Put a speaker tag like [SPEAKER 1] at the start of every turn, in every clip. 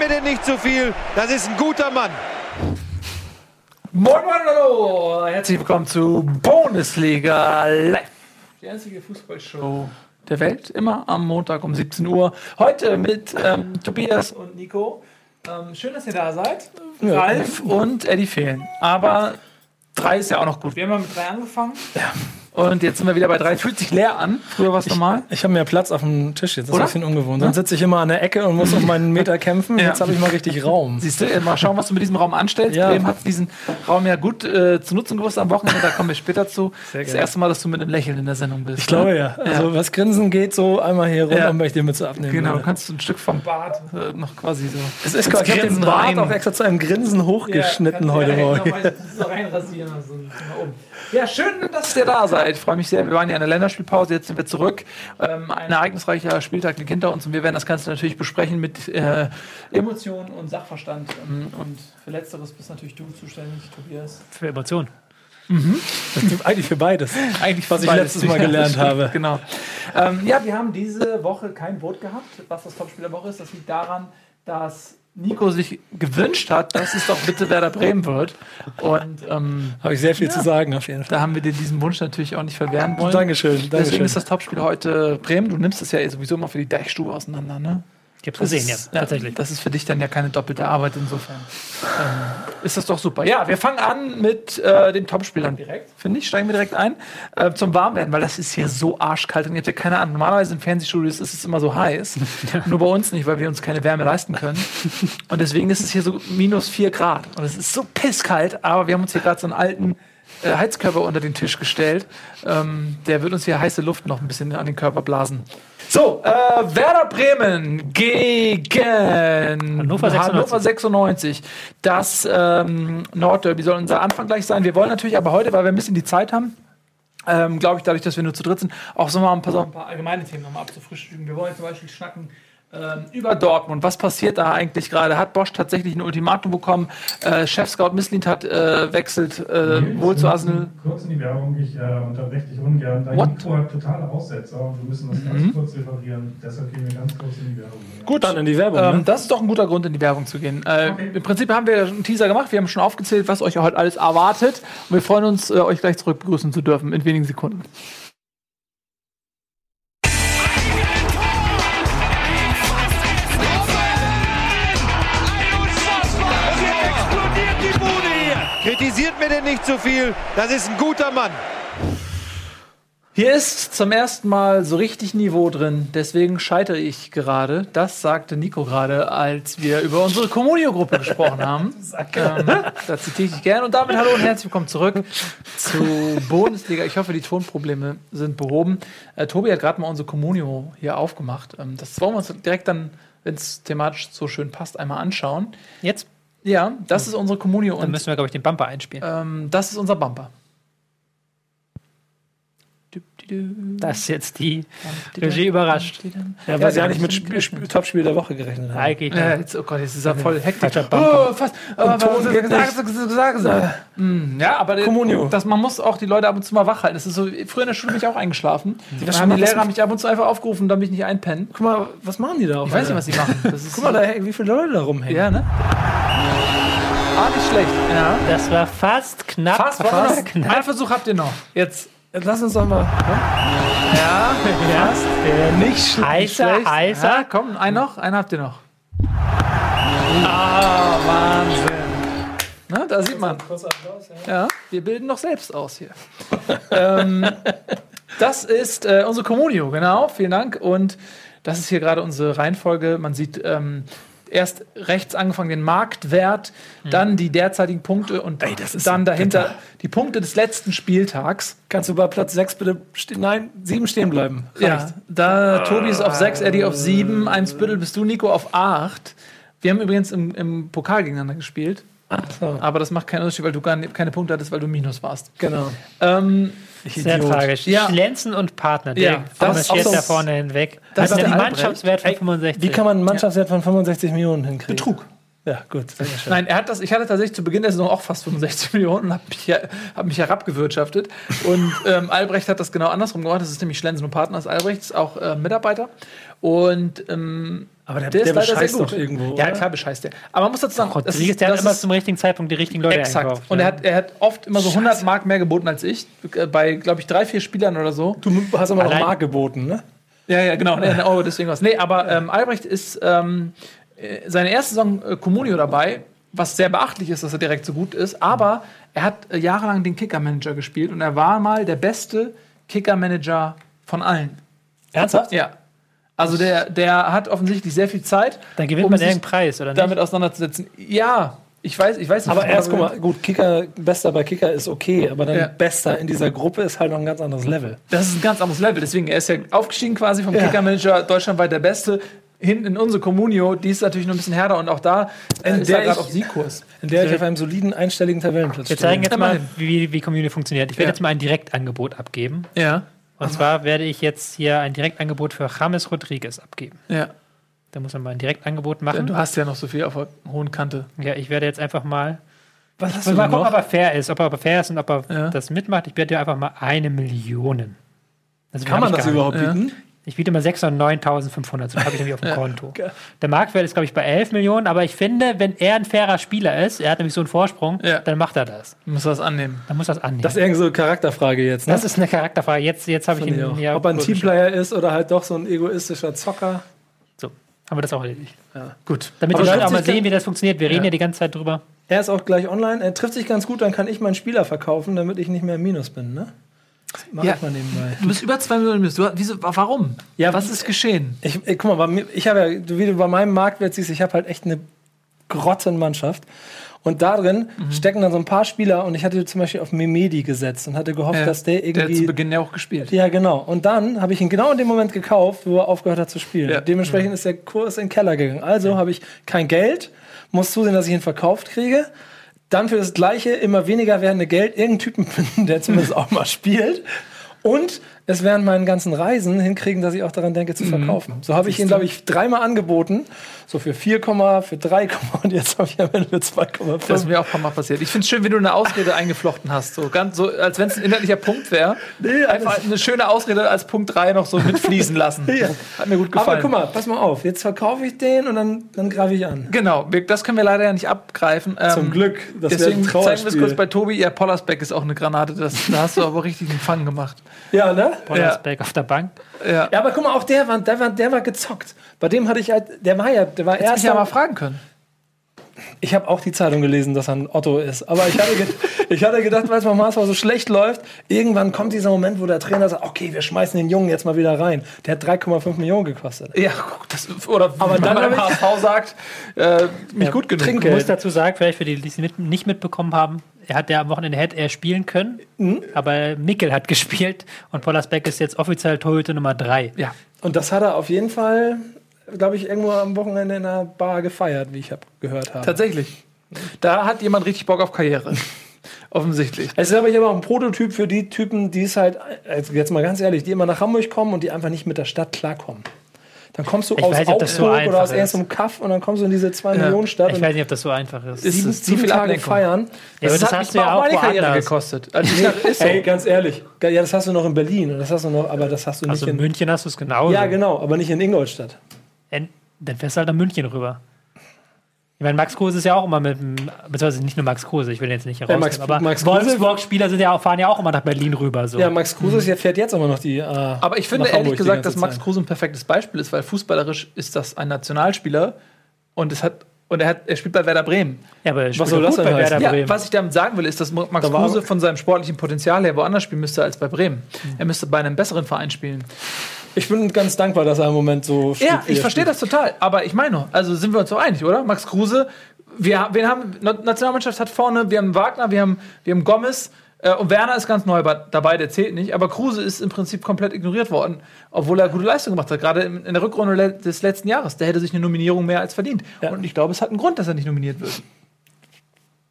[SPEAKER 1] mir denn nicht zu viel. Das ist ein guter Mann.
[SPEAKER 2] Moin, moin, hallo! Herzlich willkommen zu Bundesliga Live. Die einzige Fußballshow der Welt, immer am Montag um 17 Uhr. Heute mit ähm, Tobias und Nico. Ähm, schön, dass ihr da seid. Ralf und Eddie fehlen. Aber drei ist ja auch noch gut. Wir haben ja mit drei angefangen. Ja. Und jetzt sind wir wieder bei drei. Fühlt sich leer an. Früher war es normal.
[SPEAKER 3] Ich habe mehr Platz auf dem Tisch jetzt. Das
[SPEAKER 2] Oder?
[SPEAKER 3] ist ein bisschen ungewohnt. Sonst sitze ich immer an der Ecke und muss um meinen Meter kämpfen.
[SPEAKER 2] Ja.
[SPEAKER 3] Jetzt habe ich mal richtig Raum.
[SPEAKER 2] Siehst du, mal schauen, was du mit diesem Raum anstellst.
[SPEAKER 3] Ja.
[SPEAKER 2] Bremen hat diesen Raum ja gut äh, zu nutzen gewusst am Wochenende. Da kommen wir später zu.
[SPEAKER 3] Sehr
[SPEAKER 2] das
[SPEAKER 3] gerne.
[SPEAKER 2] erste Mal, dass du mit einem Lächeln in der Sendung bist.
[SPEAKER 3] Ich glaube ja. Also was Grinsen geht, so einmal hier runter
[SPEAKER 2] Ja.
[SPEAKER 3] möchte ich mit so abnehmen.
[SPEAKER 2] Genau, du
[SPEAKER 3] würde.
[SPEAKER 2] kannst ein Stück vom Bart äh, noch quasi so.
[SPEAKER 3] Es ist quasi, ich habe den Bart
[SPEAKER 2] rein.
[SPEAKER 3] auch extra zu einem Grinsen hochgeschnitten heute Morgen.
[SPEAKER 2] Ja, schön, dass ihr da seid. Ich freue mich sehr. Wir waren ja in der Länderspielpause, jetzt sind wir zurück. Ähm, ein ereignisreicher Spieltag liegt hinter uns und wir werden das Ganze natürlich besprechen mit äh, Emotionen und Sachverstand. Ähm, und für Letzteres bist natürlich du zuständig, Tobias.
[SPEAKER 4] Für Emotionen.
[SPEAKER 3] Eigentlich für beides.
[SPEAKER 2] Eigentlich
[SPEAKER 3] Was ich letztes Mal gelernt habe.
[SPEAKER 2] Genau. Ähm, ja, wir haben diese Woche kein Boot gehabt, was das Topspiel der Woche ist. Das liegt daran, dass Nico sich gewünscht hat, dass es doch bitte Werder Bremen wird. Und ähm,
[SPEAKER 3] Habe ich sehr viel zu sagen auf jeden Fall.
[SPEAKER 2] da haben wir dir diesen Wunsch natürlich auch nicht verwehren wollen.
[SPEAKER 3] Dankeschön.
[SPEAKER 2] Deswegen
[SPEAKER 3] Dankeschön.
[SPEAKER 2] ist das Topspiel heute Bremen. Du nimmst es ja sowieso immer für die Deichstube auseinander, ne?
[SPEAKER 4] Ich hab's gesehen, ja,
[SPEAKER 2] ist,
[SPEAKER 4] tatsächlich.
[SPEAKER 2] Das ist für dich dann ja keine doppelte Arbeit insofern. ähm, ist das doch super. Ja, wir fangen an mit äh, den Topspielern direkt, finde ich. Steigen wir direkt ein. Äh, zum Warmwerden, weil das ist hier so arschkalt. Und ihr habt ja keine Ahnung. Normalerweise in Fernsehstudios ist es immer so heiß. Nur bei uns nicht, weil wir uns keine Wärme leisten können. Und deswegen ist es hier so minus 4 Grad. Und es ist so pisskalt. Aber wir haben uns hier gerade so einen alten äh, Heizkörper unter den Tisch gestellt. Ähm, der wird uns hier heiße Luft noch ein bisschen an den Körper blasen. So, äh, Werder Bremen gegen
[SPEAKER 4] Hannover 96.
[SPEAKER 2] Hannover 96. Das ähm, Nordderby soll unser Anfang gleich sein. Wir wollen natürlich aber heute, weil wir ein bisschen die Zeit haben, ähm, glaube ich, dadurch, dass wir nur zu dritt sind, auch so mal ein paar, so ein paar allgemeine Themen nochmal abzufrühstücken. Wir wollen zum Beispiel schnacken ähm, über Dortmund. Was passiert da eigentlich gerade? Hat Bosch tatsächlich ein Ultimatum bekommen? Äh, Chef-Scout Misslint hat äh, wechselt äh, wohl zu Arsenal.
[SPEAKER 5] Kurz in die Werbung, ich äh, unterbreche dich ungern. Dein
[SPEAKER 2] What? Mhm.
[SPEAKER 5] Mikro hat totale Aussetzer und wir müssen das ganz kurz referieren. Deshalb gehen wir ganz kurz in die Werbung.
[SPEAKER 3] Gut, dann in die Werbung.
[SPEAKER 2] Ähm,
[SPEAKER 3] ne?
[SPEAKER 2] das ist doch ein guter Grund, in die Werbung zu gehen. Äh, Im Prinzip haben wir einen Teaser gemacht. Wir haben schon aufgezählt, was euch heute alles erwartet. Und wir freuen uns, äh, euch gleich zurück begrüßen zu dürfen in wenigen Sekunden.
[SPEAKER 1] Kritisiert mir denn nicht zu viel. Das ist ein guter Mann.
[SPEAKER 2] Hier ist zum ersten Mal so richtig Niveau drin, deswegen scheitere ich gerade. Das sagte Nico gerade, als wir über unsere Communio-Gruppe gesprochen haben. ähm, da zitiere ich gerne. Und damit hallo und herzlich willkommen zurück zu Bundesliga. Ich hoffe, die Tonprobleme sind behoben. Äh, Tobi hat gerade mal unsere Communio hier aufgemacht. Ähm, das wollen wir uns direkt dann, wenn es thematisch so schön passt, einmal anschauen.
[SPEAKER 4] Jetzt
[SPEAKER 2] Ja, das ist unsere Communio
[SPEAKER 4] dann müssen wir, glaube ich, den Bumper einspielen.
[SPEAKER 2] ähm, das ist unser Bumper.
[SPEAKER 4] Das ist jetzt die Regie überrascht.
[SPEAKER 3] Ja, weil sie eigentlich mit Sp Sp Topspiel der Woche gerechnet haben.
[SPEAKER 4] Eigentlich.
[SPEAKER 2] Ja, jetzt, oh Gott, jetzt ist er voll hektisch. Oh, fast. Mm, Ja, aber das, man muss auch die Leute ab und zu mal wach halten. Das ist so, früher in der Schule bin ich auch eingeschlafen. Dann haben die Lehrer mich ab und zu einfach aufgerufen, damit ich nicht einpennen.
[SPEAKER 3] Guck mal, was machen die da?
[SPEAKER 2] Ich weiß nicht, was sie machen. Das ist
[SPEAKER 3] Guck mal, da, wie viele Leute da rumhängen.
[SPEAKER 2] Ja, ne? Ah, nicht schlecht. Ja.
[SPEAKER 4] Das war fast knapp.
[SPEAKER 2] Fast,
[SPEAKER 4] fast
[SPEAKER 2] fast.
[SPEAKER 4] knapp.
[SPEAKER 2] Einen Versuch habt ihr noch. Jetzt.
[SPEAKER 3] Lass uns doch mal.
[SPEAKER 2] Ja, fast.
[SPEAKER 3] Ja, nicht sch
[SPEAKER 4] Heißer,
[SPEAKER 2] Schlecht.
[SPEAKER 4] heißer.
[SPEAKER 2] Ja, komm, einen noch. Einen habt ihr noch. Ah, Wahnsinn. Na, da sieht man. Ja, wir bilden noch selbst aus hier. ähm, das ist äh, unsere Communio, genau. Vielen Dank. Und das ist hier gerade unsere Reihenfolge. Man sieht ähm, erst rechts angefangen den Marktwert, dann die derzeitigen Punkte und
[SPEAKER 3] ist
[SPEAKER 2] dann dahinter
[SPEAKER 3] bitter.
[SPEAKER 2] die Punkte des letzten Spieltags.
[SPEAKER 3] Kannst du bei Platz 6 bitte stehen? Nein, 7 stehen bleiben.
[SPEAKER 2] Ja,
[SPEAKER 3] Reicht.
[SPEAKER 2] da Tobi ist auf 6, Eddie auf 7, Eimsbüttel bist du, Nico, auf 8. Wir haben übrigens im, im Pokal gegeneinander gespielt.
[SPEAKER 3] So,
[SPEAKER 2] Aber das macht keinen Unterschied, weil du gar keine Punkte hattest, weil du Minus warst.
[SPEAKER 3] genau.
[SPEAKER 2] Ähm,
[SPEAKER 4] Sehr
[SPEAKER 3] Idiot.
[SPEAKER 4] tragisch.
[SPEAKER 2] Ja.
[SPEAKER 4] Lenzen und Partner.
[SPEAKER 2] Ja,
[SPEAKER 4] Der
[SPEAKER 2] das
[SPEAKER 4] marschiert da vorne hinweg.
[SPEAKER 2] Das ist
[SPEAKER 4] ein. Mannschaftswert von 65.
[SPEAKER 3] Wie kann man einen Mannschaftswert von 65 Millionen hinkriegen?
[SPEAKER 2] Betrug.
[SPEAKER 3] Ja, gut.
[SPEAKER 2] Nein, er hat das, ich hatte tatsächlich zu Beginn der Saison auch fast 65 Millionen und habe mich, hab mich herabgewirtschaftet. Und ähm, Albrecht hat das genau andersrum gemacht. Das ist nämlich Schlensen und Partner. Das Albrecht ist auch äh, Mitarbeiter. Und ähm,
[SPEAKER 3] Aber der,
[SPEAKER 2] Der
[SPEAKER 3] der,
[SPEAKER 2] ist leider sehr gut.
[SPEAKER 3] irgendwo.
[SPEAKER 2] Ja,
[SPEAKER 3] oder?
[SPEAKER 2] klar bescheißt der. Aber man muss dazu sagen, das
[SPEAKER 4] Rodriguez,
[SPEAKER 2] ist-
[SPEAKER 4] der hat
[SPEAKER 2] das
[SPEAKER 4] immer
[SPEAKER 2] ist-
[SPEAKER 4] zum richtigen Zeitpunkt die richtigen Leute
[SPEAKER 2] Exakt.
[SPEAKER 4] einkauft.
[SPEAKER 2] Und
[SPEAKER 4] ja.
[SPEAKER 2] er hat, er hat oft immer so 100 Mark mehr geboten als ich. Äh, Bei, glaube ich, drei, vier Spielern oder so.
[SPEAKER 3] Du hast aber noch Mark geboten, ne?
[SPEAKER 2] Ja, ja, genau. Oh, deswegen was. Nee, aber ähm, Albrecht ist ähm, äh, seine erste Saison äh, Comunio dabei, was sehr beachtlich ist, dass er direkt so gut ist. Aber er hat äh, jahrelang den Kicker-Manager gespielt und er war mal der beste Kicker-Manager von allen.
[SPEAKER 3] Ernsthaft?
[SPEAKER 2] Ja. Also der, der hat offensichtlich sehr viel Zeit,
[SPEAKER 4] Dann gewinnt
[SPEAKER 2] um
[SPEAKER 4] man irgendeinen Preis, oder nicht?
[SPEAKER 2] damit auseinanderzusetzen. Ja, ich weiß, ich weiß nicht.
[SPEAKER 3] Aber erst, guck mal, gut, Kicker, Bester bei Kicker ist okay, aber dann
[SPEAKER 2] Ja.
[SPEAKER 3] Bester in dieser Gruppe ist halt noch ein ganz anderes Level.
[SPEAKER 2] Das ist ein ganz anderes Level. Deswegen, er ist ja aufgestiegen quasi vom
[SPEAKER 3] Ja.
[SPEAKER 2] Kicker-Manager deutschlandweit der Beste. Hinten in unsere Communio, die ist natürlich noch ein bisschen härter und auch da äh,
[SPEAKER 3] In
[SPEAKER 2] ist
[SPEAKER 3] der
[SPEAKER 2] er gerade
[SPEAKER 3] ich-
[SPEAKER 2] auf Siegkurs.
[SPEAKER 3] In der ich auf einem soliden, einstelligen Tabellenplatz
[SPEAKER 4] Wir zeigen
[SPEAKER 3] stehe.
[SPEAKER 4] jetzt mal, wie, wie Community funktioniert. Ich werde
[SPEAKER 2] Ja.
[SPEAKER 4] jetzt mal ein Direktangebot abgeben.
[SPEAKER 2] Ja,
[SPEAKER 4] Und zwar werde ich jetzt hier ein Direktangebot für James Rodriguez abgeben.
[SPEAKER 2] ja.
[SPEAKER 4] Da muss man mal ein Direktangebot machen.
[SPEAKER 2] Du hast ja noch so viel auf der hohen Kante.
[SPEAKER 4] Ja, ich werde jetzt einfach mal.
[SPEAKER 3] Was hast
[SPEAKER 4] Mal
[SPEAKER 3] du
[SPEAKER 4] gucken,
[SPEAKER 3] denn
[SPEAKER 4] ob
[SPEAKER 3] noch?
[SPEAKER 4] er fair ist, ob er aber fair ist und ob er
[SPEAKER 2] Ja.
[SPEAKER 4] das mitmacht. Ich werde dir einfach mal eine Million. Also
[SPEAKER 3] Kann man
[SPEAKER 4] ich
[SPEAKER 3] das überhaupt
[SPEAKER 2] Ja.
[SPEAKER 4] Ich biete mal 609.500, so habe ich nämlich auf dem Konto.
[SPEAKER 3] Geil.
[SPEAKER 4] Der Marktwert ist, glaube ich, bei 11 Millionen, aber ich finde, wenn er ein fairer Spieler ist, er hat nämlich so einen Vorsprung,
[SPEAKER 2] Ja.
[SPEAKER 4] dann macht er das.
[SPEAKER 2] Du musst das annehmen.
[SPEAKER 4] Dann muss er das annehmen.
[SPEAKER 3] Das ist irgend so eine Charakterfrage jetzt, ne?
[SPEAKER 4] Das ist eine Charakterfrage. Jetzt, jetzt habe ich ihn
[SPEAKER 3] auch.
[SPEAKER 4] ja,
[SPEAKER 3] Ob er ein Teamplayer ist oder halt doch so ein egoistischer Zocker.
[SPEAKER 4] So, haben wir das auch erledigt.
[SPEAKER 2] Gut.
[SPEAKER 4] Damit
[SPEAKER 3] Aber
[SPEAKER 4] die Leute auch mal sehen, wie das funktioniert. Wir reden
[SPEAKER 2] Ja.
[SPEAKER 4] ja die ganze Zeit drüber.
[SPEAKER 3] Er ist auch gleich online. Er trifft sich ganz gut, dann kann ich meinen Spieler verkaufen, damit ich nicht mehr im Minus bin, ne? Mach
[SPEAKER 2] Ja.
[SPEAKER 3] ich mal nebenbei.
[SPEAKER 2] Du bist über 2 Millionen. Du, wieso, warum?
[SPEAKER 3] Ja,
[SPEAKER 2] Was ist geschehen?
[SPEAKER 3] Ich, ey, guck mal, mir- ich habe ja, wie du bei meinem Marktwert siehst, ich habe halt echt eine Grottenmannschaft. Und da drin
[SPEAKER 2] Mhm.
[SPEAKER 3] stecken dann so ein paar Spieler und ich hatte zum Beispiel auf Memedi gesetzt und hatte gehofft,
[SPEAKER 2] Ja,
[SPEAKER 3] dass der
[SPEAKER 2] Der hat
[SPEAKER 3] irgendwie.
[SPEAKER 2] zu Beginn ja auch gespielt.
[SPEAKER 3] ja, genau. Und dann habe ich ihn genau in dem Moment gekauft, wo er aufgehört hat zu spielen.
[SPEAKER 2] Ja.
[SPEAKER 3] Dementsprechend ist der Kurs in den Keller gegangen. Also habe ich kein Geld, muss zusehen, dass ich ihn verkauft kriege. Dann für das gleiche, immer weniger werdende Geld irgendeinen Typen finden, der zumindest auch mal spielt. Und es während meinen ganzen Reisen hinkriegen, dass ich auch daran denke zu verkaufen. So habe ich ihn, glaube ich, dreimal angeboten. So für 4, für 3, und jetzt habe ich am Ende für 2,5.
[SPEAKER 2] Das ist mir auch ein paar Mal passiert. Ich finde es schön, wie du eine Ausrede eingeflochten hast. So, ganz, so als wenn es ein inhaltlicher Punkt wäre.
[SPEAKER 3] Nee,
[SPEAKER 2] Einfach eine schöne Ausrede als Punkt 3 noch so mitfließen lassen.
[SPEAKER 3] Ja.
[SPEAKER 2] Hat mir gut gefallen.
[SPEAKER 3] Aber guck mal, pass mal auf. Jetzt verkaufe ich den und dann, dann greife ich an.
[SPEAKER 2] Genau, das können wir leider ja nicht abgreifen. Ähm,
[SPEAKER 3] Zum Glück. Das
[SPEAKER 2] Deswegen zeigen wir es kurz bei Tobi. Ja, Pollersbeck ist auch eine Granate. Das, da hast du aber richtig einen Fang gemacht.
[SPEAKER 3] Ja, ne?
[SPEAKER 4] Pollersbeck auf der Bank.
[SPEAKER 2] Ja.
[SPEAKER 3] Ja, aber guck mal, auch der war, der war, der war gezockt. Bei dem hatte ich halt, der war ja, der war
[SPEAKER 2] Hättest mich ja mal
[SPEAKER 3] erst.
[SPEAKER 2] fragen können.
[SPEAKER 3] Ich habe auch die Zeitung gelesen, dass er ein Otto ist. Aber ich hatte, ge ich hatte gedacht, weil es beim HSV so schlecht läuft, irgendwann kommt dieser Moment, wo der Trainer sagt, okay, wir schmeißen den Jungen jetzt mal wieder rein. Der hat 3,5 Millionen gekostet.
[SPEAKER 2] Ja, das, oder
[SPEAKER 3] Aber dann
[SPEAKER 2] man beim
[SPEAKER 3] ich-
[SPEAKER 2] HSV sagt, äh, nicht gut genug.
[SPEAKER 4] Ich
[SPEAKER 3] Trinkgeld.
[SPEAKER 4] muss dazu sagen, vielleicht für die, die es mit, nicht mitbekommen haben, er hat ja am Wochenende hätte er spielen können,
[SPEAKER 3] Mhm.
[SPEAKER 4] aber Mikkel hat gespielt und Pollersbeck ist jetzt offiziell Torhüter Nummer 3.
[SPEAKER 2] Ja.
[SPEAKER 3] Und das hat er auf jeden Fall, glaube ich, irgendwo am Wochenende in einer Bar gefeiert, wie ich hab gehört habe.
[SPEAKER 2] Tatsächlich. Da hat jemand richtig Bock auf Karriere. Offensichtlich.
[SPEAKER 3] Es ist aber hier auch ein Prototyp für die Typen, die es halt, also jetzt mal ganz ehrlich, die immer nach Hamburg kommen und die einfach nicht mit der Stadt klarkommen. Dann kommst du
[SPEAKER 4] Ich
[SPEAKER 3] aus
[SPEAKER 4] weiß das so
[SPEAKER 3] Augsburg
[SPEAKER 4] einfach
[SPEAKER 3] oder aus irgendeinem Kaff und dann kommst du in diese 2
[SPEAKER 2] Ja.
[SPEAKER 3] Millionen Stadt
[SPEAKER 4] Ich
[SPEAKER 3] und
[SPEAKER 4] weiß nicht, ob das so einfach ist.
[SPEAKER 2] Ist
[SPEAKER 3] sieben,
[SPEAKER 2] es zu
[SPEAKER 3] sieben
[SPEAKER 2] viel
[SPEAKER 3] Tage
[SPEAKER 2] Ablenkung?
[SPEAKER 3] feiern.
[SPEAKER 4] Ja, aber das
[SPEAKER 2] hat
[SPEAKER 4] hast
[SPEAKER 2] mich
[SPEAKER 4] du ja
[SPEAKER 2] mal
[SPEAKER 4] auch
[SPEAKER 2] meine Karriere
[SPEAKER 4] woanders.
[SPEAKER 2] gekostet. Also ich dachte, ist so.
[SPEAKER 3] Ey, ganz ehrlich, ja, das hast du noch in Berlin und das hast du noch, aber das hast du nicht
[SPEAKER 4] Also in
[SPEAKER 3] in.
[SPEAKER 4] München hast du es genauso.
[SPEAKER 3] Ja, genau, aber nicht in Ingolstadt.
[SPEAKER 4] Dann fährst du halt nach München rüber. Ich meine, Max Kruse ist ja auch immer mit, beziehungsweise nicht nur Max Kruse, ich will jetzt nicht
[SPEAKER 3] Ja,
[SPEAKER 4] herausnehmen,
[SPEAKER 3] Max-
[SPEAKER 4] aber Wolfsburg-Spieler sind ja auch, fahren ja auch immer nach Berlin rüber. So.
[SPEAKER 3] Ja, Max Kruse ist- fährt jetzt aber noch die. Äh,
[SPEAKER 2] Aber ich finde ehrlich gesagt, dass Max. Kruse ein perfektes Beispiel ist, weil fußballerisch ist das ein Nationalspieler und es hat und er, hat, er spielt bei Werder Bremen.
[SPEAKER 4] Ja, aber er spielt
[SPEAKER 3] soll das
[SPEAKER 4] bei
[SPEAKER 3] heißen?
[SPEAKER 4] Werder
[SPEAKER 2] Ja,
[SPEAKER 4] Bremen.
[SPEAKER 2] was ich damit sagen will, ist, dass Max
[SPEAKER 3] Da
[SPEAKER 2] Kruse von seinem sportlichen Potenzial her woanders spielen müsste als bei Bremen. Er müsste bei einem besseren Verein spielen.
[SPEAKER 3] Ich bin ganz dankbar, dass er im Moment so spielt.
[SPEAKER 2] Ja, ich
[SPEAKER 3] er
[SPEAKER 2] verstehe das total. Aber ich meine, also sind wir uns so einig, oder? Max Kruse, wir, wen haben, Na- Nationalmannschaft hat vorne, wir haben Wagner, wir haben, wir haben Gomez äh, und Werner ist ganz neu dabei, der zählt nicht. Aber Kruse ist im Prinzip komplett ignoriert worden, obwohl er gute Leistung gemacht hat, gerade in, in der Rückrunde des letzten Jahres. Der hätte sich eine Nominierung mehr als verdient.
[SPEAKER 3] Ja.
[SPEAKER 2] Und ich glaube, es hat einen Grund, dass er nicht nominiert wird.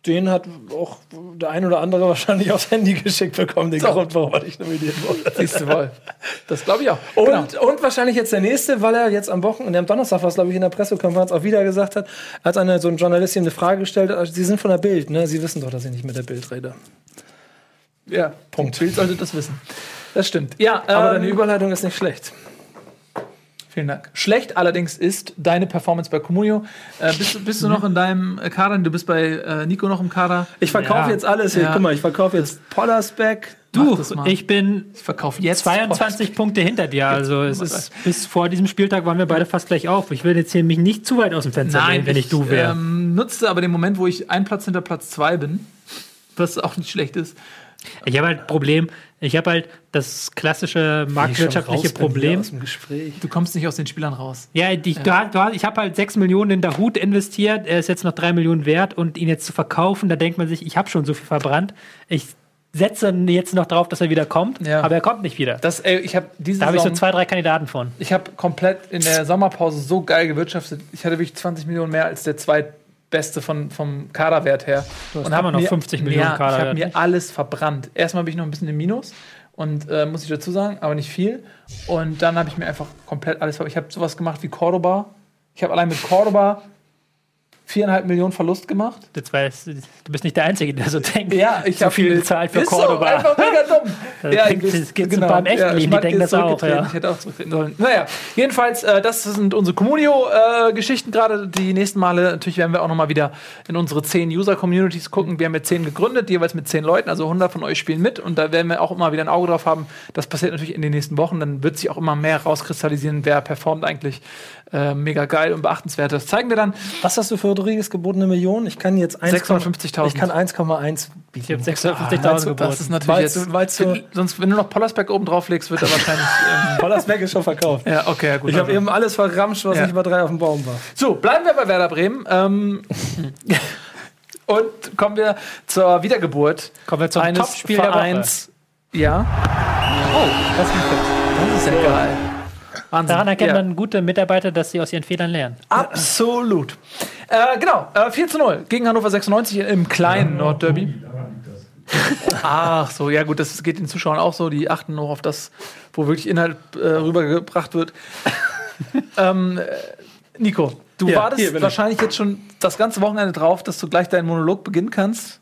[SPEAKER 3] Den hat auch der ein oder andere wahrscheinlich aufs Handy geschickt bekommen, den
[SPEAKER 2] So.
[SPEAKER 3] Grund, warum er nicht nominiert wurde.
[SPEAKER 2] Siehst du wohl. Das glaube ich auch.
[SPEAKER 3] Und,
[SPEAKER 2] Genau.
[SPEAKER 3] und wahrscheinlich jetzt der nächste, weil er jetzt am Wochenende, am Donnerstag war es, glaube ich, in der Pressekonferenz auch wieder gesagt hat, als eine, so ein Journalist ihm eine Frage gestellt hat, Sie sind von der Bild, ne? Sie wissen doch, dass ich nicht mit der Bild rede.
[SPEAKER 2] Ja, Punkt. Bild sollte das wissen. Das stimmt. Ja,
[SPEAKER 3] Aber
[SPEAKER 2] ähm,
[SPEAKER 3] deine Überleitung ist nicht schlecht.
[SPEAKER 2] Vielen Dank. Schlecht allerdings ist deine Performance bei Comunio. Äh, bist, du- bist du noch in deinem äh, Kader? Du bist bei äh, Nico noch im Kader.
[SPEAKER 3] Ich verkaufe
[SPEAKER 4] Ja.
[SPEAKER 3] jetzt alles hier.
[SPEAKER 2] Ja.
[SPEAKER 3] Guck mal, ich verkaufe jetzt Pollersbeck.
[SPEAKER 4] Du, ich bin
[SPEAKER 2] Ich verkaufe jetzt
[SPEAKER 4] 22 Punkte hinter dir. Also es ist bis vor diesem Spieltag waren wir beide fast gleich auf. Ich will jetzt hier mich nicht zu weit aus dem Fenster
[SPEAKER 2] Nein,
[SPEAKER 4] lehnen, wenn ich, du wäre.
[SPEAKER 2] Ähm, nutzte aber den Moment, wo ich einen Platz hinter Platz zwei bin, was auch nicht schlecht ist.
[SPEAKER 4] Ich habe halt ein Problem. Ich habe halt das klassische marktwirtschaftliche Problem.
[SPEAKER 3] Aus dem Gespräch.
[SPEAKER 2] Du kommst nicht aus den Spielern raus.
[SPEAKER 4] Ja, die, Du, hast- du, hast- ich habe halt 6 Millionen in Dahut investiert. Er ist jetzt noch 3 Millionen wert und ihn jetzt zu verkaufen, da denkt man sich, ich habe schon so viel verbrannt. Ich setze jetzt noch drauf, dass er wieder kommt,
[SPEAKER 2] Ja.
[SPEAKER 4] aber er kommt nicht wieder.
[SPEAKER 2] Das, ey, ich habe diese
[SPEAKER 4] Da habe ich so zwei, drei Kandidaten von.
[SPEAKER 2] Ich habe komplett in der Sommerpause so geil gewirtschaftet. Ich hatte wirklich 20 Millionen mehr als der zweitbeste von, vom Kaderwert her.
[SPEAKER 4] Du hast
[SPEAKER 2] Und
[SPEAKER 4] immer
[SPEAKER 2] hab
[SPEAKER 4] noch
[SPEAKER 2] mir-
[SPEAKER 4] 50 Millionen
[SPEAKER 2] ja, Ich
[SPEAKER 4] Kaderwert,
[SPEAKER 2] habe mir alles verbrannt. Erstmal bin ich noch ein bisschen im Minus. Und äh, muss ich dazu sagen, aber nicht viel. Und dann habe ich mir einfach komplett alles verbrannt. Ich habe sowas gemacht wie Cordoba. Ich habe allein mit Cordoba viereinhalb Millionen Verlust gemacht.
[SPEAKER 4] Jetzt weiß, du bist nicht der Einzige, der so denkt.
[SPEAKER 2] Ja, ich
[SPEAKER 4] so
[SPEAKER 2] hab
[SPEAKER 4] viel gezahlt für
[SPEAKER 2] Ist So,
[SPEAKER 4] Cordoba.
[SPEAKER 2] einfach mega dumm.
[SPEAKER 4] Das
[SPEAKER 2] ja,
[SPEAKER 4] klingt- das geht so beim echten Leben, die denken das auch, ja.
[SPEAKER 2] Ich hätte auch zurücktreten sollen. Naja, jedenfalls, äh, das sind unsere Communio-Geschichten gerade. Die nächsten Male, natürlich werden wir auch noch mal wieder in unsere zehn User-Communities gucken. Wir haben jetzt zehn gegründet, jeweils mit zehn Leuten, also 100 von euch spielen mit. Und da werden wir auch immer wieder ein Auge drauf haben. Das passiert natürlich in den nächsten Wochen. Dann wird sich auch immer mehr rauskristallisieren, wer performt eigentlich äh, mega geil und beachtenswert. Das zeigen wir dann.
[SPEAKER 3] Was hast du für Rodriguez gebotene Millionen? Ich kann jetzt 1,
[SPEAKER 2] 650.000.
[SPEAKER 3] Ich kann 1,1
[SPEAKER 4] Ich
[SPEAKER 3] bieten.
[SPEAKER 4] habe 650.000
[SPEAKER 2] Das
[SPEAKER 4] geboten.
[SPEAKER 2] ist natürlich
[SPEAKER 3] Weil's
[SPEAKER 2] jetzt,
[SPEAKER 3] du- weil's du-
[SPEAKER 2] sonst, wenn du noch Pollersbeck oben drauf legst, wird er wahrscheinlich. Ähm,
[SPEAKER 3] Pollersbeck ist schon verkauft.
[SPEAKER 2] ja, okay, ja, gut.
[SPEAKER 3] Ich habe
[SPEAKER 2] Also.
[SPEAKER 3] eben alles verramscht, was
[SPEAKER 2] Ja.
[SPEAKER 3] nicht über drei auf dem Baum war.
[SPEAKER 2] So, bleiben wir bei Werder Bremen. Ähm, und kommen wir zur Wiedergeburt
[SPEAKER 4] Kommen wir zum
[SPEAKER 2] eines
[SPEAKER 4] Topspiel der Woche.
[SPEAKER 2] Vereins. Ja. Oh, das ist Das ist ja geil. Wahnsinn.
[SPEAKER 4] Daran erkennt
[SPEAKER 2] ja.
[SPEAKER 4] man gute Mitarbeiter, dass sie aus ihren Fehlern lernen.
[SPEAKER 2] Absolut. Äh, genau, äh, 4 zu 0 gegen Hannover 96 im kleinen Nordderby. Ach so, ja gut, das geht den Zuschauern auch so. Die achten noch auf das, wo wirklich Inhalt äh, rübergebracht wird. ähm, äh, Nico, du
[SPEAKER 3] Ja,
[SPEAKER 2] wartest wahrscheinlich jetzt schon das ganze Wochenende drauf, dass du gleich deinen Monolog beginnen kannst.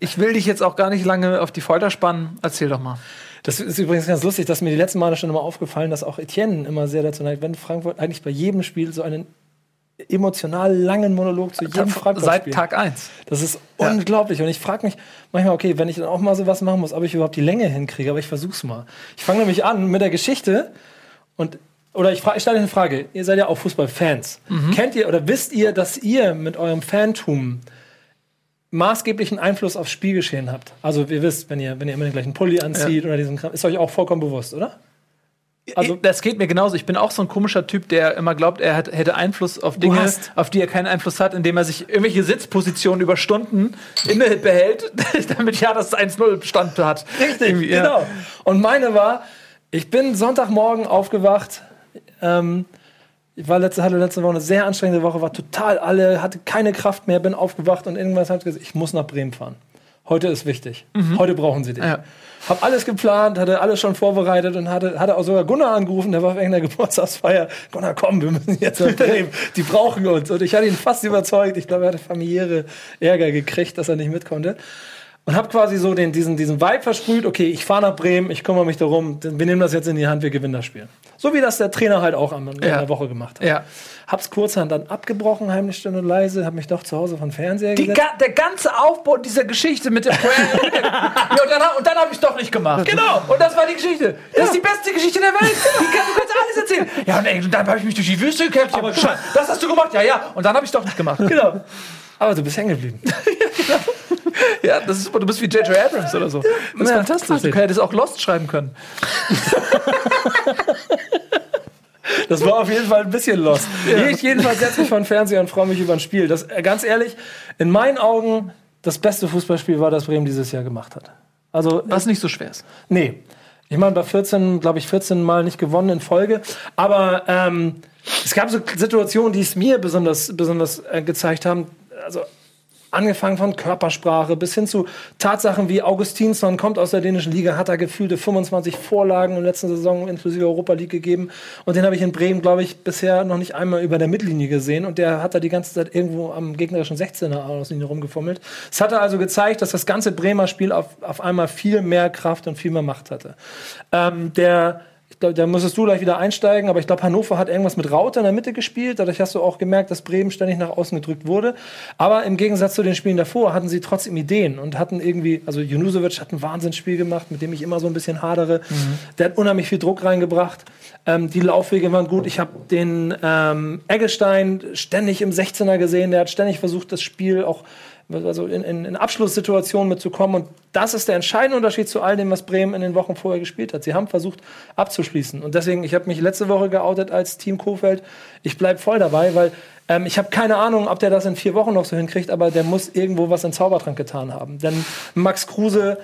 [SPEAKER 2] Ich will dich jetzt auch gar nicht lange auf die Folter spannen. Erzähl doch mal.
[SPEAKER 3] Das ist übrigens ganz lustig, dass mir die letzten Male schon immer aufgefallen, dass auch Etienne immer sehr dazu neigt, wenn Frankfurt eigentlich bei jedem Spiel so einen emotional langen Monolog zu jedem Frankfurt
[SPEAKER 2] Seit Tag 1.
[SPEAKER 3] Das ist unglaublich. Und ich frage mich manchmal, okay, wenn ich dann auch mal sowas machen muss, ob ich überhaupt die Länge hinkriege, aber ich versuch's mal. Ich fange nämlich an mit der Geschichte und oder ich, ich stelle eine Frage. Ihr seid ja auch Fußballfans. Kennt ihr oder wisst ihr, dass ihr mit eurem Fantum maßgeblichen Einfluss aufs Spielgeschehen habt? Also ihr wisst, wenn ihr, wenn ihr immer den gleichen Pulli anzieht oder diesen Kram, ist euch auch vollkommen bewusst, oder?
[SPEAKER 2] Also, das geht mir genauso. Ich bin auch so ein komischer Typ, der immer glaubt, er hat, hätte Einfluss auf Dinge,
[SPEAKER 3] hast-
[SPEAKER 2] auf die er keinen Einfluss hat, indem er sich irgendwelche Sitzpositionen über Stunden inne behält, damit ja das 1-0 Stand hat. Richtig, ja.
[SPEAKER 3] Genau. Und meine war, ich bin Sonntagmorgen aufgewacht. Ähm, ich war letzte, hatte letzte Woche eine sehr anstrengende Woche, war total alle, hatte keine Kraft mehr, bin aufgewacht und irgendwas hat gesagt, ich muss nach Bremen fahren. Heute ist wichtig. Heute brauchen sie dich.
[SPEAKER 2] Ja.
[SPEAKER 3] Hab alles geplant, hatte alles schon vorbereitet und hatte, hatte auch sogar Gunnar angerufen, der war wegen der Geburtstagsfeier. Gunnar, komm, wir müssen jetzt nach Bremen. Die brauchen uns. Und ich hatte ihn fast überzeugt. Ich glaube, er hatte familiäre Ärger gekriegt, dass er nicht mit konnte. Und habe quasi so den, diesen, diesen Vibe versprüht, okay, ich fahre nach Bremen, ich kümmere mich darum, wir nehmen das jetzt in die Hand, wir gewinnen das Spiel. So wie das der Trainer halt auch am, in
[SPEAKER 2] Ja.
[SPEAKER 3] der Woche gemacht hat.
[SPEAKER 2] Ja.
[SPEAKER 3] Hab's kurzhand dann abgebrochen, heimlich still und leise, hab mich doch zu Hause vom Fernseher
[SPEAKER 2] Die,
[SPEAKER 3] gesetzt.
[SPEAKER 2] ga, der ganze Aufbau dieser Geschichte mit der Prayer. ja, und dann, und dann habe ich doch nicht gemacht. Genau. Und das war die Geschichte. Das ist die beste Geschichte der Welt. Die kann, du kannst alles erzählen. Ja, und, ey, dann habe ich mich durch die Wüste gekämpft. Aber das hast du gemacht. Ja, ja. Und dann habe ich doch nicht gemacht.
[SPEAKER 3] Genau. Aber du bist hängen geblieben.
[SPEAKER 2] Ja, das ist super. Du bist wie J.J. Abrams oder so. Das ist
[SPEAKER 3] Ja,
[SPEAKER 2] fantastisch. Du hättest auch Lost schreiben können.
[SPEAKER 3] Das war auf jeden Fall ein bisschen lost. Ich jedenfalls setze mich vor den Fernseher und freue mich über ein Spiel. Das, äh, ganz ehrlich, in meinen Augen das beste Fußballspiel war, das Bremen dieses Jahr gemacht hat. Also,
[SPEAKER 2] Was nicht so schwer ist.
[SPEAKER 3] nee. Ich meine, bei 14, glaube ich, 14 Mal nicht gewonnen in Folge. Aber ähm, es gab so Situationen, die es mir besonders, besonders äh, gezeigt haben. Also angefangen von Körpersprache bis hin zu Tatsachen wie Augustinsson kommt aus der dänischen Liga, hat da gefühlte 25 Vorlagen in der letzten Saison inklusive Europa League gegeben. Und den habe ich in Bremen, glaube ich, bisher noch nicht einmal über der Mittellinie gesehen. Und der hat da die ganze Zeit irgendwo am gegnerischen 16er Auslinie rumgefummelt. Es hatte also gezeigt, dass das ganze Bremer Spiel auf, auf einmal viel mehr Kraft und viel mehr Macht hatte. Ähm, der da, da musstest du gleich wieder einsteigen, aber ich glaube, Hannover hat irgendwas mit Raute in der Mitte gespielt. Dadurch hast du auch gemerkt, dass Bremen ständig nach außen gedrückt wurde. Aber im Gegensatz zu den Spielen davor hatten sie trotzdem Ideen und hatten irgendwie, also Junusovic hat ein Wahnsinnsspiel gemacht, mit dem ich immer so ein bisschen hadere. Der hat unheimlich viel Druck reingebracht. Ähm, die Laufwege waren gut. Ich habe den ähm, Eggestein ständig im 16er gesehen. Der hat ständig versucht, das Spiel auch also in, in, in Abschlusssituationen mitzukommen. Und das ist der entscheidende Unterschied zu all dem, was Bremen in den Wochen vorher gespielt hat. Sie haben versucht abzuschließen. Und deswegen, ich habe mich letzte Woche geoutet als Team Kofeld. Ich bleibe voll dabei, weil ähm, ich habe keine Ahnung, ob der das in vier Wochen noch so hinkriegt, aber der muss irgendwo was in Zaubertrank getan haben. Denn Max Kruse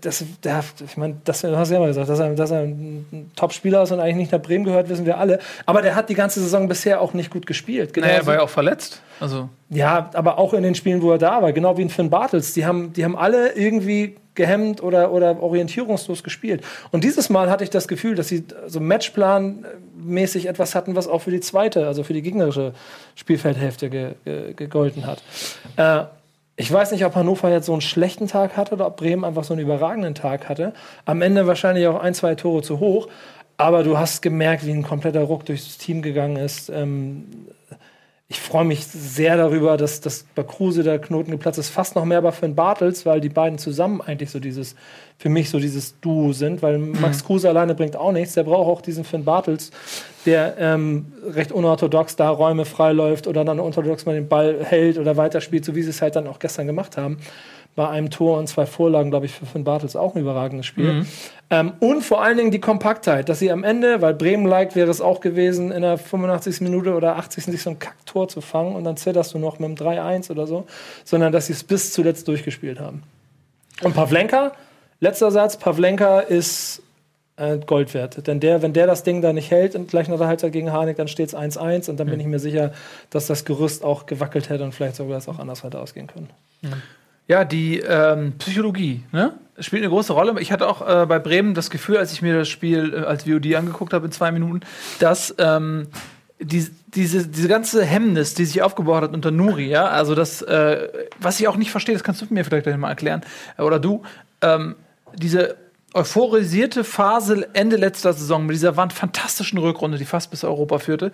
[SPEAKER 3] das, der, ich meine, das hast du ja immer gesagt, dass er, dass er ein Top-Spieler ist und eigentlich nicht nach Bremen gehört, wissen wir alle. Aber der hat die ganze Saison bisher auch nicht gut gespielt.
[SPEAKER 2] Naja, er war ja auch verletzt. Also,
[SPEAKER 3] ja, aber auch in den Spielen, wo er da war, genau wie in Finn Bartels. Die haben, die haben alle irgendwie gehemmt oder, oder orientierungslos gespielt. Und dieses Mal hatte ich das Gefühl, dass sie so Matchplan-mäßig etwas hatten, was auch für die zweite, also für die gegnerische Spielfeldhälfte ge, ge, gegolten hat. Äh, ich weiß nicht, ob Hannover jetzt so einen schlechten Tag hatte oder ob Bremen einfach so einen überragenden Tag hatte. Am Ende wahrscheinlich auch ein, zwei Tore zu hoch. Aber du hast gemerkt, wie ein kompletter Ruck durchs Team gegangen ist. Ähm, ich freue mich sehr darüber, dass, dass bei Kruse der Knoten geplatzt ist. Fast noch mehr bei Finn Bartels, weil die beiden zusammen eigentlich so dieses, für mich so dieses Duo sind. Weil Max Kruse alleine bringt auch nichts. Der braucht auch diesen Finn Bartels, der ähm, recht unorthodox da Räume freiläuft oder dann unorthodox mal den Ball hält oder weiterspielt, so wie sie es halt dann auch gestern gemacht haben. Bei einem Tor und zwei Vorlagen, glaube ich, für Finn Bartels auch ein überragendes Spiel. Ähm, und vor allen Dingen die Kompaktheit, dass sie am Ende, weil Bremen liked, wäre es auch gewesen, in der 85. Minute oder 80. sich so ein Kacktor zu fangen und dann zitterst du noch mit einem 3-1 oder so, sondern dass sie es bis zuletzt durchgespielt haben. Und Pavlenka, letzter Satz, Pavlenka ist äh, Gold wert. Denn der, wenn der das Ding da nicht hält und gleich nach der Halbzeit gegen Harnik, dann steht es 1-1 und dann bin ich mir sicher, dass das Gerüst auch gewackelt hätte und vielleicht sogar das auch anders hätte ausgehen können.
[SPEAKER 2] Ja, die ähm, Psychologie, ne? Spielt eine große Rolle. Ich hatte auch äh, bei Bremen das Gefühl, als ich mir das Spiel äh, als VOD angeguckt habe in zwei Minuten, dass ähm, die, diese, diese ganze Hemmnis, die sich aufgebaut hat unter Nuri, ja, also das, äh, was ich auch nicht verstehe, das kannst du mir vielleicht gleich mal erklären, äh, oder du, ähm, diese euphorisierte Phase Ende letzter Saison mit dieser fantastischen Rückrunde, die fast bis Europa führte,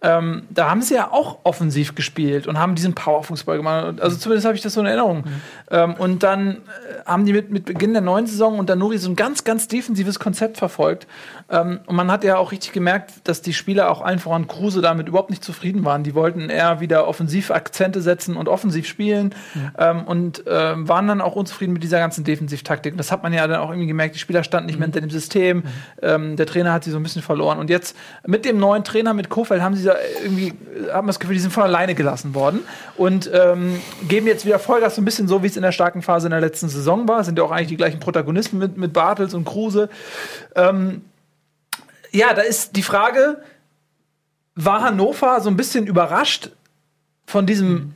[SPEAKER 2] ähm, da haben sie ja auch offensiv gespielt und haben diesen Powerfußball gemacht. Also zumindest habe ich das so in Erinnerung. Ähm, und dann äh, haben die mit, mit Beginn der neuen Saison unter Nuri so ein ganz, ganz defensives Konzept verfolgt. Ähm, und man hat ja auch richtig gemerkt, dass die Spieler auch allen voran Kruse damit überhaupt nicht zufrieden waren. Die wollten eher wieder offensiv Akzente setzen und offensiv spielen ähm, und ähm, waren dann auch unzufrieden mit dieser ganzen Defensivtaktik. Und das hat man ja dann auch irgendwie gemerkt. Die Spieler standen nicht mehr hinter dem System. Ähm, der Trainer hat sie so ein bisschen verloren. Und jetzt mit dem neuen Trainer, mit Kofeld, haben sie da irgendwie, haben das Gefühl, die sind von alleine gelassen worden und ähm, geben jetzt wieder Vollgas, so ein bisschen so, wie es in der starken Phase in der letzten Saison war. Sind ja auch eigentlich die gleichen Protagonisten mit, mit Bartels und Kruse. Ähm, ja, da ist die Frage, war Hannover so ein bisschen überrascht von diesem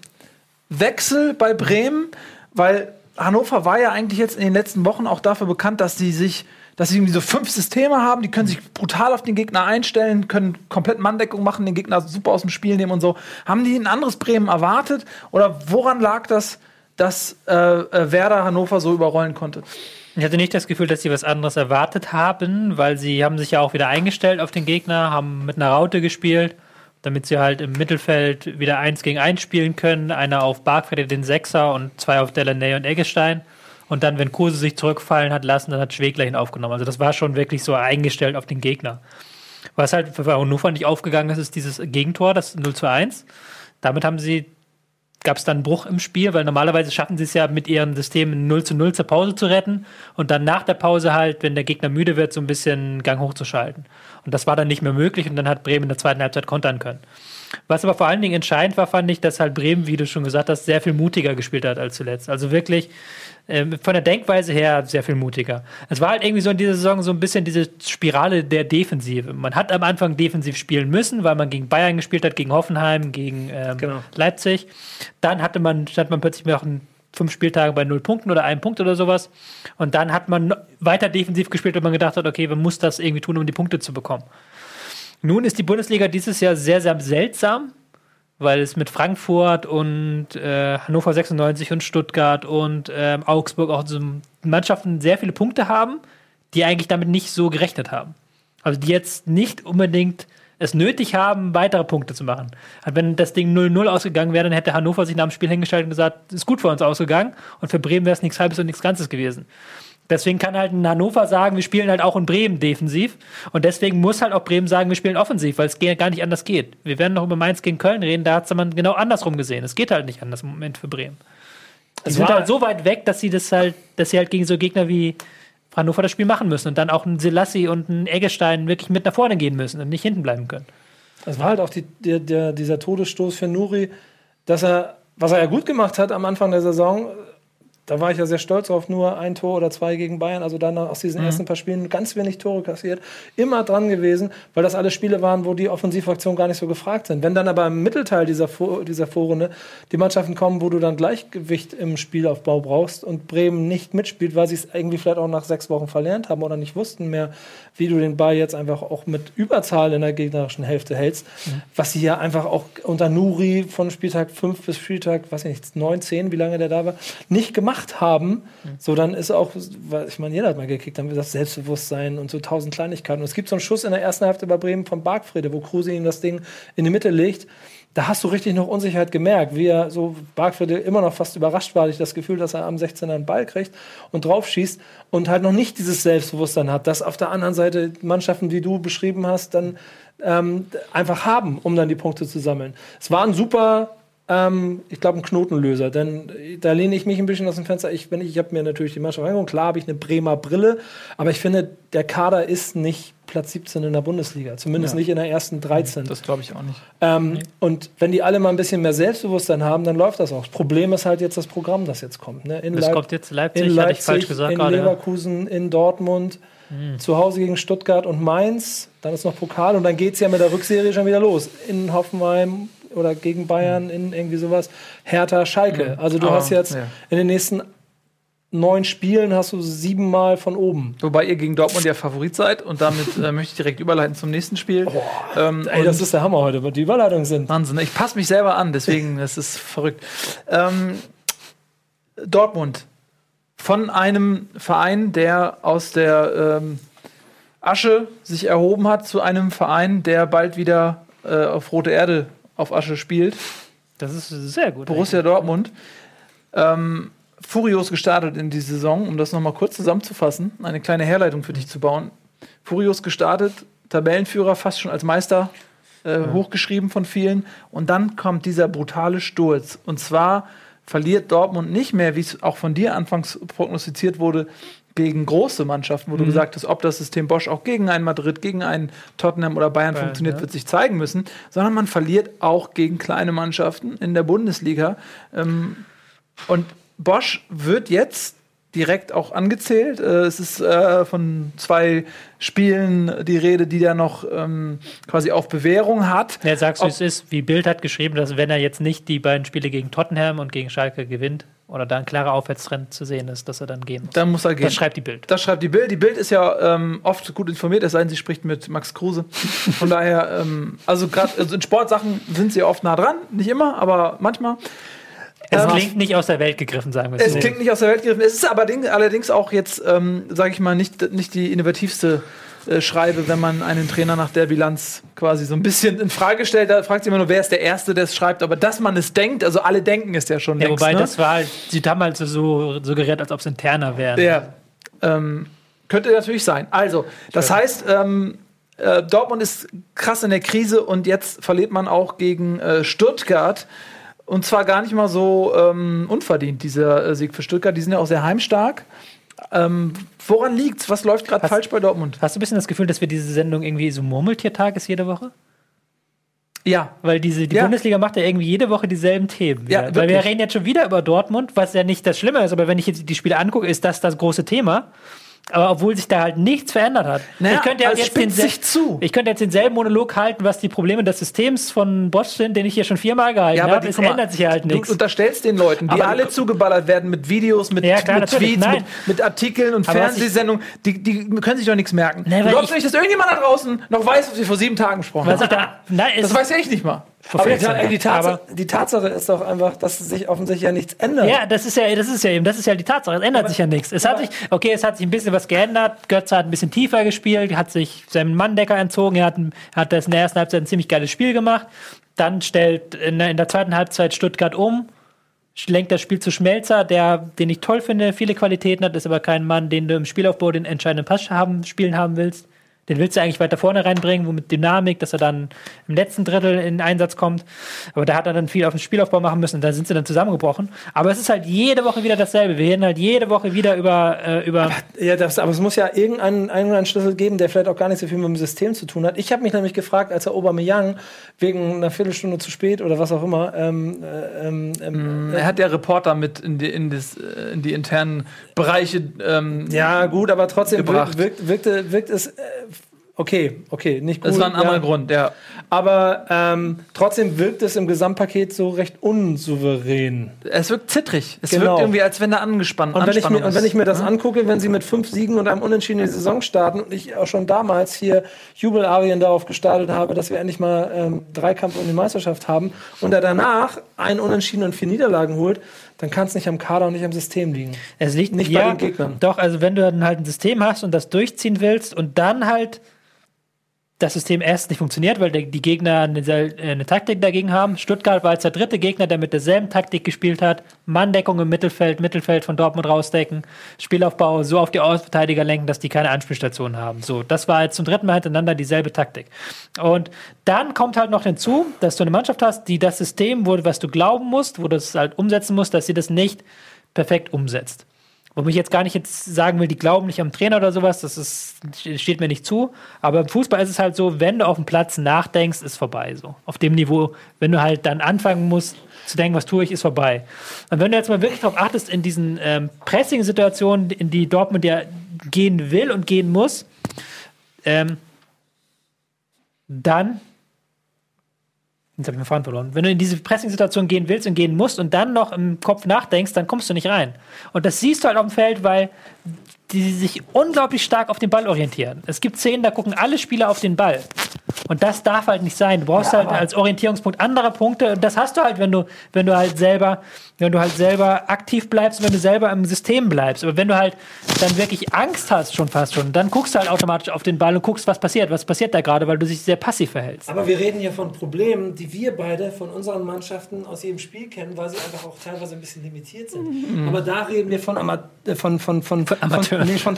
[SPEAKER 2] Wechsel bei Bremen? Weil Hannover war ja eigentlich jetzt in den letzten Wochen auch dafür bekannt, dass sie sich, dass sie irgendwie so fünf Systeme haben, die können sich brutal auf den Gegner einstellen, können komplett Manndeckung machen, den Gegner super aus dem Spiel nehmen und so. Haben die ein anderes Bremen erwartet? Oder woran lag das, dass äh, äh, Werder Hannover so überrollen konnte?
[SPEAKER 4] Ich hatte nicht das Gefühl, dass sie was anderes erwartet haben, weil sie haben sich ja auch wieder eingestellt auf den Gegner, haben mit einer Raute gespielt, damit sie halt im Mittelfeld wieder eins gegen eins spielen können. Einer auf Bargfrede den Sechser und zwei auf Delaney und Eggestein. Und dann, wenn Kurse sich zurückfallen hat lassen, dann hat Schwegler ihn aufgenommen. Also das war schon wirklich so eingestellt auf den Gegner. Was halt für Hannover nicht aufgegangen ist, ist dieses Gegentor, das 0 zu 1. Damit haben sie gab es dann einen Bruch im Spiel, weil normalerweise schaffen sie es ja mit ihren Systemen 0 zu 0 zur Pause zu retten und dann nach der Pause halt, wenn der Gegner müde wird, so ein bisschen Gang hochzuschalten. Und das war dann nicht mehr möglich und dann hat Bremen in der zweiten Halbzeit kontern können. Was aber vor allen Dingen entscheidend war, fand ich, dass halt Bremen, wie du schon gesagt hast, sehr viel mutiger gespielt hat als zuletzt. Also wirklich ähm, von der Denkweise her sehr viel mutiger. Es war halt irgendwie so in dieser Saison so ein bisschen diese Spirale der Defensive. Man hat am Anfang defensiv spielen müssen, weil man gegen Bayern gespielt hat, gegen Hoffenheim, gegen ähm,
[SPEAKER 3] Genau.
[SPEAKER 4] Leipzig. Dann hatte man, stand man plötzlich noch ein fünf Spieltage bei null Punkten oder einem Punkt oder sowas. Und dann hat man weiter defensiv gespielt, weil man gedacht hat, okay, man muss das irgendwie tun, um die Punkte zu bekommen. Nun ist die Bundesliga dieses Jahr sehr, sehr seltsam, weil es mit Frankfurt und äh, Hannover 96 und Stuttgart und ähm, Augsburg auch so Mannschaften sehr viele Punkte haben, die eigentlich damit nicht so gerechnet haben. Also die jetzt nicht unbedingt es nötig haben, weitere Punkte zu machen. Also wenn das Ding 0-0 ausgegangen wäre, dann hätte Hannover sich nach dem Spiel hingestellt und gesagt, ist gut für uns ausgegangen. Und für Bremen wäre es nichts Halbes und nichts Ganzes gewesen. Deswegen kann halt ein Hannover sagen, wir spielen halt auch in Bremen defensiv. Und deswegen muss halt auch Bremen sagen, wir spielen offensiv, weil es gar nicht anders geht. Wir werden noch über Mainz gegen Köln reden, da hat es man genau andersrum gesehen. Es geht halt nicht anders im Moment für Bremen. Die
[SPEAKER 3] Es
[SPEAKER 4] sind halt so weit weg, dass sie das halt, dass sie halt gegen so Gegner wie Hannover das Spiel machen müssen und dann auch ein Selassie und ein Eggestein wirklich mit nach vorne gehen müssen und nicht hinten bleiben können.
[SPEAKER 3] Es war halt auch die, der, der, dieser Todesstoß für Nuri, dass er, was er ja gut gemacht hat am Anfang der Saison, da war ich ja sehr stolz auf nur ein Tor oder zwei gegen Bayern, also dann aus diesen ersten paar Spielen ganz wenig Tore kassiert, immer dran gewesen, weil das alles Spiele waren, wo die Offensivaktionen gar nicht so gefragt sind. Wenn dann aber im Mittelteil dieser, Vor dieser Vorrunde die Mannschaften kommen, wo du dann Gleichgewicht im Spielaufbau brauchst und Bremen nicht mitspielt, weil sie es irgendwie vielleicht auch nach sechs Wochen verlernt haben oder nicht wussten mehr, wie du den Ball jetzt einfach auch mit Überzahl in der gegnerischen Hälfte hältst, was sie ja einfach auch unter Nuri von Spieltag 5 bis Spieltag, weiß ich nicht, 9, 10, wie lange der da war, nicht gemacht haben. So, dann ist auch, ich meine, jeder hat mal gekickt, dann wird das Selbstbewusstsein und so tausend Kleinigkeiten. Und es gibt so einen Schuss in der ersten Hälfte bei Bremen von Bargfrede, wo Kruse ihm das Ding in die Mitte legt. Da hast du richtig noch Unsicherheit gemerkt, wie er so Bargfrede immer noch fast überrascht war, durch das Gefühl, dass er am 16er einen Ball kriegt und drauf schießt und halt noch nicht dieses Selbstbewusstsein hat, das auf der anderen Seite Mannschaften, die du beschrieben hast, dann ähm, einfach haben, um dann die Punkte zu sammeln. Es war ein super, ähm, ich glaube, ein Knotenlöser, denn da lehne ich mich ein bisschen aus dem Fenster. Ich, wenn ich, ich habe mir natürlich die Mannschaft angeguckt, klar habe ich eine Bremer Brille, aber ich finde, der Kader ist nicht Platz 17 in der Bundesliga, zumindest nicht in der ersten 13.
[SPEAKER 2] Das glaube ich auch nicht.
[SPEAKER 3] Ähm, Und wenn die alle mal ein bisschen mehr Selbstbewusstsein haben, dann läuft das auch. Das Problem ist halt jetzt das Programm, das jetzt kommt. Ne? In
[SPEAKER 4] Das
[SPEAKER 3] Leip-
[SPEAKER 4] kommt jetzt Leipzig,
[SPEAKER 3] in
[SPEAKER 4] hatte ich
[SPEAKER 3] Leipzig,
[SPEAKER 4] falsch gesagt
[SPEAKER 3] in
[SPEAKER 4] gerade. ja.
[SPEAKER 3] Leverkusen, in Dortmund, zu Hause gegen Stuttgart und Mainz. Dann ist noch Pokal und dann geht es ja mit der Rückserie schon wieder los. In Hoffenheim oder gegen Bayern, in irgendwie sowas. Hertha, Schalke. Also du
[SPEAKER 2] Aber,
[SPEAKER 3] hast jetzt
[SPEAKER 2] ja.
[SPEAKER 3] in den nächsten neun Spielen hast du siebenmal von oben.
[SPEAKER 2] Wobei ihr gegen Dortmund ja Favorit seid und damit äh, möchte ich direkt überleiten zum nächsten Spiel. ähm,
[SPEAKER 3] Ey, das ist der Hammer heute, was die Überleitungen sind.
[SPEAKER 2] Wahnsinn. Ich passe mich selber an, deswegen das ist verrückt. Ähm, Dortmund von einem Verein, der aus der ähm, Asche sich erhoben hat, zu einem Verein, der bald wieder äh, auf rote Erde auf Asche spielt.
[SPEAKER 4] Das ist sehr gut.
[SPEAKER 2] Borussia Dortmund. Ähm, furios gestartet in die Saison, um das nochmal kurz zusammenzufassen, eine kleine Herleitung für dich zu bauen. Furios gestartet, Tabellenführer, fast schon als Meister äh, hochgeschrieben von vielen. Und dann kommt dieser brutale Sturz. Und zwar verliert Dortmund nicht mehr, wie es auch von dir anfangs prognostiziert wurde, gegen große Mannschaften, wo du gesagt hast, ob das System Bosch auch gegen einen Madrid, gegen einen Tottenham oder Bayern
[SPEAKER 4] Bayern,
[SPEAKER 2] funktioniert,
[SPEAKER 4] ja.
[SPEAKER 2] wird sich zeigen müssen, sondern man verliert auch gegen kleine Mannschaften in der Bundesliga. Ähm, und Bosch wird jetzt direkt auch angezählt. Äh, es ist äh, von zwei Spielen die Rede, die der noch ähm, quasi auf Bewährung hat.
[SPEAKER 4] Ja, sagst du, es ist, wie Bild hat geschrieben, dass wenn er jetzt nicht die beiden Spiele gegen Tottenham und gegen Schalke gewinnt oder da ein klarer Aufwärtstrend zu sehen ist, dass er dann gehen muss.
[SPEAKER 2] Dann muss er gehen.
[SPEAKER 4] Das schreibt die Bild.
[SPEAKER 2] Das schreibt die Bild. Die Bild ist ja ähm, oft gut informiert, es sei denn, sie spricht mit Max Kruse. Von daher, ähm, also gerade also in Sportsachen sind sie oft nah dran. Nicht immer, aber manchmal.
[SPEAKER 4] Es
[SPEAKER 2] Ähm,
[SPEAKER 4] klingt nicht aus der Welt gegriffen, sagen wir
[SPEAKER 2] Es
[SPEAKER 4] so.
[SPEAKER 2] klingt nicht aus der Welt gegriffen. Es ist aber ding, allerdings auch jetzt, ähm, sage ich mal, nicht, nicht die innovativste äh, Schreibe, wenn man einen Trainer nach der Bilanz quasi so ein bisschen in Frage stellt. Da fragt sich immer nur, wer ist der Erste, der es schreibt. Aber dass man es denkt, also alle denken es ja schon
[SPEAKER 4] Ja,
[SPEAKER 2] längst.
[SPEAKER 4] wobei
[SPEAKER 2] ne?
[SPEAKER 4] das war sie haben halt so suggeriert, als ob es interner wären.
[SPEAKER 2] Ja. Ähm, könnte natürlich sein. Also, das heißt, ähm, äh, Dortmund ist krass in der Krise und jetzt verliert man auch gegen äh, Stuttgart. Und zwar gar nicht mal so ähm, unverdient, dieser äh, Sieg für Stuttgart. Die sind ja auch sehr heimstark. Ähm, woran liegt's? Was läuft gerade falsch bei Dortmund?
[SPEAKER 4] Hast du ein bisschen das Gefühl, dass wir diese Sendung irgendwie so Murmeltiertag ist jede Woche?
[SPEAKER 2] Ja.
[SPEAKER 4] Weil diese, die
[SPEAKER 2] Ja.
[SPEAKER 4] Bundesliga macht ja irgendwie jede Woche dieselben Themen.
[SPEAKER 2] Ja,
[SPEAKER 4] wieder. Weil wir reden jetzt schon wieder über Dortmund, was ja nicht das Schlimme ist, aber wenn ich jetzt die Spiele angucke, ist das das große Thema. Aber obwohl sich da halt nichts verändert hat.
[SPEAKER 2] Naja,
[SPEAKER 4] ich könnte ja jetzt den. Ich könnte jetzt denselben Monolog halten, was die Probleme des Systems von Bosch sind, den ich hier schon viermal gehalten
[SPEAKER 2] Ja, aber
[SPEAKER 4] habe. Es
[SPEAKER 2] mal,
[SPEAKER 4] ändert sich ja halt
[SPEAKER 2] Du
[SPEAKER 4] nichts.
[SPEAKER 2] unterstellst den Leuten, die
[SPEAKER 4] Aber-
[SPEAKER 2] alle zugeballert werden mit Videos, mit,
[SPEAKER 4] Ja, klar,
[SPEAKER 2] mit. Tweets, mit,
[SPEAKER 4] Nein.
[SPEAKER 2] mit Artikeln und
[SPEAKER 4] Aber
[SPEAKER 2] Fernsehsendungen, die, die können sich doch nichts merken.
[SPEAKER 4] Nee,
[SPEAKER 2] du glaubst
[SPEAKER 4] ich-
[SPEAKER 2] nicht, dass irgendjemand da draußen noch weiß, was wir vor sieben Tagen gesprochen haben.
[SPEAKER 4] da, nein,
[SPEAKER 2] Das weiß ja ich nicht mal.
[SPEAKER 3] Aber die, Tatsache,
[SPEAKER 4] Aber-
[SPEAKER 3] die Tatsache ist doch einfach, dass sich offensichtlich ja nichts ändert.
[SPEAKER 4] Ja, das ist ja, das ist ja eben, das ist ja die Tatsache. Es ändert sich ja nichts. Es hat sich, okay, es hat sich ein bisschen was geändert. Götze hat ein bisschen tiefer gespielt, hat sich seinem Manndecker entzogen. Er hat, hat das in der ersten Halbzeit ein ziemlich geiles Spiel gemacht. Dann stellt in der, in der zweiten Halbzeit Stuttgart um, lenkt das Spiel zu Schmelzer, der, den ich toll finde, viele Qualitäten hat, ist aber kein Mann, den du im Spielaufbau den entscheidenden Pass haben, spielen haben willst. Den willst du eigentlich weiter vorne reinbringen, wo mit Dynamik, dass er dann im letzten Drittel in Einsatz kommt. Aber da hat er dann viel auf den Spielaufbau machen müssen und da sind sie dann zusammengebrochen. Aber es ist halt jede Woche wieder dasselbe. Wir reden halt jede Woche wieder über, äh, über
[SPEAKER 3] Ja, das, aber es muss ja irgendeinen irgendeinen Schlüssel geben, der vielleicht auch gar nicht so viel mit dem System zu tun hat. Ich habe mich nämlich gefragt, als er Aubameyang wegen einer Viertelstunde zu spät oder was auch immer, ähm, äh, ähm, ähm,
[SPEAKER 2] Er hat ja Reporter mit in die, in das, äh, in die internen Bereiche. Ähm,
[SPEAKER 3] ja gut, aber trotzdem
[SPEAKER 2] Gebracht.
[SPEAKER 3] wirkt, wirkt, wirkte, wirkt es äh, okay, okay, nicht gut.
[SPEAKER 2] Das war ein anderer
[SPEAKER 3] ja.
[SPEAKER 2] Grund, ja.
[SPEAKER 3] Aber ähm, trotzdem wirkt es im Gesamtpaket so recht unsouverän.
[SPEAKER 2] Es wirkt zittrig. Es
[SPEAKER 3] Genau.
[SPEAKER 2] wirkt irgendwie, als wenn da angespannt
[SPEAKER 3] Und wenn, ich mir, und wenn ich mir das
[SPEAKER 2] ist.
[SPEAKER 3] angucke, wenn sie mit fünf Siegen und einem Unentschieden in die Saison starten und ich auch schon damals hier Jubelarien darauf gestartet habe, dass wir endlich mal ähm, Dreikampf um die Meisterschaft haben und er danach ein Unentschieden und vier Niederlagen holt, dann kann es nicht am Kader und nicht am System liegen.
[SPEAKER 4] Es liegt
[SPEAKER 3] Nicht
[SPEAKER 4] ja,
[SPEAKER 3] bei den Gegnern.
[SPEAKER 4] Doch, also wenn du dann halt ein System hast und das durchziehen willst und dann halt das System erst nicht funktioniert, weil die Gegner eine, eine Taktik dagegen haben. Stuttgart war jetzt der dritte Gegner, der mit derselben Taktik gespielt hat. Manndeckung im Mittelfeld, Mittelfeld von Dortmund rausdecken, Spielaufbau so auf die Außenverteidiger lenken, dass die keine Anspielstation haben. So, das war jetzt zum dritten Mal hintereinander dieselbe Taktik. Und dann kommt halt noch hinzu, dass du eine Mannschaft hast, die das System, wo, was du glauben musst, wo du es halt umsetzen musst, dass sie das nicht perfekt umsetzt. Wo ich jetzt gar nicht jetzt sagen will, die glauben nicht am Trainer oder sowas, das ist, steht mir nicht zu. Aber im Fußball ist es halt so, wenn du auf dem Platz nachdenkst, ist vorbei. So. Auf dem Niveau, wenn du halt dann anfangen musst zu denken, was tue ich, ist vorbei. Und wenn du jetzt mal wirklich darauf achtest, in diesen ähm, Pressing-Situationen, in die Dortmund ja gehen will und gehen muss, ähm, dann Jetzt habe ich mir Faden verloren. Wenn du in diese Pressing-Situation gehen willst und gehen musst und dann noch im Kopf nachdenkst, dann kommst du nicht rein. Und das siehst du halt auf dem Feld, weil die sich unglaublich stark auf den Ball orientieren. Es gibt Szenen, da gucken alle Spieler auf den Ball. Und das darf halt nicht sein. Du brauchst halt als Orientierungspunkt andere Punkte. Und das hast du halt, wenn du, wenn du halt selber, wenn du halt selber aktiv bleibst und wenn du selber im System bleibst. Aber wenn du halt dann wirklich Angst hast, schon fast schon, dann guckst du halt automatisch auf den Ball und guckst, was passiert. Was passiert da gerade, weil du dich sehr passiv verhältst.
[SPEAKER 3] Aber wir reden hier von Problemen, die wir beide von unseren Mannschaften aus jedem Spiel kennen, weil sie einfach auch teilweise ein bisschen limitiert sind. Aber da reden wir von, Ama äh, von, von, von, von,
[SPEAKER 4] Amateuren.
[SPEAKER 3] nee, von,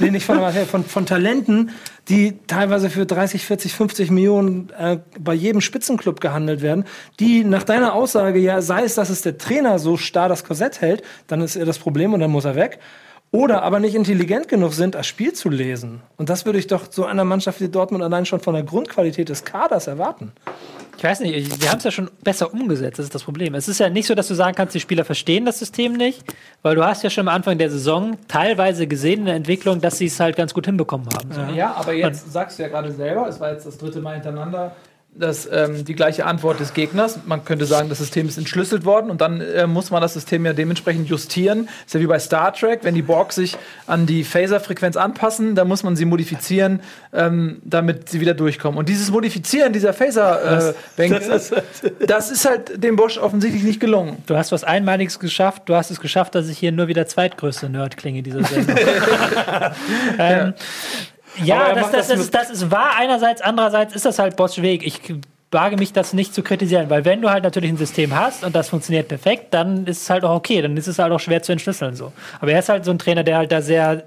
[SPEAKER 3] nee, nicht von, Amateur, von, von Talenten, die teilweise für 30, 40, 50 Millionen äh, bei jedem Spitzenclub gehandelt werden, die nach deiner Aussage ja, sei es, dass es der Trainer so starr das Korsett hält, dann ist er das Problem und dann muss er weg. Oder aber nicht intelligent genug sind, das Spiel zu lesen. Und das würde ich doch so einer Mannschaft wie Dortmund allein schon von der Grundqualität des Kaders erwarten.
[SPEAKER 4] Ich weiß nicht, ich- wir haben es ja schon besser umgesetzt, das ist das Problem. Es ist ja nicht so, dass du sagen kannst, die Spieler verstehen das System nicht, weil du hast ja schon am Anfang der Saison teilweise gesehen in der Entwicklung, dass sie es halt ganz gut hinbekommen haben. So.
[SPEAKER 2] Ja, aber jetzt sagst du ja gerade selber, es war jetzt das dritte Mal hintereinander, dass ähm, die gleiche Antwort des Gegners. Man könnte sagen, das System ist entschlüsselt worden und dann äh, muss man das System ja dementsprechend justieren. ist ja wie bei Star Trek, wenn die Borg sich an die Phaser-Frequenz anpassen, dann muss man sie modifizieren, ähm, damit sie wieder durchkommen. Und dieses Modifizieren dieser Phaser-Bänke, das, ist halt dem Bosch offensichtlich nicht gelungen.
[SPEAKER 4] Du hast was Einmaliges geschafft, du hast es geschafft, dass ich hier nur wieder zweitgrößte Nerd klinge dieser Sendung. ähm, ja,
[SPEAKER 3] Er
[SPEAKER 4] das, das,
[SPEAKER 3] das
[SPEAKER 4] ist, das ist wahr einerseits, andererseits ist das halt Bosch Weg. Ich wage mich das nicht zu kritisieren, weil wenn du halt natürlich ein System hast und das funktioniert perfekt, dann ist es halt auch okay, dann ist es halt auch schwer zu entschlüsseln so. Aber er ist halt so ein Trainer, der halt da sehr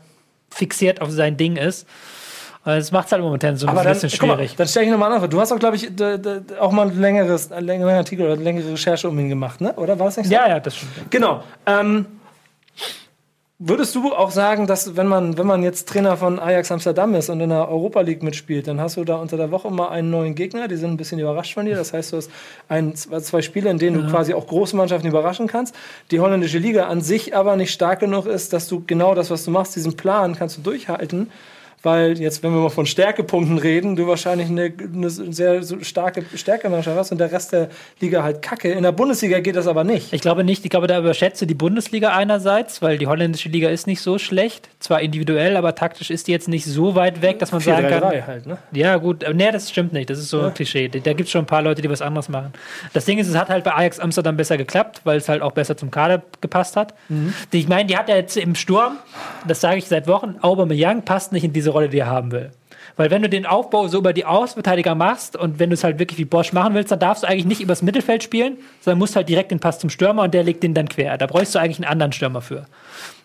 [SPEAKER 4] fixiert auf sein Ding ist. Und Das macht es halt momentan so ein
[SPEAKER 3] Aber dann,
[SPEAKER 4] bisschen
[SPEAKER 3] mal,
[SPEAKER 4] schwierig.
[SPEAKER 3] dann stelle ich nochmal eine Frage. Du hast auch, glaube ich, auch mal ein längeres, einen längeren Artikel oder eine längere Recherche um ihn gemacht, ne? Oder war das nicht so?
[SPEAKER 4] ja, ja, das stimmt.
[SPEAKER 3] Genau. Ähm, würdest du auch sagen, dass wenn man, wenn man jetzt Trainer von Ajax Amsterdam ist und in der Europa League mitspielt, dann hast du da unter der Woche mal einen neuen Gegner, die sind ein bisschen überrascht von dir. Das heißt, du hast ein, zwei, zwei Spiele, in denen du quasi auch große Mannschaften überraschen kannst. Die holländische Liga an sich aber nicht stark genug ist, dass du genau das, was du machst, diesen Plan kannst du durchhalten. Weil jetzt, wenn wir mal von Stärkepunkten reden, du wahrscheinlich eine, eine sehr starke Stärkemannschaft hast und der Rest der Liga halt kacke. In der Bundesliga geht das aber nicht.
[SPEAKER 4] Ich glaube nicht. Ich glaube, da überschätze die Bundesliga einerseits, weil die holländische Liga ist nicht so schlecht. Zwar individuell, aber taktisch ist die jetzt nicht so weit weg, dass man sagen kann.
[SPEAKER 3] 4-3-3 halt, ne?
[SPEAKER 4] Ja, gut. Nee, das stimmt nicht. Das ist so ein Klischee. Da gibt es schon ein paar Leute, die was anderes machen. Das Ding ist, es hat halt bei Ajax Amsterdam besser geklappt, weil es halt auch besser zum Kader gepasst hat. Die, ich meine, die hat ja jetzt im Sturm, das sage ich seit Wochen, Aubameyang passt nicht in diese Rolle, die er haben will. Weil wenn du den Aufbau so über die Außenverteidiger machst und wenn du es halt wirklich wie Bosch machen willst, dann darfst du eigentlich nicht übers Mittelfeld spielen, sondern musst halt direkt den Pass zum Stürmer und der legt den dann quer. Da bräuchst du eigentlich einen anderen Stürmer für.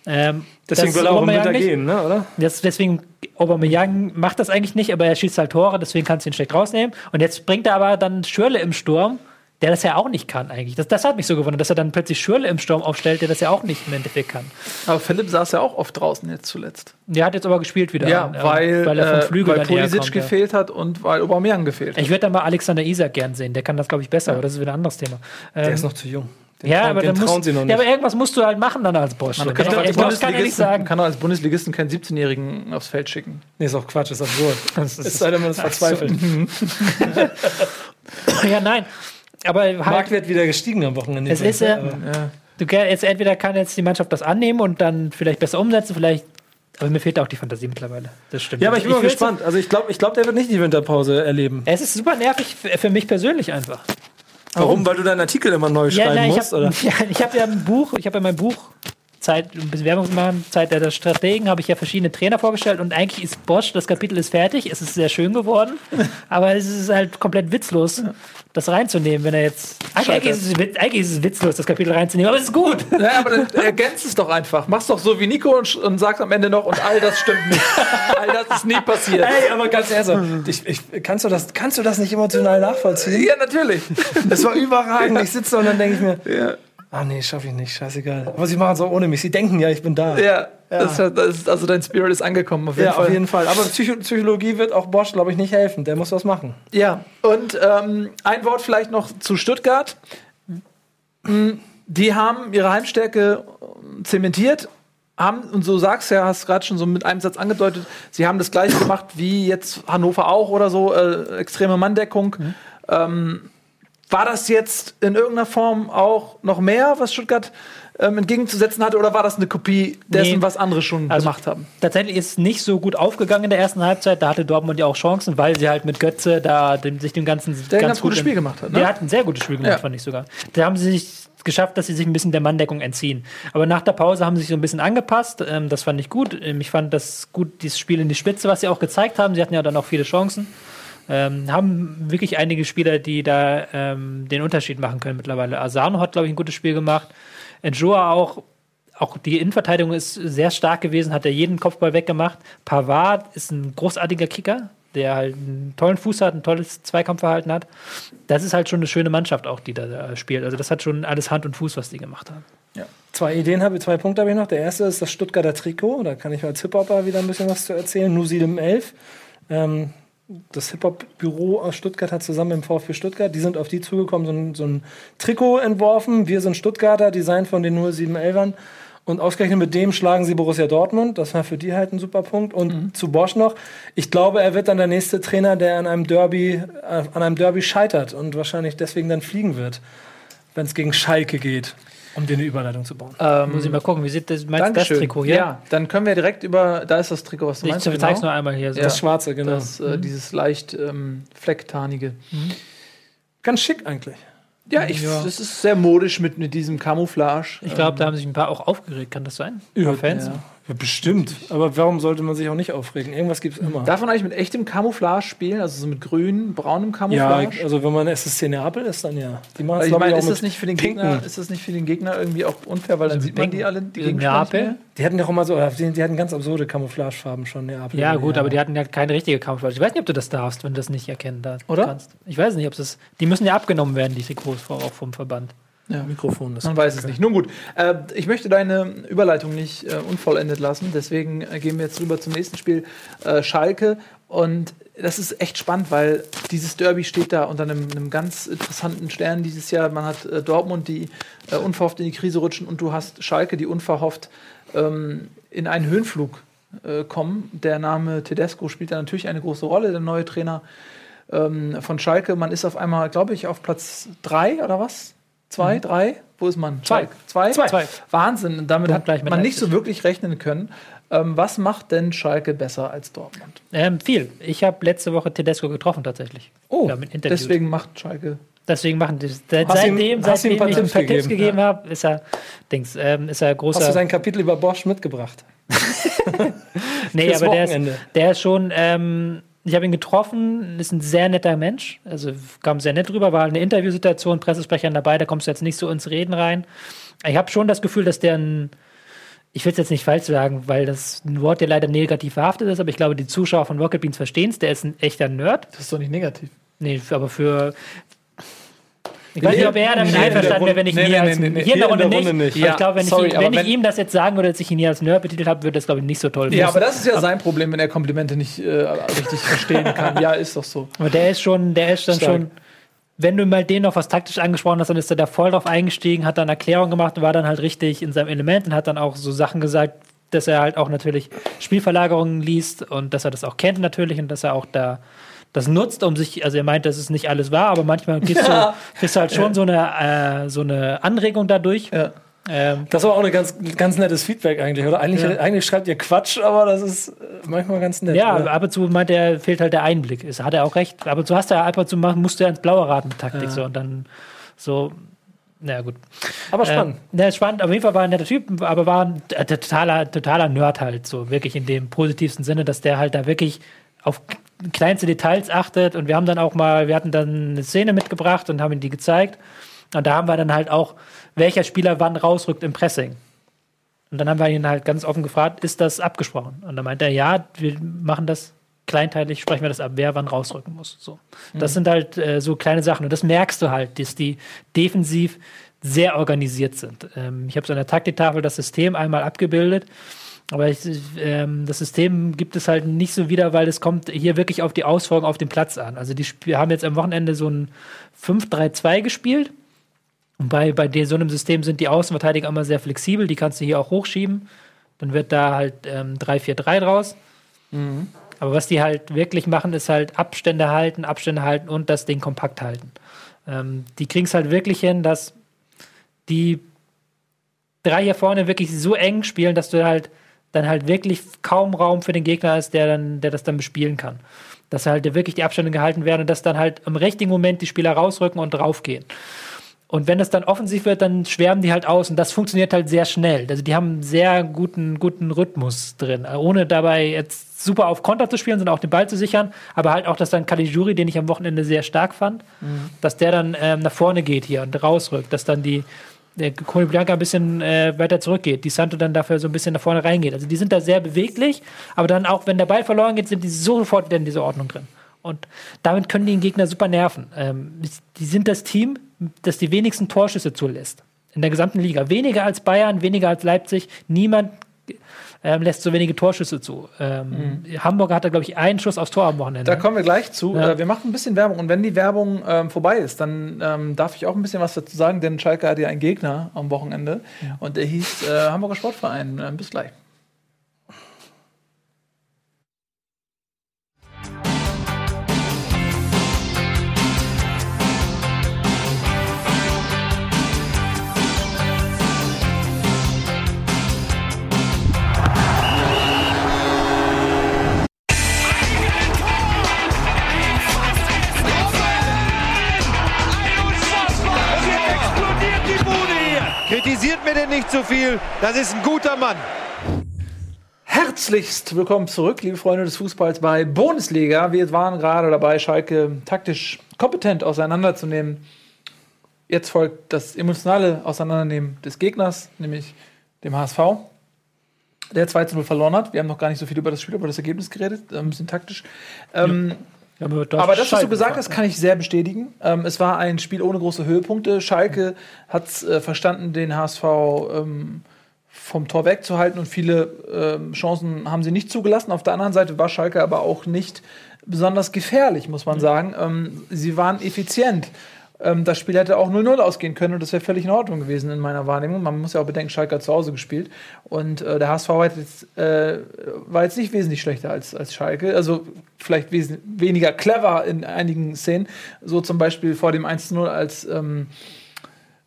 [SPEAKER 4] Ähm,
[SPEAKER 3] Deswegen will er
[SPEAKER 4] Aubameyang nicht.
[SPEAKER 3] gehen, ne, oder?
[SPEAKER 4] Das, deswegen, Aubameyang macht das eigentlich nicht, aber er schießt halt Tore, deswegen kannst du ihn schlecht rausnehmen. Und jetzt bringt er aber dann Schürle im Sturm, der das ja auch nicht kann eigentlich. Das, das hat mich so gewundert, dass er dann plötzlich Schürle im Sturm aufstellt, der das ja auch nicht im Endeffekt kann.
[SPEAKER 2] Aber Philipp saß ja auch oft draußen jetzt zuletzt.
[SPEAKER 4] Der hat jetzt aber gespielt wieder.
[SPEAKER 2] Ja,
[SPEAKER 4] äh,
[SPEAKER 2] weil,
[SPEAKER 4] weil er vom
[SPEAKER 2] äh,
[SPEAKER 4] Flügel
[SPEAKER 2] weil
[SPEAKER 4] dann eher
[SPEAKER 2] Pulisic
[SPEAKER 4] kommt, ja.
[SPEAKER 2] gefehlt hat und weil Aubameyang gefehlt hat.
[SPEAKER 4] Ich würde dann mal Alexander Isak gern sehen, der kann das, glaube ich, besser, aber das ist wieder ein anderes Thema.
[SPEAKER 3] Der
[SPEAKER 4] Ähm,
[SPEAKER 3] ist noch zu jung. Den
[SPEAKER 4] ja,
[SPEAKER 3] trauen-
[SPEAKER 4] aber dann
[SPEAKER 3] trauen
[SPEAKER 4] musst,
[SPEAKER 3] sie noch
[SPEAKER 4] ja,
[SPEAKER 3] nicht.
[SPEAKER 4] aber irgendwas musst du halt machen dann als Bosch.
[SPEAKER 2] Man kann, auch als
[SPEAKER 4] kann ja
[SPEAKER 2] Bundesligisten,
[SPEAKER 4] sagen.
[SPEAKER 2] kann auch als Bundesligisten keinen 17-Jährigen aufs Feld schicken.
[SPEAKER 3] Nee, ist auch Quatsch, ist absurd. es sei denn, man ist verzweifelt.
[SPEAKER 4] Ja, nein. Aber halt,
[SPEAKER 3] Marktwert wieder gestiegen am Wochenende.
[SPEAKER 4] Es ist, äh,
[SPEAKER 2] Ja.
[SPEAKER 4] du jetzt entweder kann jetzt die Mannschaft das annehmen und dann vielleicht besser umsetzen, vielleicht. Aber mir fehlt auch die Fantasie mittlerweile. Das stimmt.
[SPEAKER 3] ja, aber ich bin mal
[SPEAKER 4] will's-
[SPEAKER 3] gespannt. Also ich glaube, ich glaub, der wird nicht die Winterpause erleben.
[SPEAKER 4] Es ist super nervig für, mich persönlich einfach.
[SPEAKER 3] Warum? Weil du deinen Artikel immer neu schreiben
[SPEAKER 4] nein, ich
[SPEAKER 3] musst,
[SPEAKER 4] habe
[SPEAKER 3] oder?
[SPEAKER 4] ja, ich hab ja ein Buch, ich habe ja mein Buch Zeit, ein bisschen Werbung zu machen, Zeit der Strategen, habe ich ja verschiedene Trainer vorgestellt und eigentlich ist Bosch, das Kapitel ist fertig, es ist sehr schön geworden, aber es ist halt komplett witzlos, das reinzunehmen, wenn er jetzt. Eigentlich, ist es, eigentlich ist es witzlos, das Kapitel reinzunehmen, aber es ist gut.
[SPEAKER 2] Ja, aber dann ergänzt es doch einfach. Mach's doch so wie Nico und, und sagst am Ende noch, und all das stimmt nicht. all das ist nie passiert.
[SPEAKER 3] Ey, aber ganz ehrlich, ich, ich, kannst, du das, kannst du das nicht emotional nachvollziehen?
[SPEAKER 2] Ja, natürlich.
[SPEAKER 3] Das war überragend. Ich sitze da und dann denke ich mir,
[SPEAKER 2] Ja,
[SPEAKER 3] ah nee, schaffe ich nicht, scheißegal. Aber sie machen es auch ohne mich. Sie denken ja, ich bin da.
[SPEAKER 2] ja. Das, das ist, also dein Spirit ist angekommen auf jeden
[SPEAKER 3] Ja,
[SPEAKER 2] Fall.
[SPEAKER 3] auf jeden Fall. Aber Psycho Psychologie wird auch Bosch, glaube ich, nicht helfen. Der muss was machen.
[SPEAKER 2] Ja, und ähm, ein Wort vielleicht noch zu Stuttgart. Mm, Die haben ihre Heimstärke ähm, zementiert, haben, und so sagst du ja, hast gerade schon so mit einem Satz angedeutet, sie haben das gleiche gemacht wie jetzt Hannover auch oder so, äh, extreme Manndeckung. Ähm, war das jetzt in irgendeiner Form auch noch mehr, was Stuttgart ähm, entgegenzusetzen hatte, oder war das eine Kopie dessen,
[SPEAKER 4] Nee.
[SPEAKER 2] was andere schon
[SPEAKER 4] Also,
[SPEAKER 2] gemacht haben?
[SPEAKER 4] Tatsächlich ist es nicht so gut aufgegangen in der ersten Halbzeit. Da hatte Dortmund ja auch Chancen, weil sie halt mit Götze da dem, sich dem ganzen
[SPEAKER 2] Der ganz
[SPEAKER 4] gut
[SPEAKER 2] gutes Spiel gemacht hat, ne?
[SPEAKER 4] Der hat ein sehr gutes Spiel gemacht,
[SPEAKER 2] Ja.
[SPEAKER 4] fand ich sogar. Da haben sie sich geschafft, dass sie sich ein bisschen der Manndeckung entziehen. Aber nach der Pause haben sie sich so ein bisschen angepasst. Ähm, das fand ich gut. Ähm, ich fand das gut, dieses Spiel in die Spitze, was sie auch gezeigt haben. Sie hatten ja dann auch viele Chancen. Ähm, haben wirklich einige Spieler, die da ähm, den Unterschied machen können mittlerweile. Asano hat, glaube ich, ein gutes Spiel gemacht. Enjoa auch. Auch die Innenverteidigung ist sehr stark gewesen, hat er jeden Kopfball weggemacht. Pavard ist ein großartiger Kicker, der halt einen tollen Fuß hat, ein tolles Zweikampfverhalten hat. Das ist halt schon eine schöne Mannschaft auch, die da, spielt. Also das hat schon alles Hand und Fuß, was die gemacht haben.
[SPEAKER 3] Zwei Ideen habe ich, zwei Punkte habe ich noch. Der erste ist das Stuttgarter Trikot. Da kann ich als Hip-Hopper wieder ein bisschen was zu erzählen. Nusidem 11. Ähm, das Hip-Hop-Büro aus Stuttgart hat zusammen mit dem VfB Stuttgart, die sind auf die zugekommen, so ein, so ein Trikot entworfen. Wir sind Stuttgarter, Design von den 0711ern. Und ausgerechnet mit dem schlagen sie Borussia Dortmund. Das war für die halt ein super Punkt. Und zu Bosch noch. Ich glaube, er wird dann der nächste Trainer, der an einem Derby, äh, an einem Derby scheitert und wahrscheinlich deswegen dann fliegen wird, wenn es gegen Schalke geht, um dir eine Überleitung zu bauen.
[SPEAKER 4] Muss ich mal gucken, wie sieht das, meinst du das
[SPEAKER 2] Dankeschön.
[SPEAKER 4] Trikot hier?
[SPEAKER 2] Ja, dann können wir direkt über, da ist das Trikot, was du
[SPEAKER 4] Ich
[SPEAKER 2] meinst. genau.
[SPEAKER 4] zeig's nur einmal hier. So.
[SPEAKER 2] Ja.
[SPEAKER 3] Das Schwarze, genau.
[SPEAKER 2] Das, äh, dieses leicht ähm, flecktarnige.
[SPEAKER 3] Ganz schick eigentlich.
[SPEAKER 2] Ja, ich, das ist sehr modisch mit, mit diesem Camouflage.
[SPEAKER 4] Ich glaube, da haben sich ein paar auch aufgeregt, kann das sein?
[SPEAKER 3] Ja,
[SPEAKER 4] Ein paar Fans?
[SPEAKER 3] Ja. Ja, bestimmt. Aber warum sollte man sich auch nicht aufregen? Irgendwas gibt es immer.
[SPEAKER 2] Darf man eigentlich mit echtem Camouflage spielen? Also so mit grün, braunem
[SPEAKER 3] ja,
[SPEAKER 2] Camouflage?
[SPEAKER 3] also wenn man SSC Neapel ist, dann ja. Die machen
[SPEAKER 2] Weil ich meine, ist das nicht für den
[SPEAKER 3] pinken.
[SPEAKER 2] Gegner, ist das nicht für den Gegner irgendwie auch unfair, weil dann sieht man die alle, die
[SPEAKER 4] Neapel?
[SPEAKER 3] Die hatten ja auch immer so, die, die hatten ganz absurde Camouflagefarben schon, Neapel.
[SPEAKER 4] Ja, gut, aber die hatten ja keine richtige Camouflage. Ich weiß nicht, ob du das darfst, wenn du das nicht erkennen darfst.
[SPEAKER 2] Oder?
[SPEAKER 4] Kannst. Ich weiß nicht, ob das. Die müssen ja abgenommen werden, die Trikots auch vom Verband.
[SPEAKER 2] Ja.
[SPEAKER 3] Mikrofon ist.
[SPEAKER 2] Man weiß es nicht. Nun gut, äh, ich möchte deine Überleitung nicht äh, unvollendet lassen, deswegen äh, gehen wir jetzt rüber zum nächsten Spiel, äh, Schalke. Und das ist echt spannend, weil dieses Derby steht da unter einem, einem ganz interessanten Stern dieses Jahr. Man hat äh, Dortmund, die äh, unverhofft in die Krise rutschen, und du hast Schalke, die unverhofft ähm, in einen Höhenflug kommen. Der Name Tedesco spielt da natürlich eine große Rolle, der neue Trainer ähm, von Schalke. Man ist auf einmal, glaube ich, auf Platz drei oder was? Zwei, drei? Wo ist man?
[SPEAKER 3] Zwei.
[SPEAKER 2] Schalke. Zwei?
[SPEAKER 3] Zwei.
[SPEAKER 2] Wahnsinn. Und damit
[SPEAKER 4] Punkt
[SPEAKER 2] hat man nicht so wirklich rechnen können. Ähm, was macht denn Schalke besser als Dortmund?
[SPEAKER 4] Ähm, viel. Ich habe letzte Woche Tedesco getroffen tatsächlich.
[SPEAKER 2] Oh,
[SPEAKER 4] Ja,
[SPEAKER 2] deswegen macht Schalke.
[SPEAKER 4] Deswegen machen die seit,
[SPEAKER 3] ihm-
[SPEAKER 4] seitdem,
[SPEAKER 3] ihm ein
[SPEAKER 4] seitdem
[SPEAKER 3] paar
[SPEAKER 4] ich ihm
[SPEAKER 3] Tipps
[SPEAKER 4] ein paar Tipps
[SPEAKER 3] gegeben?
[SPEAKER 4] gegeben habe, ist er Dings, ähm, ist er
[SPEAKER 3] Hast du
[SPEAKER 4] großer.
[SPEAKER 3] sein Kapitel über Bosch mitgebracht?
[SPEAKER 4] nee, aber der ist, der ist schon. Ähm, ich habe ihn getroffen, ist ein sehr netter Mensch. Also kam sehr nett rüber, war eine Interviewsituation, Pressesprecher dabei, da kommst du jetzt nicht so ins Reden rein. Ich habe schon das Gefühl, dass der ein. Ich will es jetzt nicht falsch sagen, weil das ein Wort ja leider negativ verhaftet ist, aber ich glaube, die Zuschauer von Rocket Beans verstehen es. Der ist ein echter Nerd.
[SPEAKER 2] Das ist doch nicht negativ.
[SPEAKER 4] Nee, aber für. Ich weiß nicht, ob er damit
[SPEAKER 2] Nee,
[SPEAKER 4] einverstanden wäre, wenn ich
[SPEAKER 2] Runde-
[SPEAKER 4] ihn
[SPEAKER 2] nee,
[SPEAKER 4] hier
[SPEAKER 2] nee,
[SPEAKER 4] als,
[SPEAKER 2] nee, nee.
[SPEAKER 4] hier in der
[SPEAKER 3] Hier in
[SPEAKER 4] Runde
[SPEAKER 3] der. Runde nicht.
[SPEAKER 2] Ja,
[SPEAKER 4] ich glaube, wenn,
[SPEAKER 2] sorry,
[SPEAKER 4] ich, wenn ich ihm das jetzt sagen würde, dass ich ihn hier als Nerd betitelt habe, würde das, glaube ich, nicht so toll
[SPEAKER 2] Ja,
[SPEAKER 4] finden.
[SPEAKER 2] aber das ist ja sein Problem, wenn er Komplimente nicht äh, richtig verstehen kann. Ja, ist doch so.
[SPEAKER 4] Aber der ist schon, der ist dann
[SPEAKER 2] Stark.
[SPEAKER 4] schon, wenn du mal den noch was taktisch angesprochen hast, dann ist er da voll drauf eingestiegen, hat dann Erklärung gemacht und war dann halt richtig in seinem Element und hat dann auch so Sachen gesagt, dass er halt auch natürlich Spielverlagerungen liest und dass er das auch kennt natürlich und dass er auch da das nutzt, um sich, also er meint, dass es nicht alles wahr, aber manchmal kriegst du, kriegst du halt schon so eine, äh, so eine Anregung dadurch.
[SPEAKER 2] Ja.
[SPEAKER 4] Ähm,
[SPEAKER 3] Das war auch ein ganz, ganz nettes Feedback eigentlich, oder? Eigentlich, eigentlich schreibt ihr Quatsch, aber das ist äh, manchmal ganz nett.
[SPEAKER 4] Ja,
[SPEAKER 3] oder?
[SPEAKER 4] ab und zu meint er, fehlt halt der Einblick. Ist, hat er auch recht. Ab und zu hast du ja ab und zu machen, musst du ja ins Blaue raten mit Taktik so und dann so. Na gut.
[SPEAKER 3] aber spannend.
[SPEAKER 4] Ähm, ja, spannend. Auf jeden Fall war ein netter Typ, aber war ein äh, totaler, totaler Nerd halt, so wirklich in dem positivsten Sinne, dass der halt da wirklich auf kleinste Details achtet. Und wir haben dann auch mal, wir hatten dann eine Szene mitgebracht und haben ihm die gezeigt. Und da haben wir dann halt auch, welcher Spieler wann rausrückt im Pressing. Und dann haben wir ihn halt ganz offen gefragt, ist das abgesprochen? Und dann meinte er, ja, wir machen das kleinteilig, sprechen wir das ab, wer wann rausrücken muss. So. Das sind halt äh, so kleine Sachen. Und das merkst du halt, dass die defensiv sehr organisiert sind. Ähm, ich habe so an der Taktiktafel das System einmal abgebildet. Aber ich, ähm, das System gibt es halt nicht so wieder, weil es kommt hier wirklich auf die Ausfolgen auf dem Platz an. Also die Sp- haben jetzt am Wochenende so ein 5-3-2 gespielt. Und bei, bei so einem System sind die Außenverteidiger immer sehr flexibel, die kannst du hier auch hochschieben. Dann wird da halt ähm, 3-4-3 draus. Aber was die halt wirklich machen, ist halt Abstände halten, Abstände halten und das Ding kompakt halten. Ähm, die kriegen es halt wirklich hin, dass die drei hier vorne wirklich so eng spielen, dass du halt dann halt wirklich kaum Raum für den Gegner ist, der dann, der das dann bespielen kann. Dass halt wirklich die Abstände gehalten werden und dass dann halt im richtigen Moment die Spieler rausrücken und draufgehen. Und wenn es dann offensiv wird, dann schwärmen die halt aus und das funktioniert halt sehr schnell. Also die haben einen sehr guten, guten Rhythmus drin, ohne dabei jetzt super auf Konter zu spielen, sondern auch den Ball zu sichern. Aber halt auch, dass dann Caligiuri, den ich am Wochenende sehr stark fand, dass der dann ähm, nach vorne geht hier und rausrückt, dass dann die der Cone Bianca ein bisschen äh, weiter zurückgeht, die Santo dann dafür so ein bisschen nach vorne reingeht. Also die sind da sehr beweglich, aber dann auch, wenn der Ball verloren geht, sind die sofort wieder in dieser Ordnung drin. Und damit können die den Gegner super nerven. Ähm, die sind das Team, das die wenigsten Torschüsse zulässt. In der gesamten Liga. Weniger als Bayern, weniger als Leipzig. Niemand ähm, lässt so wenige Torschüsse zu. Ähm, Hamburg hatte, glaube ich, einen Schuss aufs Tor am Wochenende.
[SPEAKER 2] Da kommen wir gleich zu.
[SPEAKER 4] Ja.
[SPEAKER 2] Äh, wir machen ein bisschen Werbung und wenn die Werbung ähm, vorbei ist, dann ähm, darf ich auch ein bisschen was dazu sagen, denn Schalke hatte ja einen Gegner am Wochenende und der hieß äh, Hamburger Sportverein. Äh, bis gleich.
[SPEAKER 1] Nicht zu viel. Das ist ein guter Mann.
[SPEAKER 2] Herzlichst willkommen zurück, liebe Freunde des Fußballs bei Bundesliga. Wir waren gerade dabei, Schalke taktisch kompetent auseinanderzunehmen. Jetzt folgt das emotionale Auseinandernehmen des Gegners, nämlich dem HSV, der 2 zu 0 verloren hat. Wir haben noch gar nicht so viel über das Spiel, über das Ergebnis geredet, ein bisschen taktisch. Ähm,
[SPEAKER 4] Ja, aber
[SPEAKER 2] aber das, was du gesagt hast, kann ich sehr bestätigen. Ähm, es war ein Spiel ohne große Höhepunkte. Schalke hat äh, verstanden, den HSV ähm, vom Tor wegzuhalten und viele ähm, Chancen haben sie nicht zugelassen. Auf der anderen Seite war Schalke aber auch nicht besonders gefährlich, muss man sagen. Ähm, sie waren effizient. Ähm, das Spiel hätte auch 0-0 ausgehen können und das wäre völlig in Ordnung gewesen in meiner Wahrnehmung. Man muss ja auch bedenken, Schalke hat zu Hause gespielt und äh, der HSV war jetzt, äh, war jetzt nicht wesentlich schlechter als, als Schalke. Also vielleicht weniger clever in einigen Szenen. So zum Beispiel vor dem 1-0, als ähm,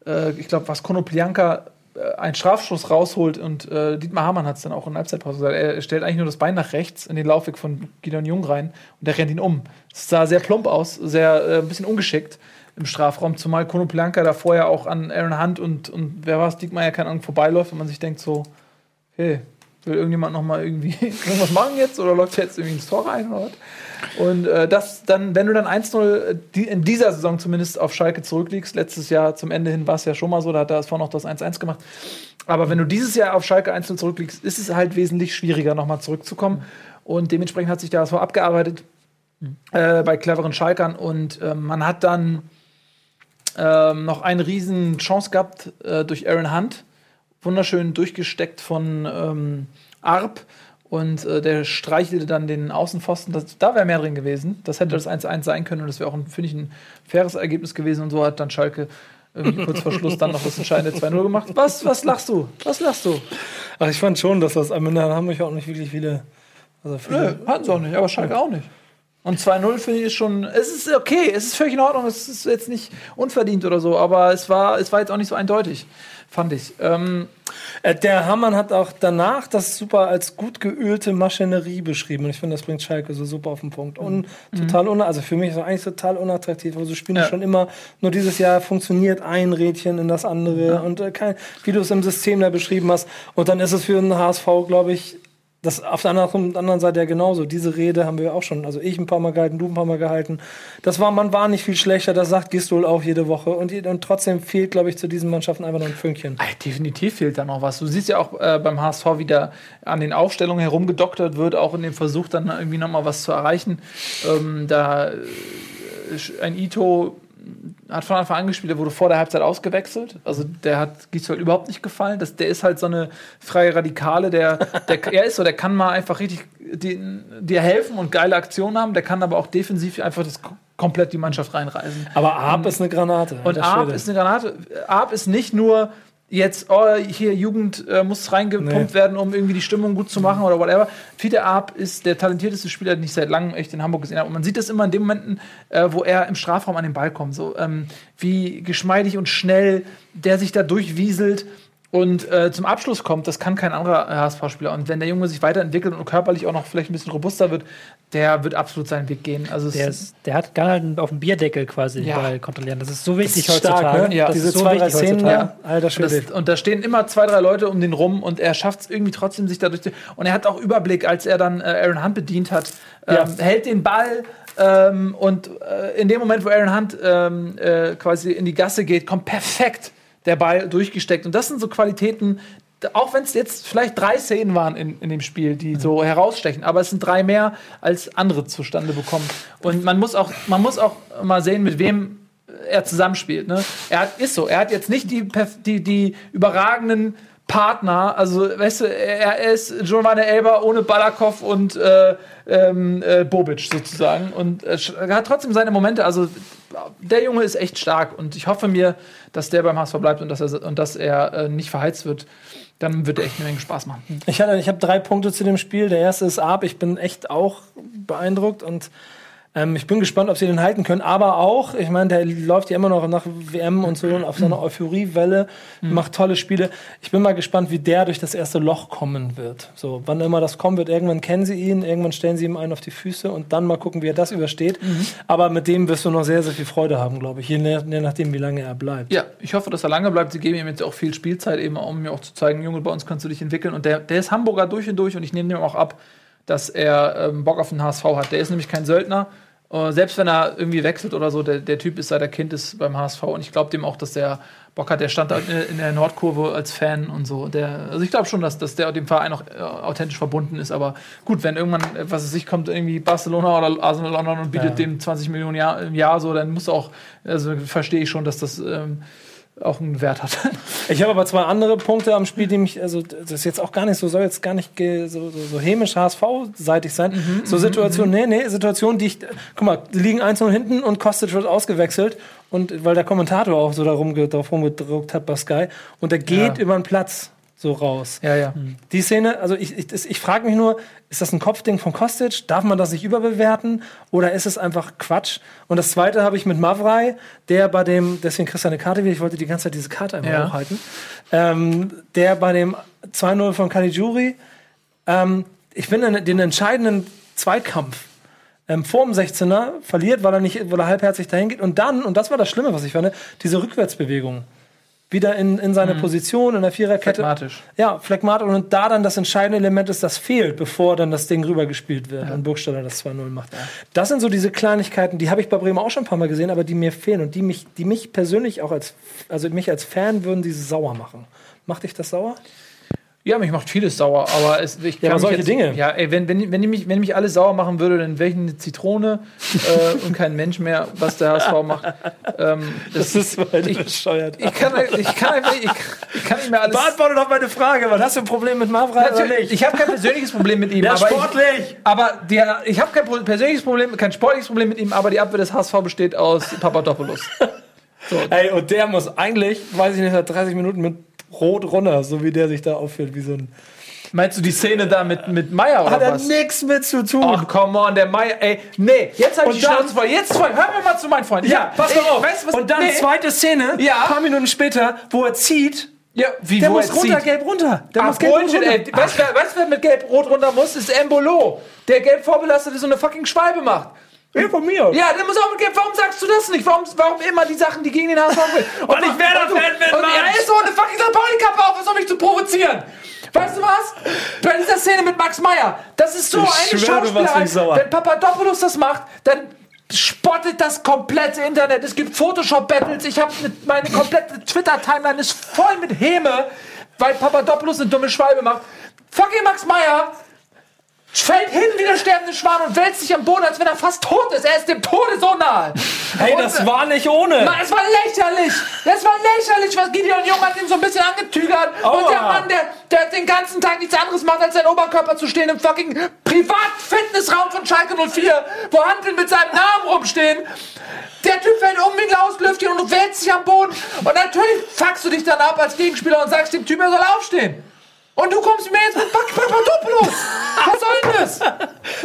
[SPEAKER 2] äh, ich glaube, was Konoplyanka äh, einen Strafschuss rausholt und äh, Dietmar Hamann hat es dann auch in der Halbzeitpause gesagt. Er stellt eigentlich nur das Bein nach rechts in den Laufweg von Gideon Jung rein und der rennt ihn um. Es sah sehr plump aus, sehr äh, ein bisschen ungeschickt im Strafraum, zumal Konoplyanka da vorher auch an Aaron Hunt und, und wer war es, Diekmeyer, ja keine Ahnung, vorbeiläuft und man sich denkt so, hey, will irgendjemand noch mal irgendwie irgendwas machen jetzt oder läuft jetzt irgendwie ins Tor rein oder was? Und äh, das dann, wenn du dann 1-0 die, in dieser Saison zumindest auf Schalke zurückliegst, letztes Jahr zum Ende hin war es ja schon mal so, da hat der SV noch das 1-1 gemacht. Aber wenn du dieses Jahr auf Schalke 1-0 zurückliegst, ist es halt wesentlich schwieriger, nochmal zurückzukommen. Und dementsprechend hat sich der HSV abgearbeitet äh, bei cleveren Schalkern und ähm, man hat dann ähm, noch eine riesen Chance gehabt äh, durch Aaron Hunt. Wunderschön durchgesteckt von ähm, Arp. Und äh, der streichelte dann den Außenpfosten. Das, da wäre mehr drin gewesen. Das hätte das 1-1 sein können. Und das wäre auch, finde ich, ein faires Ergebnis gewesen. Und so hat dann Schalke irgendwie kurz vor Schluss dann noch das entscheidende 2-0 gemacht. Was, was lachst du? Was lachst du?
[SPEAKER 3] Ach, ich fand schon, dass das am Ende haben wir auch nicht wirklich viele. Also
[SPEAKER 2] Nö,
[SPEAKER 3] viele
[SPEAKER 2] hatten sie auch nicht, aber Schalke auch nicht. Und 2-0 finde ich ist schon, es ist okay, es ist völlig in Ordnung, es ist jetzt nicht unverdient oder so, aber es war, es war jetzt auch nicht so eindeutig, fand ich. Ähm,
[SPEAKER 3] Äh, Der Hamann hat auch danach das super als gut geölte Maschinerie beschrieben. Und ich finde, das bringt Schalke so super auf den Punkt. Und total un also für mich ist das eigentlich total unattraktiv. Also spielen
[SPEAKER 2] Ja.
[SPEAKER 3] schon immer, nur dieses Jahr funktioniert ein Rädchen in das andere. Und äh, kein, wie du es im System da beschrieben hast. Und dann ist es für den HSV, glaube ich, das auf der anderen, Seite ja genauso. Diese Rede haben wir auch schon, also ich ein paar Mal gehalten, du ein paar Mal gehalten. Das war, man war nicht viel schlechter, das sagt Gistol auch jede Woche. Und, und trotzdem fehlt, glaube ich, zu diesen Mannschaften einfach noch ein Fünkchen.
[SPEAKER 2] definitiv fehlt da noch was. Du siehst ja auch äh, beim HSV, wie da an den Aufstellungen herumgedoktert wird, auch in dem Versuch, dann irgendwie noch mal was zu erreichen. Ähm, da äh, ein Ito hat von Anfang an gespielt, der wurde vor der Halbzeit ausgewechselt. Also der hat Gisdol überhaupt nicht gefallen. Das, der ist halt so eine freie Radikale, der, der er ist so, der kann mal einfach richtig dir helfen und geile Aktionen haben, der kann aber auch defensiv einfach das komplett die Mannschaft reinreißen.
[SPEAKER 3] Aber Arp ist eine Granate.
[SPEAKER 2] Und Arp ist eine Granate. Arp ist nicht nur jetzt, oh, hier Jugend äh, muss reingepumpt
[SPEAKER 3] Nee.
[SPEAKER 2] werden, um irgendwie die Stimmung gut zu machen oder whatever. Fiete Arp ist der talentierteste Spieler, den ich seit langem echt in Hamburg gesehen habe. Und man sieht das immer in den Momenten, äh, wo er im Strafraum an den Ball kommt. So, ähm, wie geschmeidig und schnell der sich da durchwieselt und äh, zum Abschluss kommt, das kann kein anderer HSV-Spieler. Und wenn der Junge sich weiterentwickelt und körperlich auch noch vielleicht ein bisschen robuster wird, der wird absolut seinen Weg gehen. Also
[SPEAKER 4] Der, ist, der hat kann halt auf dem Bierdeckel quasi den
[SPEAKER 2] Ja.
[SPEAKER 4] Ball kontrollieren. Das ist so wichtig
[SPEAKER 3] Das ist stark,
[SPEAKER 4] heutzutage.
[SPEAKER 3] ne?
[SPEAKER 2] Ja.
[SPEAKER 4] Das
[SPEAKER 3] Diese
[SPEAKER 4] ist so
[SPEAKER 3] zwei, drei
[SPEAKER 4] wichtig
[SPEAKER 3] Szenen,
[SPEAKER 4] heutzutage.
[SPEAKER 3] ja. alter
[SPEAKER 2] Und,
[SPEAKER 3] Schwede.
[SPEAKER 2] das, und da stehen immer zwei, drei Leute um den rum und er schafft es irgendwie trotzdem, sich dadurch zu. Und er hat auch Überblick, als er dann äh, Aaron Hunt bedient hat, ähm,
[SPEAKER 3] Ja.
[SPEAKER 2] hält den Ball ähm, und äh, in dem Moment, wo Aaron Hunt ähm, äh, quasi in die Gasse geht, kommt perfekt der Ball durchgesteckt. Und das sind so Qualitäten, auch wenn es jetzt vielleicht drei Szenen waren in, in dem Spiel, die so herausstechen, aber es sind drei mehr, als andere zustande bekommen. Und man muss auch, man muss auch mal sehen, mit wem er zusammenspielt. Ne? Er hat, ist so, er hat jetzt nicht die, die, die überragenden Partner, also weißt du, er, er ist Giovanni Elber ohne Balakov und äh, ähm, äh, Bobic sozusagen und äh, er hat trotzdem seine Momente, also der Junge ist echt stark und ich hoffe mir, dass der beim HSV bleibt und dass er, und dass er äh, nicht verheizt wird, dann wird er echt eine Menge Spaß machen.
[SPEAKER 3] Ich, hatte- ich habe drei Punkte zu dem Spiel. Der erste ist Arp. Ich bin echt auch beeindruckt und ähm, ich bin gespannt, ob sie den halten können. Aber auch, ich meine, der läuft ja immer noch nach WM und so und auf seiner Euphoriewelle, macht tolle Spiele. Ich bin mal gespannt, wie der durch das erste Loch kommen wird. So, wann immer das kommen wird, irgendwann kennen sie ihn, irgendwann stellen sie ihm einen auf die Füße und dann mal gucken, wie er das übersteht. Aber mit dem wirst du noch sehr, sehr viel Freude haben, glaube ich, je, nach- je nachdem, wie lange er bleibt.
[SPEAKER 2] Ja, ich hoffe, dass er lange bleibt. Sie geben ihm jetzt auch viel Spielzeit, eben um mir auch zu zeigen, Junge, bei uns kannst du dich entwickeln. Und der, der ist Hamburger durch und durch und ich nehme ihm auch ab, dass er ähm, Bock auf den HSV hat. Der ist nämlich kein Söldner. Äh, selbst wenn er irgendwie wechselt oder so, der, der Typ ist seit er Kind ist beim HSV und ich glaube dem auch, dass der Bock hat. Der stand da in, der Nordkurve als Fan und so. Der, also ich glaube schon, dass, dass der dem Verein auch äh, authentisch verbunden ist. Aber gut, wenn irgendwann, was es sich kommt, irgendwie Barcelona oder Arsenal London und bietet
[SPEAKER 3] Ja.
[SPEAKER 2] dem 20 Millionen Jahr, im Jahr so, dann muss auch, also verstehe ich schon, dass das ähm, auch einen Wert hat.
[SPEAKER 3] Ich habe aber zwei andere Punkte am Spiel, die mich, also das ist jetzt auch gar nicht so, soll jetzt gar nicht so, so, so hämisch HSV-seitig sein.
[SPEAKER 2] Mhm,
[SPEAKER 3] so Situationen, nee, nee, Situationen, die ich, guck mal, die liegen 1 hinten und Kostic wird ausgewechselt und weil der Kommentator auch so darum, darauf rumgedruckt hat bei Sky und der geht
[SPEAKER 2] Ja.
[SPEAKER 3] über den Platz so raus.
[SPEAKER 2] Ja, ja.
[SPEAKER 3] Die Szene, also ich, ich, ich frage mich nur, ist das ein Kopfding von Kostic? Darf man das nicht überbewerten? Oder ist es einfach Quatsch? Und das zweite habe ich mit Mavrei, der bei dem, deswegen kriegst du eine Karte wieder, ich wollte die ganze Zeit diese Karte einmal
[SPEAKER 2] Ja.
[SPEAKER 3] hochhalten, ähm, der bei dem 2-0 von Caligiuri, ähm, ich finde den entscheidenden Zweikampf ähm, vor dem 16er verliert, weil er nicht, weil er halbherzig dahin geht. Und dann, und das war das Schlimme, was ich fand, diese Rückwärtsbewegung. Wieder in, in seine Position, in der Viererkette.
[SPEAKER 2] Phlegmatisch.
[SPEAKER 3] Ja, phlegmatisch. Und da dann das entscheidende Element ist, das fehlt, bevor dann das Ding rübergespielt wird und Burgstaller das 2-0 macht. Das sind so diese Kleinigkeiten, die habe ich bei Bremen auch schon ein paar Mal gesehen, aber die mir fehlen und die mich, die mich persönlich auch als, also mich als Fan würden diese sauer machen. Macht dich das sauer?
[SPEAKER 2] Ja, mich macht vieles sauer, aber es, ich kann
[SPEAKER 3] aber
[SPEAKER 2] mich
[SPEAKER 3] solche
[SPEAKER 2] jetzt,
[SPEAKER 3] Dinge.
[SPEAKER 2] Ja, ey, wenn, wenn, wenn, die mich, wenn die mich alles sauer machen würde, dann wäre ich eine Zitrone äh, und kein Mensch mehr, was der HSV macht. Ähm, das,
[SPEAKER 3] ist weil bescheuert.
[SPEAKER 2] ich, kann, ich, kann ich, ich kann nicht mehr alles.
[SPEAKER 3] Beantworte doch meine Frage, was hast du ein Problem mit Mavra oder
[SPEAKER 2] Natürlich,
[SPEAKER 3] nicht?
[SPEAKER 2] ich habe kein persönliches Problem mit ihm.
[SPEAKER 3] Ja,
[SPEAKER 2] aber
[SPEAKER 3] sportlich.
[SPEAKER 2] Ich, aber der, ich habe kein persönliches Problem, kein sportliches Problem mit ihm, aber die Abwehr des HSV besteht aus Papadopoulos.
[SPEAKER 3] Ey, und der muss eigentlich, weiß ich nicht, nach 30 Minuten mit Rot runter, so wie der sich da aufführt, wie so ein.
[SPEAKER 2] Meinst du die Szene da mit, mit Meier oder
[SPEAKER 3] Hat er
[SPEAKER 2] was?
[SPEAKER 3] nichts mit zu tun.
[SPEAKER 2] Ach, come on, der Meier, ey, nee, jetzt hab ich
[SPEAKER 3] Und
[SPEAKER 2] die
[SPEAKER 3] dann-
[SPEAKER 2] Schnauze voll. Jetzt voll, hör mir mal zu, mein Freund.
[SPEAKER 3] ja, pass
[SPEAKER 2] ey,
[SPEAKER 3] mal auf.
[SPEAKER 2] Weißt, was,
[SPEAKER 3] und dann
[SPEAKER 2] nee,
[SPEAKER 3] zweite Szene,
[SPEAKER 2] Ja.
[SPEAKER 3] ein paar Minuten später, wo er zieht.
[SPEAKER 2] Ja, wie,
[SPEAKER 3] Der
[SPEAKER 2] wo
[SPEAKER 3] muss
[SPEAKER 2] er
[SPEAKER 3] runter,
[SPEAKER 2] zieht.
[SPEAKER 3] gelb runter. Der
[SPEAKER 2] Ach,
[SPEAKER 3] muss gelb
[SPEAKER 2] Bullshit,
[SPEAKER 3] runter.
[SPEAKER 2] ey. Weißt du, wer- weißt wer mit gelb-rot runter muss? Ist Embolo. Der gelb vorbelastet ist und eine fucking Schwalbe macht.
[SPEAKER 3] Ja, von mir.
[SPEAKER 2] Ja, der muss auch. Warum sagst du das nicht? Warum, warum immer die Sachen, die gegen den HSV will?
[SPEAKER 3] Weil ich Werder-Fan bin,
[SPEAKER 2] Und
[SPEAKER 3] Mann.
[SPEAKER 2] er ist so eine fucking St. Pauli-Kappe auf, was um mich zu provozieren. Weißt du was? Bei dieser Szene mit Max Meyer, das ist so
[SPEAKER 3] Ich
[SPEAKER 2] eine Schauspielerei. Wenn Papadopoulos das macht, dann spottet das komplette Internet. Es gibt Photoshop-Battles. Ich habe meine komplette Twitter-Timeline ist voll mit Häme, weil Papadopoulos eine dumme Schwalbe macht. Fucking Max Meyer fällt hin wie der sterbende Schwan und wälzt sich am Boden, als wenn er fast tot ist. Er ist dem Tode so nahe.
[SPEAKER 3] Hey,
[SPEAKER 2] Und-
[SPEAKER 3] das war nicht ohne.
[SPEAKER 2] Mann, es war lächerlich. Das war lächerlich, was Gideon Jung hat ihn so ein bisschen angetügert. Und der Mann, der, der den ganzen Tag nichts anderes macht, als seinen Oberkörper zu stehen im fucking Privat-Fitnessraum von Schalke 04, wo Handeln mit seinem Namen rumstehen. Der Typ fällt um wie Lauslüftchen und du wälzt dich am Boden. Und natürlich fuckst du dich dann ab als Gegenspieler und sagst dem Typ, er soll aufstehen. Und du kommst mir jetzt mit Papadopoulos. Was soll denn das?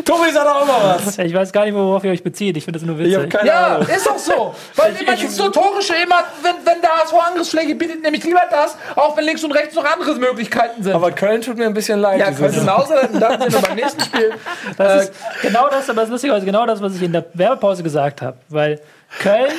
[SPEAKER 3] Tobi sagt auch immer was.
[SPEAKER 4] Ich weiß gar nicht, worauf ihr euch bezieht. Ich finde das nur
[SPEAKER 3] Ich
[SPEAKER 4] witzig.
[SPEAKER 3] keine
[SPEAKER 2] Ja,
[SPEAKER 3] Ahnung.
[SPEAKER 2] ist doch so. Weil immer dieses Notorische, immer, wenn, wenn der HSV Angriffsfläche bietet, nämlich lieber das, auch wenn links und rechts noch andere Möglichkeiten sind.
[SPEAKER 3] Aber Köln tut mir ein bisschen leid.
[SPEAKER 2] ja,
[SPEAKER 3] Saison.
[SPEAKER 2] man aushalten, dann sind wir beim nächsten Spiel.
[SPEAKER 4] Das ist genau das, aber das ist lustigerweise genau das, was ich in der Werbepause gesagt habe. Weil Köln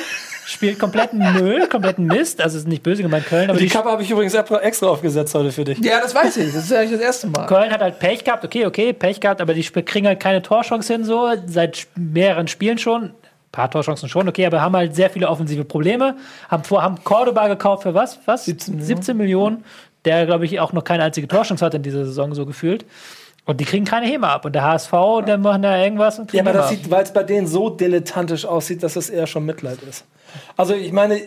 [SPEAKER 4] spielt kompletten Müll, kompletten Mist. Also es ist nicht böse gemeint Köln, aber
[SPEAKER 3] Die
[SPEAKER 4] die
[SPEAKER 3] Kappe habe ich übrigens extra aufgesetzt heute für dich.
[SPEAKER 2] Ja, das weiß ich. Das ist eigentlich das erste Mal.
[SPEAKER 4] Köln hat halt Pech gehabt, okay, okay, Pech gehabt, aber die kriegen halt keine Torchance hin, so seit mehreren Spielen schon. Ein paar Torchancen schon, okay, aber haben halt sehr viele offensive Probleme. Haben, vor, haben Cordoba gekauft für was? Was? 17 Millionen. der, glaube ich, auch noch keine einzige Torchance hat in dieser Saison so gefühlt. Und die kriegen keine Häme ab. Und der HSV, der machen da irgendwas und
[SPEAKER 3] Ja,
[SPEAKER 4] kriegen
[SPEAKER 3] aber das sieht, weil es bei denen so dilettantisch aussieht, dass es eher schon Mitleid ist. Also ich meine,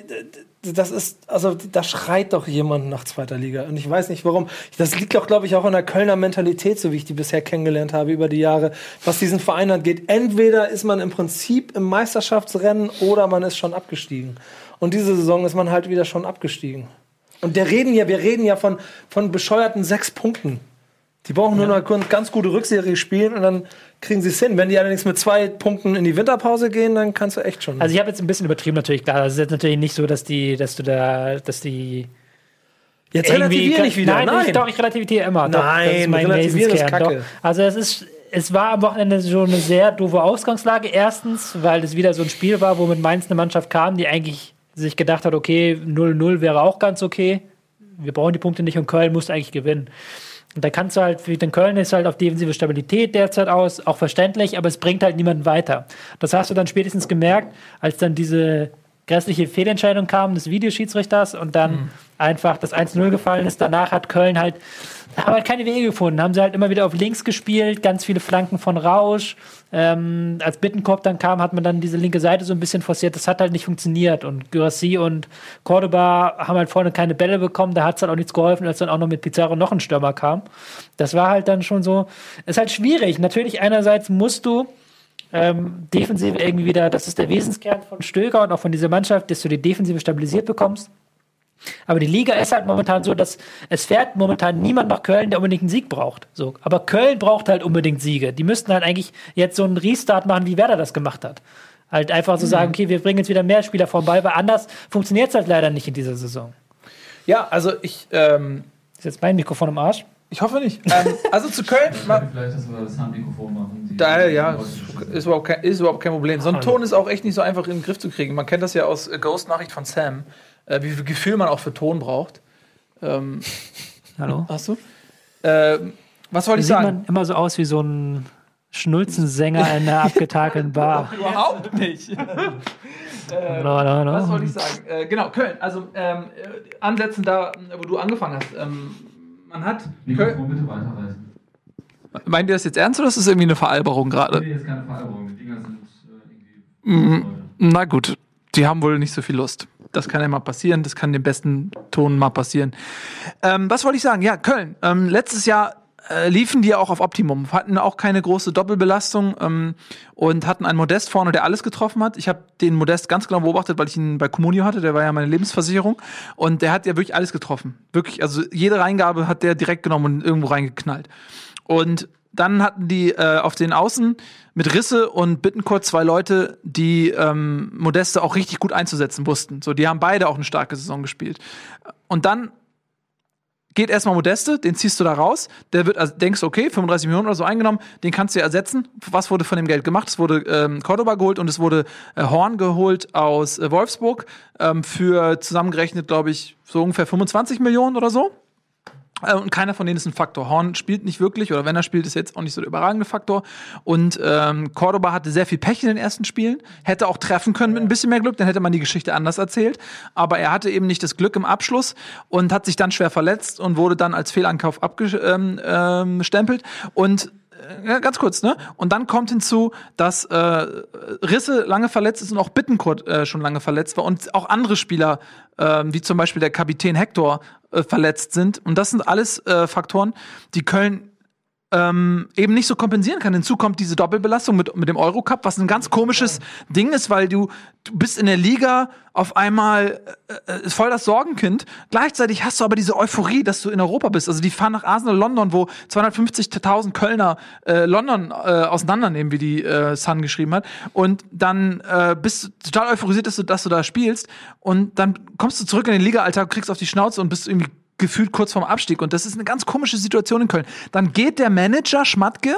[SPEAKER 3] das ist, also da schreit doch jemand nach zweiter Liga. Und ich weiß nicht warum. Das liegt doch, glaube ich, auch in der Kölner Mentalität, so wie ich die bisher kennengelernt habe über die Jahre, was diesen Verein angeht. Entweder ist man im Prinzip im Meisterschaftsrennen oder man ist schon abgestiegen. Und diese Saison ist man halt wieder schon abgestiegen. Und der reden ja, wir reden ja von, von bescheuerten sechs Punkten. Die brauchen nur noch eine ganz gute Rückserie spielen und dann kriegen sie es hin. Wenn die allerdings mit zwei Punkten in die Winterpause gehen, dann kannst du echt schon.
[SPEAKER 4] Also ich habe jetzt ein bisschen übertrieben natürlich, klar. Es ist jetzt natürlich nicht so, dass die, dass du da, dass die
[SPEAKER 3] Jetzt relativier nicht wieder.
[SPEAKER 4] Nein,
[SPEAKER 3] Nein,
[SPEAKER 4] Ich, doch, ich relativiere immer. Doch,
[SPEAKER 3] Nein,
[SPEAKER 4] das
[SPEAKER 3] relativieren ist Kacke.
[SPEAKER 4] Doch. Also es ist, es war am Wochenende schon eine sehr doofe Ausgangslage. Erstens, weil es wieder so ein Spiel war, wo mit Mainz eine Mannschaft kam, die eigentlich sich gedacht hat, okay, 0-0 wäre auch ganz okay. Wir brauchen die Punkte nicht und Köln muss eigentlich gewinnen. Und da kannst du halt, für den Köln ist halt auf defensive Stabilität derzeit aus, auch verständlich, aber es bringt halt niemanden weiter. Das hast du dann spätestens gemerkt, als dann diese grässliche Fehlentscheidung kam des Videoschiedsrichters und dann einfach das 1-0 gefallen ist. Danach hat Köln halt, haben halt keine Wege gefunden. Haben sie halt immer wieder auf links gespielt, ganz viele Flanken von Rausch. Ähm, als Bittenkorb dann kam, hat man dann diese linke Seite so ein bisschen forciert. Das hat halt nicht funktioniert. Und Gyrassi und Cordoba haben halt vorne keine Bälle bekommen. Da hat es dann auch nichts geholfen, als dann auch noch mit Pizarro noch ein Stürmer kam. Das war halt dann schon so, ist halt schwierig. Natürlich einerseits musst du ähm, Defensive irgendwie wieder, das ist der Wesenskern von Stöger und auch von dieser Mannschaft, dass du die Defensive stabilisiert bekommst. Aber die Liga ist halt momentan so, dass es fährt momentan niemand nach Köln, der unbedingt einen Sieg braucht. So. Aber Köln braucht halt unbedingt Siege. Die müssten halt eigentlich jetzt so einen Restart machen, wie Werder das gemacht hat. Halt einfach so sagen, okay, wir bringen jetzt wieder mehr Spieler vorbei, weil anders funktioniert es halt leider nicht in dieser Saison.
[SPEAKER 2] Ja, also ich, ähm,
[SPEAKER 4] Ist jetzt mein Mikrofon im Arsch?
[SPEAKER 2] ich hoffe nicht. ähm, also zu Köln,
[SPEAKER 6] Vielleicht, dass wir das Handmikrofon machen. Die-
[SPEAKER 2] Da, ja, ist, überhaupt kein, ist überhaupt kein Problem. So ein Ton ist auch echt nicht so einfach in den Griff zu kriegen. Man kennt das ja aus äh, Ghost-Nachricht von Sam, äh, wie viel Gefühl man auch für Ton braucht. Ähm,
[SPEAKER 4] Hallo?
[SPEAKER 2] hast du? Ähm, was wollte ich
[SPEAKER 4] sieht
[SPEAKER 2] sagen?
[SPEAKER 4] man immer so aus wie so ein Schnulzensänger in einer abgetakelten Bar.
[SPEAKER 2] Überhaupt nicht.
[SPEAKER 4] No, no, no.
[SPEAKER 2] Was wollte ich sagen? Äh, genau, Köln. Also ähm, äh, ansetzen da, wo du angefangen hast. Ähm, man hat. Köln,
[SPEAKER 6] Mikrofon bitte weiterreichen.
[SPEAKER 2] meint ihr das jetzt ernst oder ist das irgendwie eine Veralberung gerade?
[SPEAKER 6] Nee, ist keine Veralberung. Die Dinger sind äh, irgendwie.
[SPEAKER 2] Mhm. Na gut, die haben wohl nicht so viel Lust. Das kann ja mal passieren, das kann dem besten Ton mal passieren. Ähm, was wollte ich sagen? Ja, Köln. Ähm, letztes Jahr äh, liefen die auch auf Optimum, hatten auch keine große Doppelbelastung ähm, und hatten einen Modest vorne, der alles getroffen hat. Ich habe den Modest ganz genau beobachtet, weil ich ihn bei Comunio hatte, der war ja meine Lebensversicherung und der hat ja wirklich alles getroffen. Wirklich, also jede Reingabe hat der direkt genommen und irgendwo reingeknallt. Und dann hatten die äh, auf den Außen mit Risse und Bittencourt zwei Leute, die ähm, Modeste auch richtig gut einzusetzen wussten. So, die haben beide auch eine starke Saison gespielt. Und dann geht erstmal Modeste, den ziehst du da raus. Der wird, also denkst, okay, 35 Millionen oder so eingenommen, den kannst du ja ersetzen. Was wurde von dem Geld gemacht? Es wurde ähm, Cordoba geholt und es wurde äh, Horn geholt aus äh, Wolfsburg ähm, für zusammengerechnet, glaube ich, so ungefähr 25 Millionen oder so. Äh, Und keiner von denen ist ein Faktor. Horn spielt nicht wirklich, oder wenn er spielt, ist jetzt auch nicht so der überragende Faktor. Und ähm, Cordoba hatte sehr viel Pech in den ersten Spielen. Hätte auch treffen können mit ein bisschen mehr Glück, dann hätte man die Geschichte anders erzählt. Aber er hatte eben nicht das Glück im Abschluss und hat sich dann schwer verletzt und wurde dann als Fehlankauf abgestempelt. Ähm, ähm, und ja, ganz kurz, ne? Und dann kommt hinzu, dass äh, Risse lange verletzt ist und auch Bittencourt äh, schon lange verletzt war und auch andere Spieler, ähm, wie zum Beispiel der Kapitän Hector, äh, verletzt sind. Und das sind alles äh, Faktoren, die Köln ähm, eben nicht so kompensieren kann. Hinzu kommt diese Doppelbelastung mit, mit dem Eurocup, was ein ganz komisches Ding ist, weil du, du bist in der Liga auf einmal äh, äh, voll das Sorgenkind. Gleichzeitig hast du aber diese Euphorie, dass du in Europa bist. Also die fahren nach Arsenal London, wo 250.000 Kölner äh, London äh, auseinandernehmen, wie die äh, Sun geschrieben hat. Und dann äh, bist du total euphorisiert, dass du, dass du da spielst. Und dann kommst du zurück in den Liga-Alltag, kriegst auf die Schnauze und bist irgendwie gefühlt kurz vorm Abstieg. Und das ist eine ganz komische Situation in Köln. Dann geht der Manager Schmatke,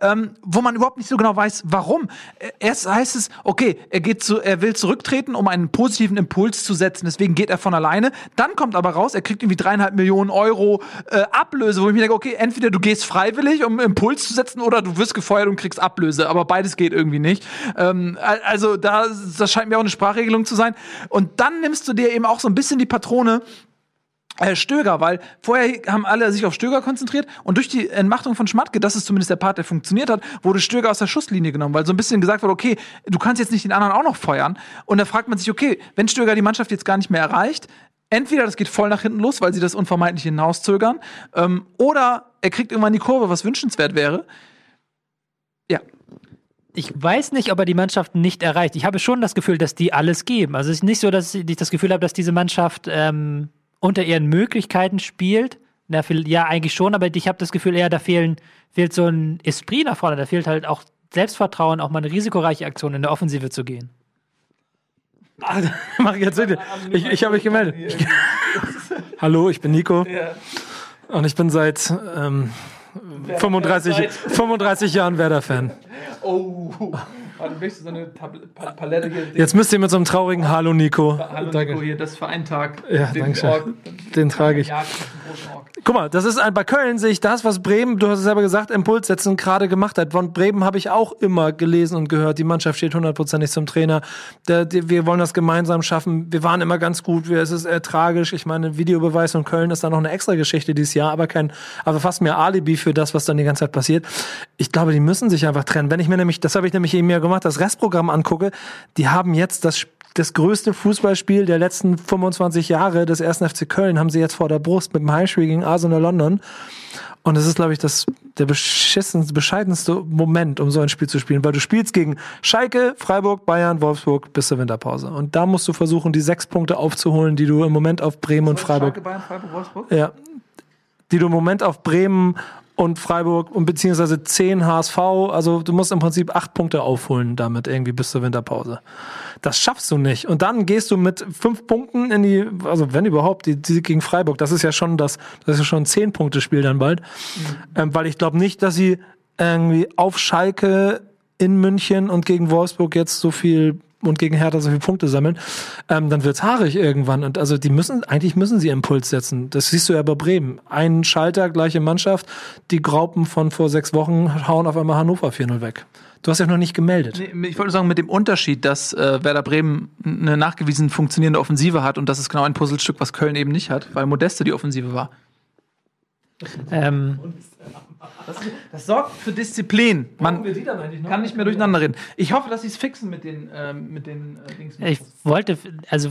[SPEAKER 2] ähm, wo man überhaupt nicht so genau weiß, warum. Äh, Erst heißt es, okay, er geht zu, er will zurücktreten, um einen positiven Impuls zu setzen. Deswegen geht er von alleine. Dann kommt aber raus, er kriegt irgendwie dreieinhalb Millionen Euro äh, Ablöse, wo ich mir denke, okay, entweder du gehst freiwillig, um Impuls zu setzen, oder du wirst gefeuert und kriegst Ablöse. Aber beides geht irgendwie nicht. Ähm, al- also da, das scheint mir auch eine Sprachregelung zu sein. Und dann nimmst du dir eben auch so ein bisschen die Patrone, Stöger, weil vorher haben alle sich auf Stöger konzentriert und durch die Entmachtung von Schmatke, das ist zumindest der Part, der funktioniert hat, wurde Stöger aus der Schusslinie genommen, weil so ein bisschen gesagt wurde, okay, du kannst jetzt nicht den anderen auch noch feuern. Und da fragt man sich, okay, wenn Stöger die Mannschaft jetzt gar nicht mehr erreicht, entweder das geht voll nach hinten los, weil sie das unvermeidlich hinauszögern, ähm, oder er kriegt irgendwann die Kurve, was wünschenswert wäre. Ja,
[SPEAKER 4] Ich weiß nicht, ob er die Mannschaft nicht erreicht. Ich habe schon das Gefühl, dass die alles geben. Also es ist nicht so, dass ich das Gefühl habe, dass diese Mannschaft ähm, unter ihren Möglichkeiten spielt. Na, ja, eigentlich schon, aber ich habe das Gefühl eher, da fehlen, fehlt so ein Esprit nach vorne. Da fehlt halt auch Selbstvertrauen, auch mal eine risikoreiche Aktion in der Offensive zu gehen.
[SPEAKER 3] Mach ich jetzt wirklich. Ich, ich habe mich gemeldet. Hallo, ich bin Nico. Und ich bin seit ähm, 35, 35 Jahren Werder-Fan.
[SPEAKER 2] Oh. Warte, möchtest du so eine Tabl- Pa- Palette hier?
[SPEAKER 3] Jetzt müsst ihr mit so einem traurigen Hallo Nico.
[SPEAKER 2] Hallo
[SPEAKER 3] Danke.
[SPEAKER 2] Nico, hier, das ist Vereintag.
[SPEAKER 3] Ja, danke schön. Den trage ich. Guck mal, das ist ein, bei Köln sehe ich das, was Bremen, du hast es selber gesagt, Impuls setzen gerade gemacht hat. Von Bremen habe ich auch immer gelesen und gehört, die Mannschaft steht hundertprozentig zum Trainer. Der, die, wir wollen das gemeinsam schaffen. Wir waren immer ganz gut. Wir, es ist eher tragisch. Ich meine, Videobeweis und Köln ist da noch eine extra Geschichte dieses Jahr, aber kein, aber fast mehr Alibi für das, was dann die ganze Zeit passiert. Ich glaube, die müssen sich einfach trennen. Wenn ich mir nämlich, das habe ich nämlich eben ja gemacht, das Restprogramm angucke, die haben jetzt das Sp- das größte Fußballspiel der letzten 25 Jahre des 1. FC Köln haben sie jetzt vor der Brust mit dem Heimspiel gegen Arsenal London. Und das ist, glaube ich, das, der beschissenste, bescheidenste Moment, um so ein Spiel zu spielen, weil du spielst gegen Schalke, Freiburg, Bayern, Wolfsburg bis zur Winterpause. Und da musst du versuchen, die sechs Punkte aufzuholen, die du im Moment auf Bremen und Freiburg
[SPEAKER 2] Schalke, Bayern, Freiburg, Wolfsburg?
[SPEAKER 3] ja. Die du im Moment auf Bremen und Freiburg und beziehungsweise 10 HSV, also du musst im Prinzip acht Punkte aufholen damit irgendwie bis zur Winterpause. Das schaffst du nicht. Und dann gehst du mit fünf Punkten in die, also wenn überhaupt, die, die gegen Freiburg, das ist ja schon das, das ist ja schon ein zehn Punkte Spiel dann bald. Ähm, weil ich glaube nicht, dass sie irgendwie auf Schalke in München und gegen Wolfsburg jetzt so viel und gegen Hertha so viele Punkte sammeln, ähm, dann wird's haarig irgendwann. Und also die müssen, eigentlich müssen sie Impuls setzen. Das siehst du ja bei Bremen. Ein Schalter, gleiche Mannschaft. Die Graupen von vor sechs Wochen hauen auf einmal Hannover 4-0 weg. Du hast ja noch nicht gemeldet.
[SPEAKER 2] Nee, ich wollte sagen, mit dem Unterschied, dass äh, Werder Bremen eine nachgewiesen funktionierende Offensive hat und das ist genau ein Puzzlestück, was Köln eben nicht hat, weil Modeste die Offensive war.
[SPEAKER 4] Ähm,
[SPEAKER 2] Das sorgt für Disziplin. Man
[SPEAKER 3] die dann eigentlich noch?
[SPEAKER 2] kann nicht mehr durcheinander reden. Ich hoffe, dass sie es fixen mit den, ähm, mit den äh, Dings.
[SPEAKER 4] ich wollte, also,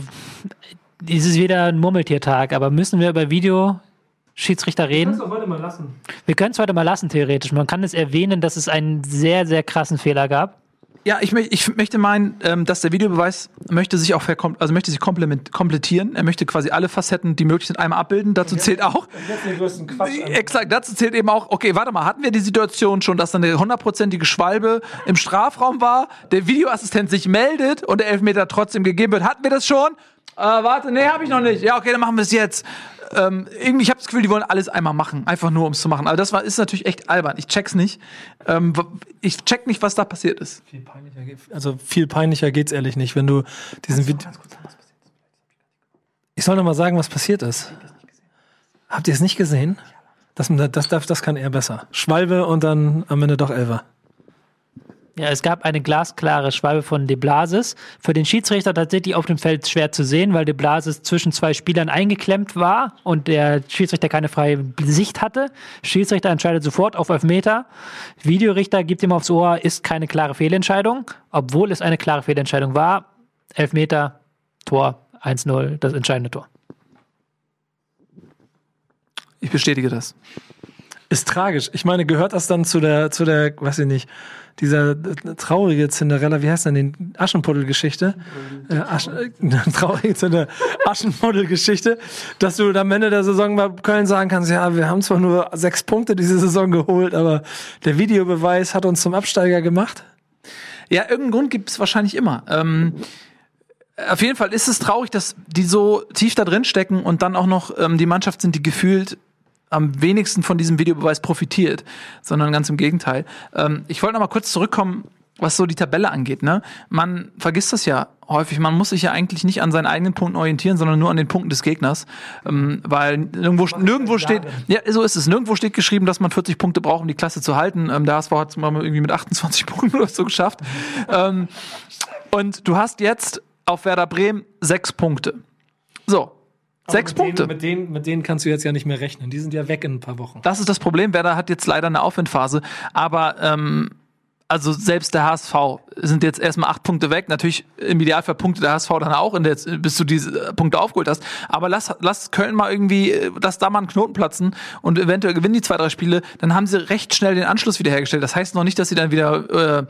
[SPEAKER 4] es ist wieder ein Murmeltiertag, aber müssen wir über Videoschiedsrichter reden?
[SPEAKER 3] doch heute mal lassen.
[SPEAKER 4] Wir können es heute mal lassen, theoretisch. Man kann es erwähnen, dass es einen sehr, sehr krassen Fehler gab.
[SPEAKER 2] Ja, ich, ich möchte meinen, ähm, dass der Videobeweis möchte sich auch also möchte sich komplement komplettieren. Er möchte quasi alle Facetten, die möglich sind, einmal abbilden. Dazu zählt auch. Exakt, dazu zählt eben auch, okay, warte mal, hatten wir die Situation schon, dass dann eine hundertprozentige Schwalbe im Strafraum war, der Videoassistent sich meldet und der Elfmeter trotzdem gegeben wird? Hatten wir das schon? Äh, warte, nee, habe ich noch nicht. Ja, okay, dann machen wir es jetzt. Ähm, irgendwie, ich habe das Gefühl, die wollen alles einmal machen, einfach nur, um es zu machen. Aber das war, ist natürlich echt albern. Ich check's nicht. Ähm, ich check nicht, was da passiert ist.
[SPEAKER 3] Viel peinlicher, geht- also viel peinlicher geht's ehrlich nicht, wenn du diesen Video. Ich soll noch mal sagen, was passiert ist. Habt ihr es nicht gesehen? Das, das, das, das kann er besser. Schwalbe und dann am Ende doch Elfer.
[SPEAKER 4] Ja, es gab eine glasklare Schwalbe von De Blasis. Für den Schiedsrichter tatsächlich auf dem Feld schwer zu sehen, weil De Blasis zwischen zwei Spielern eingeklemmt war und der Schiedsrichter keine freie Sicht hatte. Schiedsrichter entscheidet sofort auf Elfmeter. Videorichter gibt ihm aufs Ohr, ist keine klare Fehlentscheidung, obwohl es eine klare Fehlentscheidung war. Elfmeter, Tor, 1-0, das entscheidende Tor.
[SPEAKER 2] Ich bestätige das.
[SPEAKER 3] Ist tragisch. Ich meine, gehört das dann zu der, zu der, weiß ich nicht, dieser äh, traurige Cinderella, wie heißt denn die Aschenputtel-Geschichte? Äh, Asch, äh, traurige Cinder Aschenputtel-Geschichte, dass du am Ende der Saison bei Köln sagen kannst, ja, wir haben zwar nur sechs Punkte diese Saison geholt, aber der Videobeweis hat uns zum Absteiger gemacht.
[SPEAKER 2] Ja, irgendeinen Grund gibt es wahrscheinlich immer. Ähm, auf jeden Fall ist es traurig, dass die so tief da drin stecken und dann auch noch ähm, die Mannschaft sind, die gefühlt am wenigsten von diesem Videobeweis profitiert, sondern ganz im Gegenteil. Ähm, ich wollte noch mal kurz zurückkommen, was so die Tabelle angeht. Ne? Man vergisst das ja häufig. Man muss sich ja eigentlich nicht an seinen eigenen Punkten orientieren, sondern nur an den Punkten des Gegners, ähm, weil nirgendwo, nirgendwo steht, ja, so ist es. Nirgendwo steht geschrieben, dass man 40 Punkte braucht, um die Klasse zu halten. Ähm, der HSV hat es mal irgendwie mit 28 Punkten oder so geschafft. ähm, und du hast jetzt auf Werder Bremen sechs Punkte. So, sechs
[SPEAKER 3] mit
[SPEAKER 2] Punkte.
[SPEAKER 3] Denen, mit, denen, mit denen kannst du jetzt ja nicht mehr rechnen. Die sind ja weg in ein paar Wochen.
[SPEAKER 2] Das ist das Problem. Werder hat jetzt leider eine Aufwindphase. Aber ähm, also selbst der HSV sind jetzt erstmal acht Punkte weg. Natürlich im Idealfall punkte der HSV dann auch, in der, bis du diese Punkte aufgeholt hast. Aber lass, lass Köln mal irgendwie, äh, lass da mal einen Knoten platzen und eventuell gewinnen die zwei, drei Spiele. Dann haben sie recht schnell den Anschluss wiederhergestellt. Das heißt noch nicht, dass sie dann wieder äh,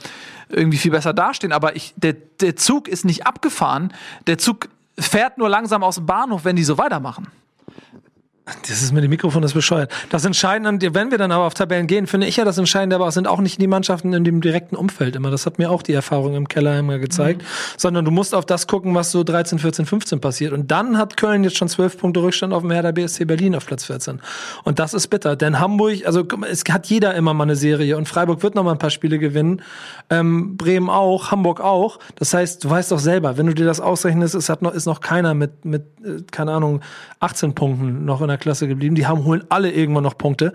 [SPEAKER 2] irgendwie viel besser dastehen. Aber ich, der, der Zug ist nicht abgefahren. Der Zug fährt nur langsam aus dem Bahnhof, wenn die so weitermachen.
[SPEAKER 3] Das ist mit dem Mikrofon das ist bescheuert. Das Entscheidende, wenn wir dann aber auf Tabellen gehen, finde ich ja das Entscheidende, aber es sind auch nicht die Mannschaften in dem direkten Umfeld immer. Das hat mir auch die Erfahrung im Keller immer gezeigt. Sondern du musst auf das gucken, was so 13, 14, 15 passiert. Und dann hat Köln jetzt schon 12 Punkte Rückstand auf dem Hertha BSC Berlin auf Platz 14. Und das ist bitter. Denn Hamburg, also es hat jeder immer mal eine Serie. Und Freiburg wird noch mal ein paar Spiele gewinnen. Ähm, Bremen auch, Hamburg auch. Das heißt, du weißt doch selber, wenn du dir das ausrechnest, es hat noch, ist noch keiner mit, mit, äh, keine Ahnung, 18 Punkten noch in der Klasse geblieben. Die haben, holen alle irgendwann noch Punkte.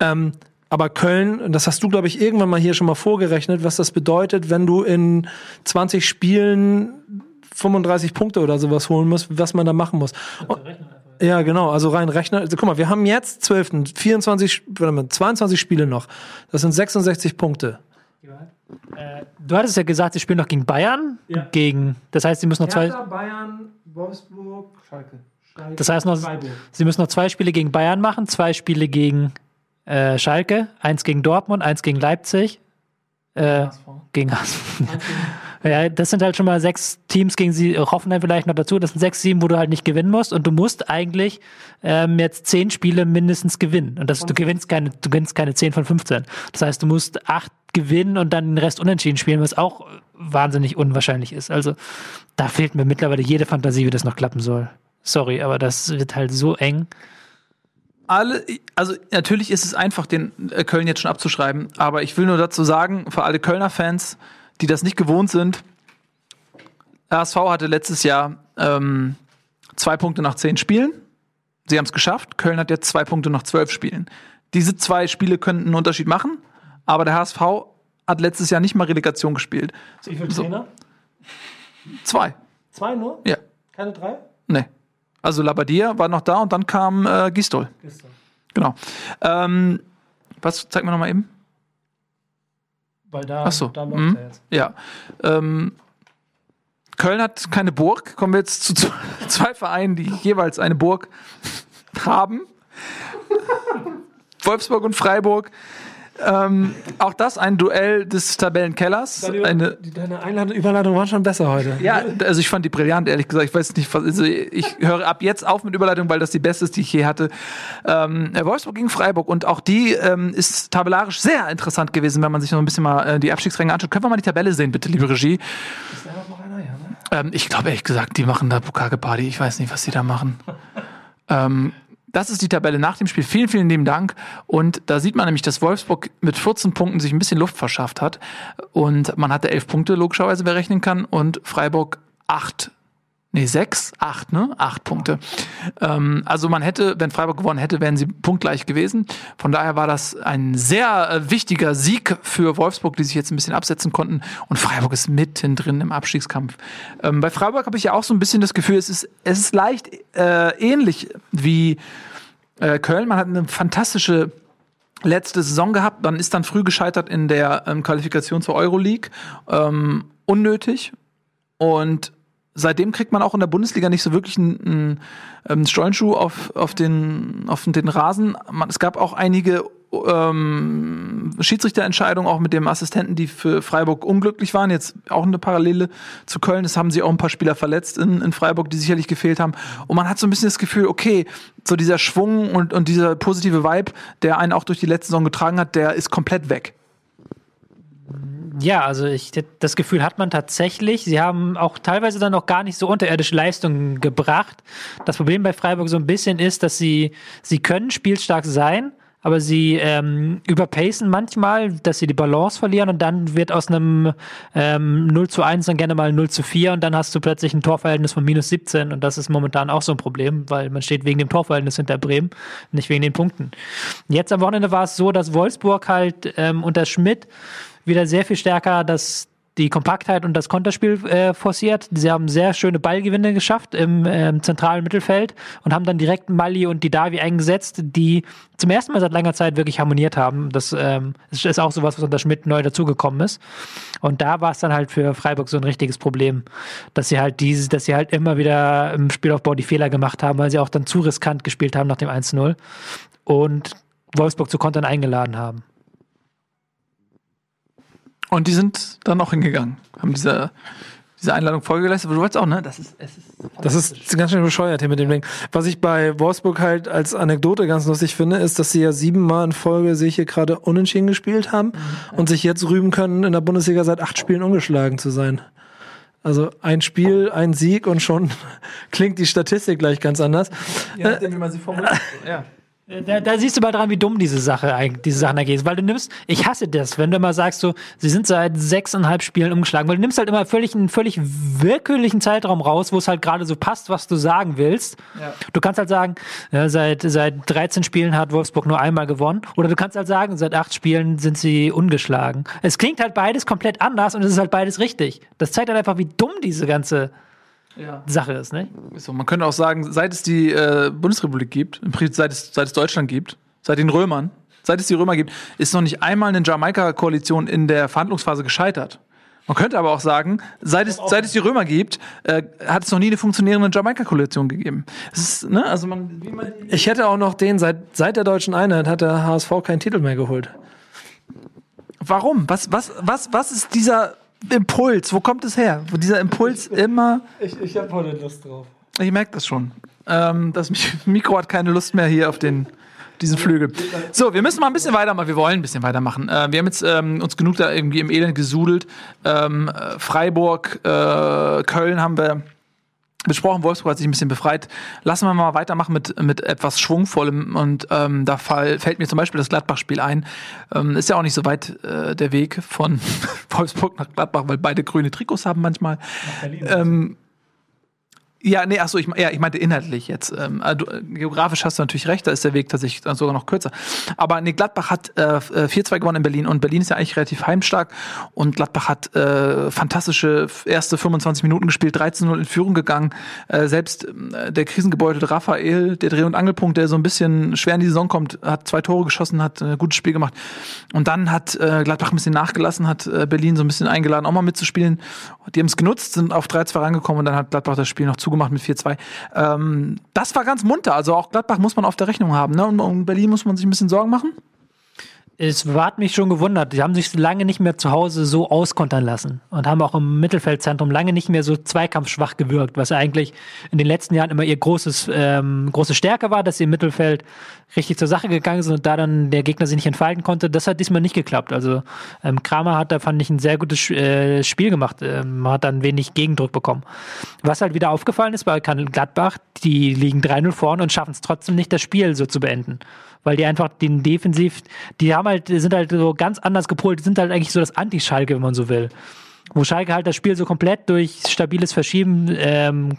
[SPEAKER 3] Ähm, aber Köln, das hast du, glaube ich, irgendwann mal hier schon mal vorgerechnet, was das bedeutet, wenn du in 20 Spielen 35 Punkte oder sowas holen musst, was man da machen muss. Und, ja, genau, also rein Rechner. Also, guck mal, wir haben jetzt 12. 24, warte mal, 22 Spiele noch. Das sind 66 Punkte.
[SPEAKER 4] Du hattest ja gesagt, sie spielen noch gegen Bayern.
[SPEAKER 3] Ja.
[SPEAKER 4] Gegen, das heißt, sie müssen noch zwei.
[SPEAKER 3] Bayern, Wolfsburg, Schalke.
[SPEAKER 4] Das heißt noch, sie müssen noch zwei Spiele gegen Bayern machen, zwei Spiele gegen äh, Schalke, eins gegen Dortmund, eins gegen Leipzig, äh, gegen HSV. Ja, das sind halt schon mal sechs Teams gegen sie, Hoffenheim vielleicht noch dazu. Das sind sechs, sieben, wo du halt nicht gewinnen musst. Und du musst eigentlich ähm, jetzt zehn Spiele mindestens gewinnen. Und das, du gewinnst keine, du gewinnst keine zehn von 15. Das heißt, du musst acht gewinnen und dann den Rest unentschieden spielen, was auch wahnsinnig unwahrscheinlich ist. Also da fehlt mir mittlerweile jede Fantasie, wie das noch klappen soll. Sorry, aber das wird halt so eng.
[SPEAKER 2] alle, also natürlich ist es einfach, den äh, Köln jetzt schon abzuschreiben, aber ich will nur dazu sagen, für alle Kölner Fans, die das nicht gewohnt sind, RSV hatte letztes Jahr ähm, zwei Punkte nach zehn Spielen. Sie haben es geschafft. Köln hat jetzt zwei Punkte nach zwölf Spielen. Diese zwei Spiele könnten einen Unterschied machen, aber der HSV hat letztes Jahr nicht mal Relegation gespielt.
[SPEAKER 3] Wie viele
[SPEAKER 2] So.
[SPEAKER 3] Trainer?
[SPEAKER 2] Zwei.
[SPEAKER 3] Zwei nur?
[SPEAKER 2] Ja.
[SPEAKER 3] Keine drei?
[SPEAKER 2] Nee. Also Labadia war noch da und dann kam äh, Gistol. Genau. Ähm, was, zeig mir noch mal eben.
[SPEAKER 3] Weil da,
[SPEAKER 2] Ach so.
[SPEAKER 3] da läuft
[SPEAKER 2] Mhm.
[SPEAKER 3] er jetzt.
[SPEAKER 2] Ja. Ähm, Köln hat keine Burg. Kommen wir jetzt zu zwei Vereinen, die jeweils eine Burg haben. Wolfsburg und Freiburg. Ähm, auch das ein Duell des Tabellenkellers. Eine,
[SPEAKER 3] Die- Deine Einladung, Überleitung war schon besser heute.
[SPEAKER 2] ja, also ich fand die brillant, ehrlich gesagt. Ich weiß nicht, was, also ich höre ab jetzt auf mit Überleitung, weil das die beste ist, die ich je hatte. Ähm, Wolfsburg gegen Freiburg und auch die ähm, ist tabellarisch sehr interessant gewesen, wenn man sich noch ein bisschen mal äh, die Abstiegsränge anschaut. Können wir mal die Tabelle sehen, bitte, liebe Regie? Ähm, ich glaube ehrlich gesagt, die machen da Bukake-Party. Ich weiß nicht, was die da machen. ähm, das ist die Tabelle nach dem Spiel. Vielen, vielen lieben Dank. Und da sieht man nämlich, dass Wolfsburg mit 14 Punkten sich ein bisschen Luft verschafft hat. Und man hatte 11 Punkte, logischerweise, wer rechnen kann. Und Freiburg 8. Nee, 6, 8, ne? 8 Punkte. Ähm, also man hätte, wenn Freiburg gewonnen hätte, wären sie punktgleich gewesen. Von daher war das ein sehr äh, wichtiger Sieg für Wolfsburg, die sich jetzt ein bisschen absetzen konnten. Und Freiburg ist mittendrin im Abstiegskampf. Ähm, bei Freiburg habe ich ja auch so ein bisschen das Gefühl, es ist, es ist leicht äh, ähnlich wie äh, Köln. Man hat eine fantastische letzte Saison gehabt, dann ist dann früh gescheitert in der ähm, Qualifikation zur Euroleague. Ähm, unnötig. Und seitdem kriegt man auch in der Bundesliga nicht so wirklich einen, einen, ähm, Stollenschuh auf, auf, den, auf den Rasen. Man, es gab auch einige ähm, Schiedsrichterentscheidungen, auch mit dem Assistenten, die für Freiburg unglücklich waren. Jetzt auch eine Parallele zu Köln. Es haben sich auch ein paar Spieler verletzt in, in Freiburg, die sicherlich gefehlt haben. Und man hat so ein bisschen das Gefühl, okay, so dieser Schwung und, und dieser positive Vibe, der einen auch durch die letzte Saison getragen hat, der ist komplett weg.
[SPEAKER 4] Ja, also ich, das Gefühl hat man tatsächlich. Sie haben auch teilweise dann noch gar nicht so unterirdische Leistungen gebracht. Das Problem bei Freiburg so ein bisschen ist, dass sie, sie können spielstark sein, aber sie ähm, überpacen manchmal, dass sie die Balance verlieren und dann wird aus einem ähm, 0 zu 1 dann gerne mal 0 zu 4 und dann hast du plötzlich ein Torverhältnis von minus 17 und das ist momentan auch so ein Problem, weil man steht wegen dem Torverhältnis hinter Bremen, nicht wegen den Punkten. Jetzt am Wochenende war es so, dass Wolfsburg halt ähm, unter Schmidt wieder sehr viel stärker das die Kompaktheit und das Konterspiel äh, forciert. Sie haben sehr schöne Ballgewinne geschafft im ähm, zentralen Mittelfeld und haben dann direkt Mali und die Davi eingesetzt, die zum ersten Mal seit langer Zeit wirklich harmoniert haben. Das ähm, ist auch sowas, was unter Schmidt neu dazugekommen ist. Und da war es dann halt für Freiburg so ein richtiges Problem, dass sie halt diese, dass sie halt immer wieder im Spielaufbau die Fehler gemacht haben, weil sie auch dann zu riskant gespielt haben nach dem 1-0 und Wolfsburg zu Kontern eingeladen haben.
[SPEAKER 2] Und die sind dann auch hingegangen, haben diese diese Einladung vorgeleistet. Du wolltest auch, ne? Das ist, es ist
[SPEAKER 3] Das ist ganz schön bescheuert hier mit dem Ding. Was ich bei Wolfsburg halt als Anekdote ganz lustig finde, ist, dass sie ja siebenmal in Folge sich hier gerade unentschieden gespielt haben und sich jetzt rühmen können, in der Bundesliga seit acht Spielen ungeschlagen zu sein. Also ein Spiel, ein Sieg und schon klingt die Statistik gleich ganz anders.
[SPEAKER 2] ja, wie man sie formuliert. ja.
[SPEAKER 4] Da, da siehst du mal dran, wie dumm diese Sache eigentlich, diese Sachen dagegen ist. Weil du nimmst, ich hasse das, wenn du immer sagst, so, sie sind seit sechseinhalb Spielen umgeschlagen, weil du nimmst halt immer völlig einen völlig willkürlichen Zeitraum raus, wo es halt gerade so passt, was du sagen willst.
[SPEAKER 2] Ja.
[SPEAKER 4] Du kannst halt sagen, ja, seit, seit 13 Spielen hat Wolfsburg nur einmal gewonnen. Oder du kannst halt sagen, seit acht Spielen sind sie ungeschlagen. Es klingt halt beides komplett anders und es ist halt beides richtig. Das zeigt halt einfach, wie dumm diese ganze
[SPEAKER 2] Ja.
[SPEAKER 4] Sache ist, ne?
[SPEAKER 2] So, man könnte auch sagen, seit es die äh, Bundesrepublik gibt, seit es, seit es Deutschland gibt, seit den Römern, seit es die Römer gibt, ist noch nicht einmal eine Jamaika-Koalition in der Verhandlungsphase gescheitert. Man könnte aber auch sagen, seit es, seit es die Römer gibt, äh, hat es noch nie eine funktionierende Jamaika-Koalition gegeben. Ist, ne, also man, wie man
[SPEAKER 3] Ich hätte auch noch den, seit, seit der deutschen Einheit hat der HSV keinen Titel mehr geholt.
[SPEAKER 2] warum? Was, was, was, was ist dieser Impuls? Wo kommt es her? Wo dieser Impuls immer.
[SPEAKER 3] Ich, ich habe heute Lust drauf.
[SPEAKER 2] Ich merke das schon. Ähm, das Mi- Mikro hat keine Lust mehr hier auf den diesen Flügel. So, wir müssen mal ein bisschen weitermachen. Wir wollen ein bisschen weitermachen. Äh, wir haben jetzt ähm, uns genug da irgendwie im Elend gesudelt. Ähm, äh, Freiburg, äh, Köln haben wir besprochen. Wolfsburg hat sich ein bisschen befreit. Lassen wir mal weitermachen mit, mit etwas Schwungvollem. Und ähm, da fall, fällt mir zum Beispiel das Gladbach-Spiel ein. Ähm, ist ja auch nicht so weit äh, der Weg von Wolfsburg nach Gladbach, weil beide grüne Trikots haben manchmal. Ähm, ja, nee, achso, ich, ja, ich meinte inhaltlich jetzt. Ähm, äh, du, äh, geografisch hast du natürlich recht, da ist der Weg tatsächlich sogar noch kürzer. Aber nee, Gladbach hat äh, 4-2 gewonnen in Berlin und Berlin ist ja eigentlich relativ heimstark und Gladbach hat äh, fantastische erste 25 Minuten gespielt, 13-0 in Führung gegangen. Äh, selbst äh, der krisengebeutelte Raphael, der Dreh- und Angelpunkt, der so ein bisschen schwer in die Saison kommt, hat zwei Tore geschossen, hat ein gutes Spiel gemacht. Und dann hat äh, Gladbach ein bisschen nachgelassen, hat äh, Berlin so ein bisschen eingeladen, auch mal mitzuspielen. Die haben es genutzt, sind auf 3-2 rangekommen und dann hat Gladbach das Spiel noch zugemacht mit 4-2. Ähm, das war ganz munter. Also auch Gladbach muss man auf der Rechnung haben. Ne? Und um Berlin muss man sich ein bisschen Sorgen machen.
[SPEAKER 4] Es hat mich schon gewundert. Die haben sich lange nicht mehr zu Hause so auskontern lassen und haben auch im Mittelfeldzentrum lange nicht mehr so zweikampfschwach gewirkt, was eigentlich in den letzten Jahren immer ihr großes, ähm, große Stärke war, dass sie im Mittelfeld richtig zur Sache gegangen sind und da dann der Gegner sich nicht entfalten konnte. Das hat diesmal nicht geklappt. Also ähm, Kramer hat da, fand ich, ein sehr gutes äh, Spiel gemacht. Ähm, hat dann wenig Gegendruck bekommen. Was halt wieder aufgefallen ist bei Gladbach, die liegen 3-0 vorne und schaffen es trotzdem nicht, das Spiel so zu beenden weil die einfach den Defensiv, die haben halt, sind halt so ganz anders gepolt, sind halt eigentlich so das Anti-Schalke, wenn man so will. Wo Schalke halt das Spiel so komplett durch stabiles Verschieben ähm,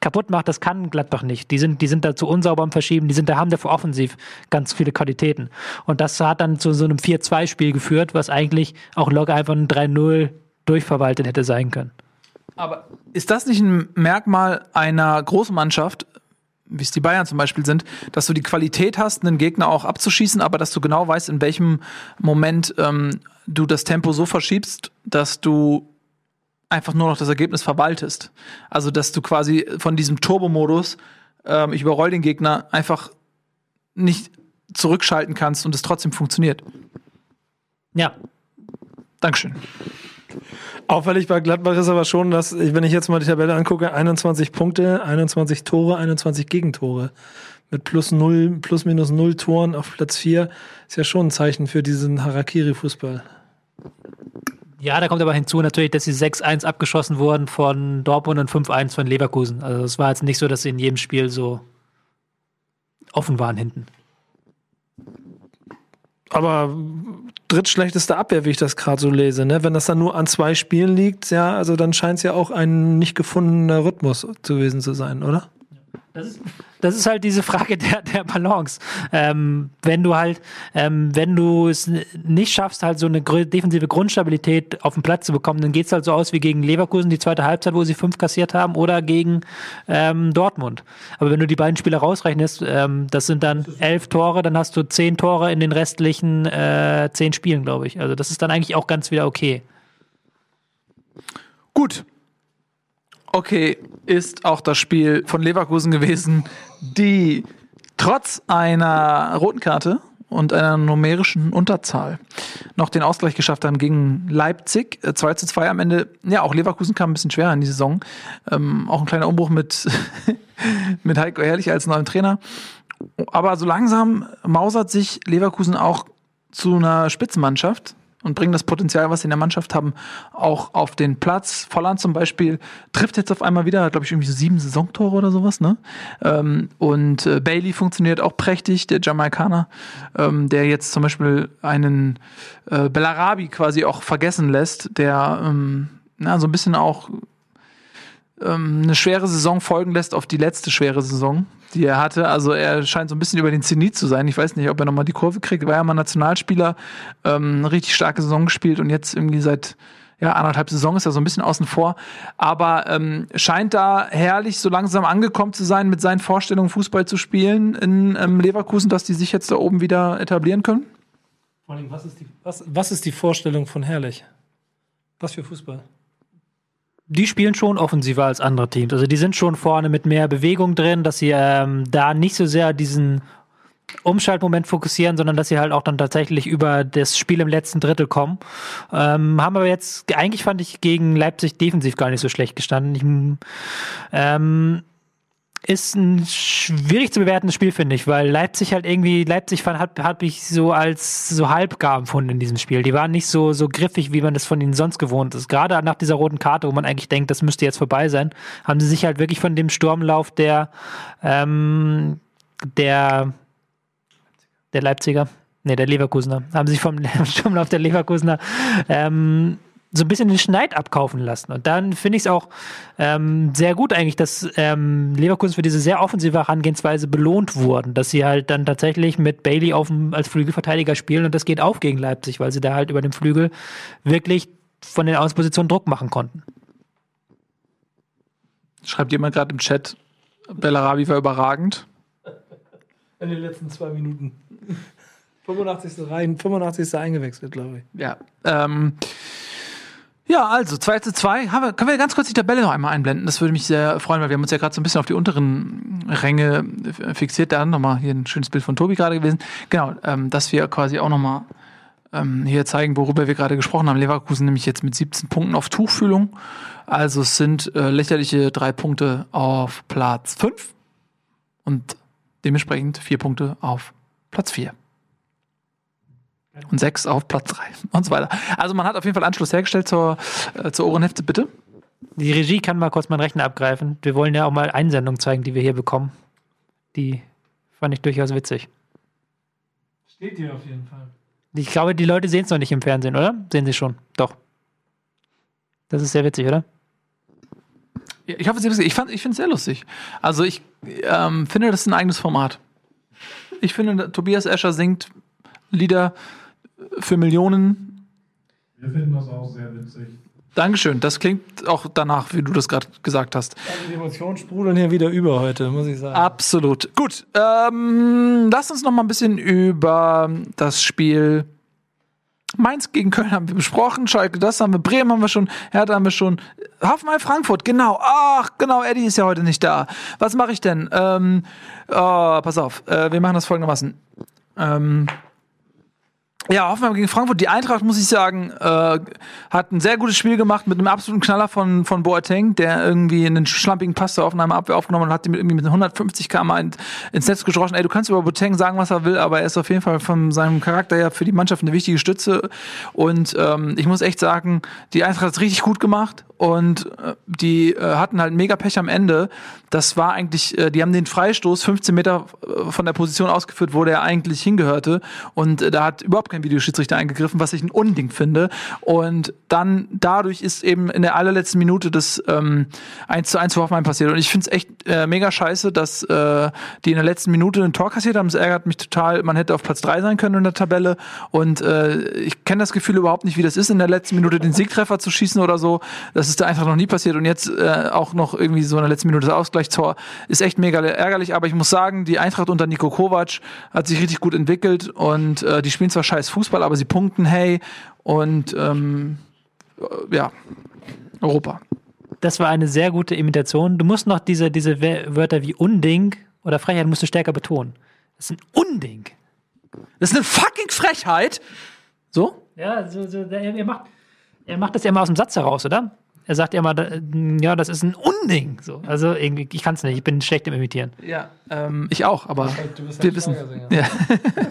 [SPEAKER 4] kaputt macht, das kann Gladbach nicht. Die sind, die sind da zu unsauber am Verschieben, die sind, da haben dafür offensiv ganz viele Qualitäten. Und das hat dann zu so einem 4-2-Spiel geführt, was eigentlich auch locker einfach ein 3-0 durchverwaltet hätte sein können.
[SPEAKER 2] Aber ist das nicht ein Merkmal einer großen Mannschaft, wie es die Bayern zum Beispiel sind, dass du die Qualität hast, einen Gegner auch abzuschießen, aber dass du genau weißt, in welchem Moment ähm, du das Tempo so verschiebst, dass du einfach nur noch das Ergebnis verwaltest. Also, dass du quasi von diesem Turbo-Modus, ähm, ich überroll den Gegner, einfach nicht zurückschalten kannst und es trotzdem funktioniert.
[SPEAKER 4] Ja,
[SPEAKER 2] Dankeschön.
[SPEAKER 3] Auffällig bei Gladbach ist aber schon, dass, wenn ich jetzt mal die Tabelle angucke, 21 Punkte, 21 Tore, 21 Gegentore. Mit plus null, plus minus null Toren auf Platz 4 ist ja schon ein Zeichen für diesen Harakiri-Fußball.
[SPEAKER 4] Ja, da kommt aber hinzu natürlich, dass sie 6-1 abgeschossen wurden von Dortmund und 5-1 von Leverkusen. Also es war jetzt nicht so, dass sie in jedem Spiel so offen waren hinten.
[SPEAKER 3] Aber drittschlechteste Abwehr, wie ich das gerade so lese, ne? Wenn das dann nur an zwei Spielen liegt, ja, also dann scheint es ja auch ein nicht gefundener Rhythmus gewesen zu sein, oder?
[SPEAKER 4] Das ist, das ist halt diese Frage der, der Balance. Ähm, wenn du halt, ähm, wenn du es nicht schaffst, halt so eine defensive Grundstabilität auf den Platz zu bekommen, dann geht's halt so aus wie gegen Leverkusen die zweite Halbzeit, wo sie fünf kassiert haben, oder gegen ähm, Dortmund. Aber wenn du die beiden Spiele rausrechnest, ähm, das sind dann elf Tore, dann hast du zehn Tore in den restlichen äh, zehn Spielen, glaube ich. Also das ist dann eigentlich auch ganz wieder okay.
[SPEAKER 2] Gut. Okay, ist auch das Spiel von Leverkusen gewesen, die trotz einer roten Karte und einer numerischen Unterzahl noch den Ausgleich geschafft haben gegen Leipzig. Äh, 2 zu 2 am Ende. Ja, auch Leverkusen kam ein bisschen schwerer in die Saison. Ähm, auch ein kleiner Umbruch mit, mit Heiko Herrlich als neuen Trainer. Aber so langsam mausert sich Leverkusen auch zu einer Spitzenmannschaft und bringen das Potenzial, was sie in der Mannschaft haben, auch auf den Platz. Volland zum Beispiel trifft jetzt auf einmal wieder, glaube ich, irgendwie so sieben Saisontore oder sowas, ne? Ähm, und äh, Bailey funktioniert auch prächtig, der Jamaikaner, ähm, der jetzt zum Beispiel einen äh, Bellarabi quasi auch vergessen lässt, der ähm, na, so ein bisschen auch ähm, eine schwere Saison folgen lässt auf die letzte schwere Saison, die er hatte. Also er scheint so ein bisschen über den Zenit zu sein. Ich weiß nicht, ob er nochmal die Kurve kriegt. War ja mal Nationalspieler, ähm, eine richtig starke Saison gespielt und jetzt irgendwie seit ja, anderthalb Saison ist er so ein bisschen außen vor. Aber ähm, scheint da herrlich so langsam angekommen zu sein mit seinen Vorstellungen, Fußball zu spielen in ähm, Leverkusen, dass die sich jetzt da oben wieder etablieren können.
[SPEAKER 3] Vor allem, was ist die, was, was ist die Vorstellung von Herrlich? Was für Fußball?
[SPEAKER 4] Die spielen schon offensiver als andere Teams. Also die sind schon vorne mit mehr Bewegung drin, dass sie ähm, da nicht so sehr diesen Umschaltmoment fokussieren, sondern dass sie halt auch dann tatsächlich über das Spiel im letzten Drittel kommen. Ähm, haben aber jetzt, eigentlich fand ich gegen Leipzig defensiv gar nicht so schlecht gestanden. Ich, ähm, ist ein schwierig zu bewertendes Spiel, finde ich, weil Leipzig halt irgendwie, Leipzig fand, hat, hat ich so als so halbgar empfunden in diesem Spiel. Die waren nicht so, so griffig, wie man das von ihnen sonst gewohnt ist. Gerade nach dieser roten Karte, wo man eigentlich denkt, das müsste jetzt vorbei sein, haben sie sich halt wirklich von dem Sturmlauf der, ähm, der, der Leipziger, nee, der Leverkusener, haben sich vom Sturmlauf der Leverkusener, ähm, so ein bisschen den Schneid abkaufen lassen. Und dann finde ich es auch ähm, sehr gut eigentlich, dass ähm, Leverkusen für diese sehr offensive Herangehensweise belohnt wurden, dass sie halt dann tatsächlich mit Bailey auf dem, als Flügelverteidiger spielen und das geht auf gegen Leipzig, weil sie da halt über den Flügel wirklich von den Außenpositionen Druck machen konnten.
[SPEAKER 2] Schreibt jemand gerade im Chat, Bellarabi war überragend.
[SPEAKER 3] In den letzten zwei Minuten. 85. rein, 85. eingewechselt, glaube ich.
[SPEAKER 2] Ja. Ähm, ja, also 2 zu 2. Haben wir, können wir ganz kurz die Tabelle noch einmal einblenden? Das würde mich sehr freuen, weil wir haben uns ja gerade so ein bisschen auf die unteren Ränge fixiert. Da nochmal hier ein schönes Bild von Tobi gerade gewesen. Genau, ähm, dass wir quasi auch nochmal ähm, hier zeigen, worüber wir gerade gesprochen haben. Leverkusen nämlich jetzt mit 17 Punkten auf Tuchfühlung. Also es sind äh, lächerliche drei Punkte auf Platz 5 und dementsprechend vier Punkte auf Platz 4 und sechs auf Platz drei und so weiter. Also man hat auf jeden Fall Anschluss hergestellt zur, äh, zur Ohrenhefte, bitte.
[SPEAKER 4] Die Regie kann mal kurz meinen Rechner abgreifen. Wir wollen ja auch mal Einsendungen zeigen, die wir hier bekommen. Die fand ich durchaus witzig.
[SPEAKER 3] Steht hier auf jeden Fall.
[SPEAKER 4] Ich glaube, die Leute sehen es noch nicht im Fernsehen, oder? Sehen sie schon. Doch. Das ist sehr witzig, oder?
[SPEAKER 2] Ja, Ich hoffe, Sie wissen, ich, fand- ich finde es sehr lustig. Also ich ähm, finde, das ist ein eigenes Format. Ich finde, Tobias Escher singt Lieder für Millionen.
[SPEAKER 5] Wir finden das auch sehr witzig.
[SPEAKER 2] Dankeschön. Das klingt auch danach, wie du das gerade gesagt hast.
[SPEAKER 3] Also die Emotionen sprudeln hier wieder über heute, muss ich sagen.
[SPEAKER 2] Absolut. Gut. Ähm, lass uns noch mal ein bisschen über das Spiel Mainz gegen Köln haben wir besprochen. Schalke, das haben wir. Bremen haben wir schon. Hertha haben wir schon. Hoffenheim Frankfurt, genau. Ach, genau. Eddie ist ja heute nicht da. Was mache ich denn? Ähm, oh, pass auf. Äh, wir machen das folgendermaßen. Ähm, ja, Hoffenheim gegen Frankfurt. Die Eintracht, muss ich sagen, äh, hat ein sehr gutes Spiel gemacht mit einem absoluten Knaller von, von Boateng, der irgendwie einen schlampigen Pass der Hoffenheimer Abwehr aufgenommen und hat den mit, irgendwie mit 150 km in, ins Netz gedroschen. Ey, du kannst über Boateng sagen, was er will, aber er ist auf jeden Fall von seinem Charakter her für die Mannschaft eine wichtige Stütze. Und ähm, ich muss echt sagen, die Eintracht hat es richtig gut gemacht und äh, die äh, hatten halt mega Pech am Ende. Das war eigentlich, äh, die haben den Freistoß 15 Meter äh, von der Position ausgeführt, wo der eigentlich hingehörte. Und äh, da hat überhaupt kein Videoschiedsrichter eingegriffen, was ich ein Unding finde. Und dann dadurch ist eben in der allerletzten Minute das ähm, 1 zu 1 für Hoffenheim passiert. Und ich finde es echt äh, mega scheiße, dass äh, die in der letzten Minute ein Tor kassiert haben. Das ärgert mich total. Man hätte auf Platz 3 sein können in der Tabelle. Und äh, ich kenne das Gefühl überhaupt nicht, wie das ist, in der letzten Minute den Siegtreffer zu schießen oder so. Das ist da einfach noch nie passiert. Und jetzt äh, auch noch irgendwie so in der letzten Minute das Ausgleichstor. Ist echt mega ärgerlich. Aber ich muss sagen, die Eintracht unter Nico Kovac hat sich richtig gut entwickelt. Und äh, die spielen zwar scheiß Fußball, aber sie punkten, hey. Und ähm, äh, ja, Europa.
[SPEAKER 4] Das war eine sehr gute Imitation. Du musst noch diese, diese Wörter wie Unding oder Frechheit musst du stärker betonen. Das ist ein Unding.
[SPEAKER 2] Das ist eine fucking Frechheit. So?
[SPEAKER 4] Ja, so, so, er, macht, er macht das ja immer aus dem Satz heraus, oder? Er sagt ja immer, ja, das ist ein Unding. So. Also irgendwie, ich kann es nicht, ich bin schlecht im Imitieren.
[SPEAKER 2] Ja, ähm, ich auch, aber
[SPEAKER 3] Du bist
[SPEAKER 2] wir wissen. Ja.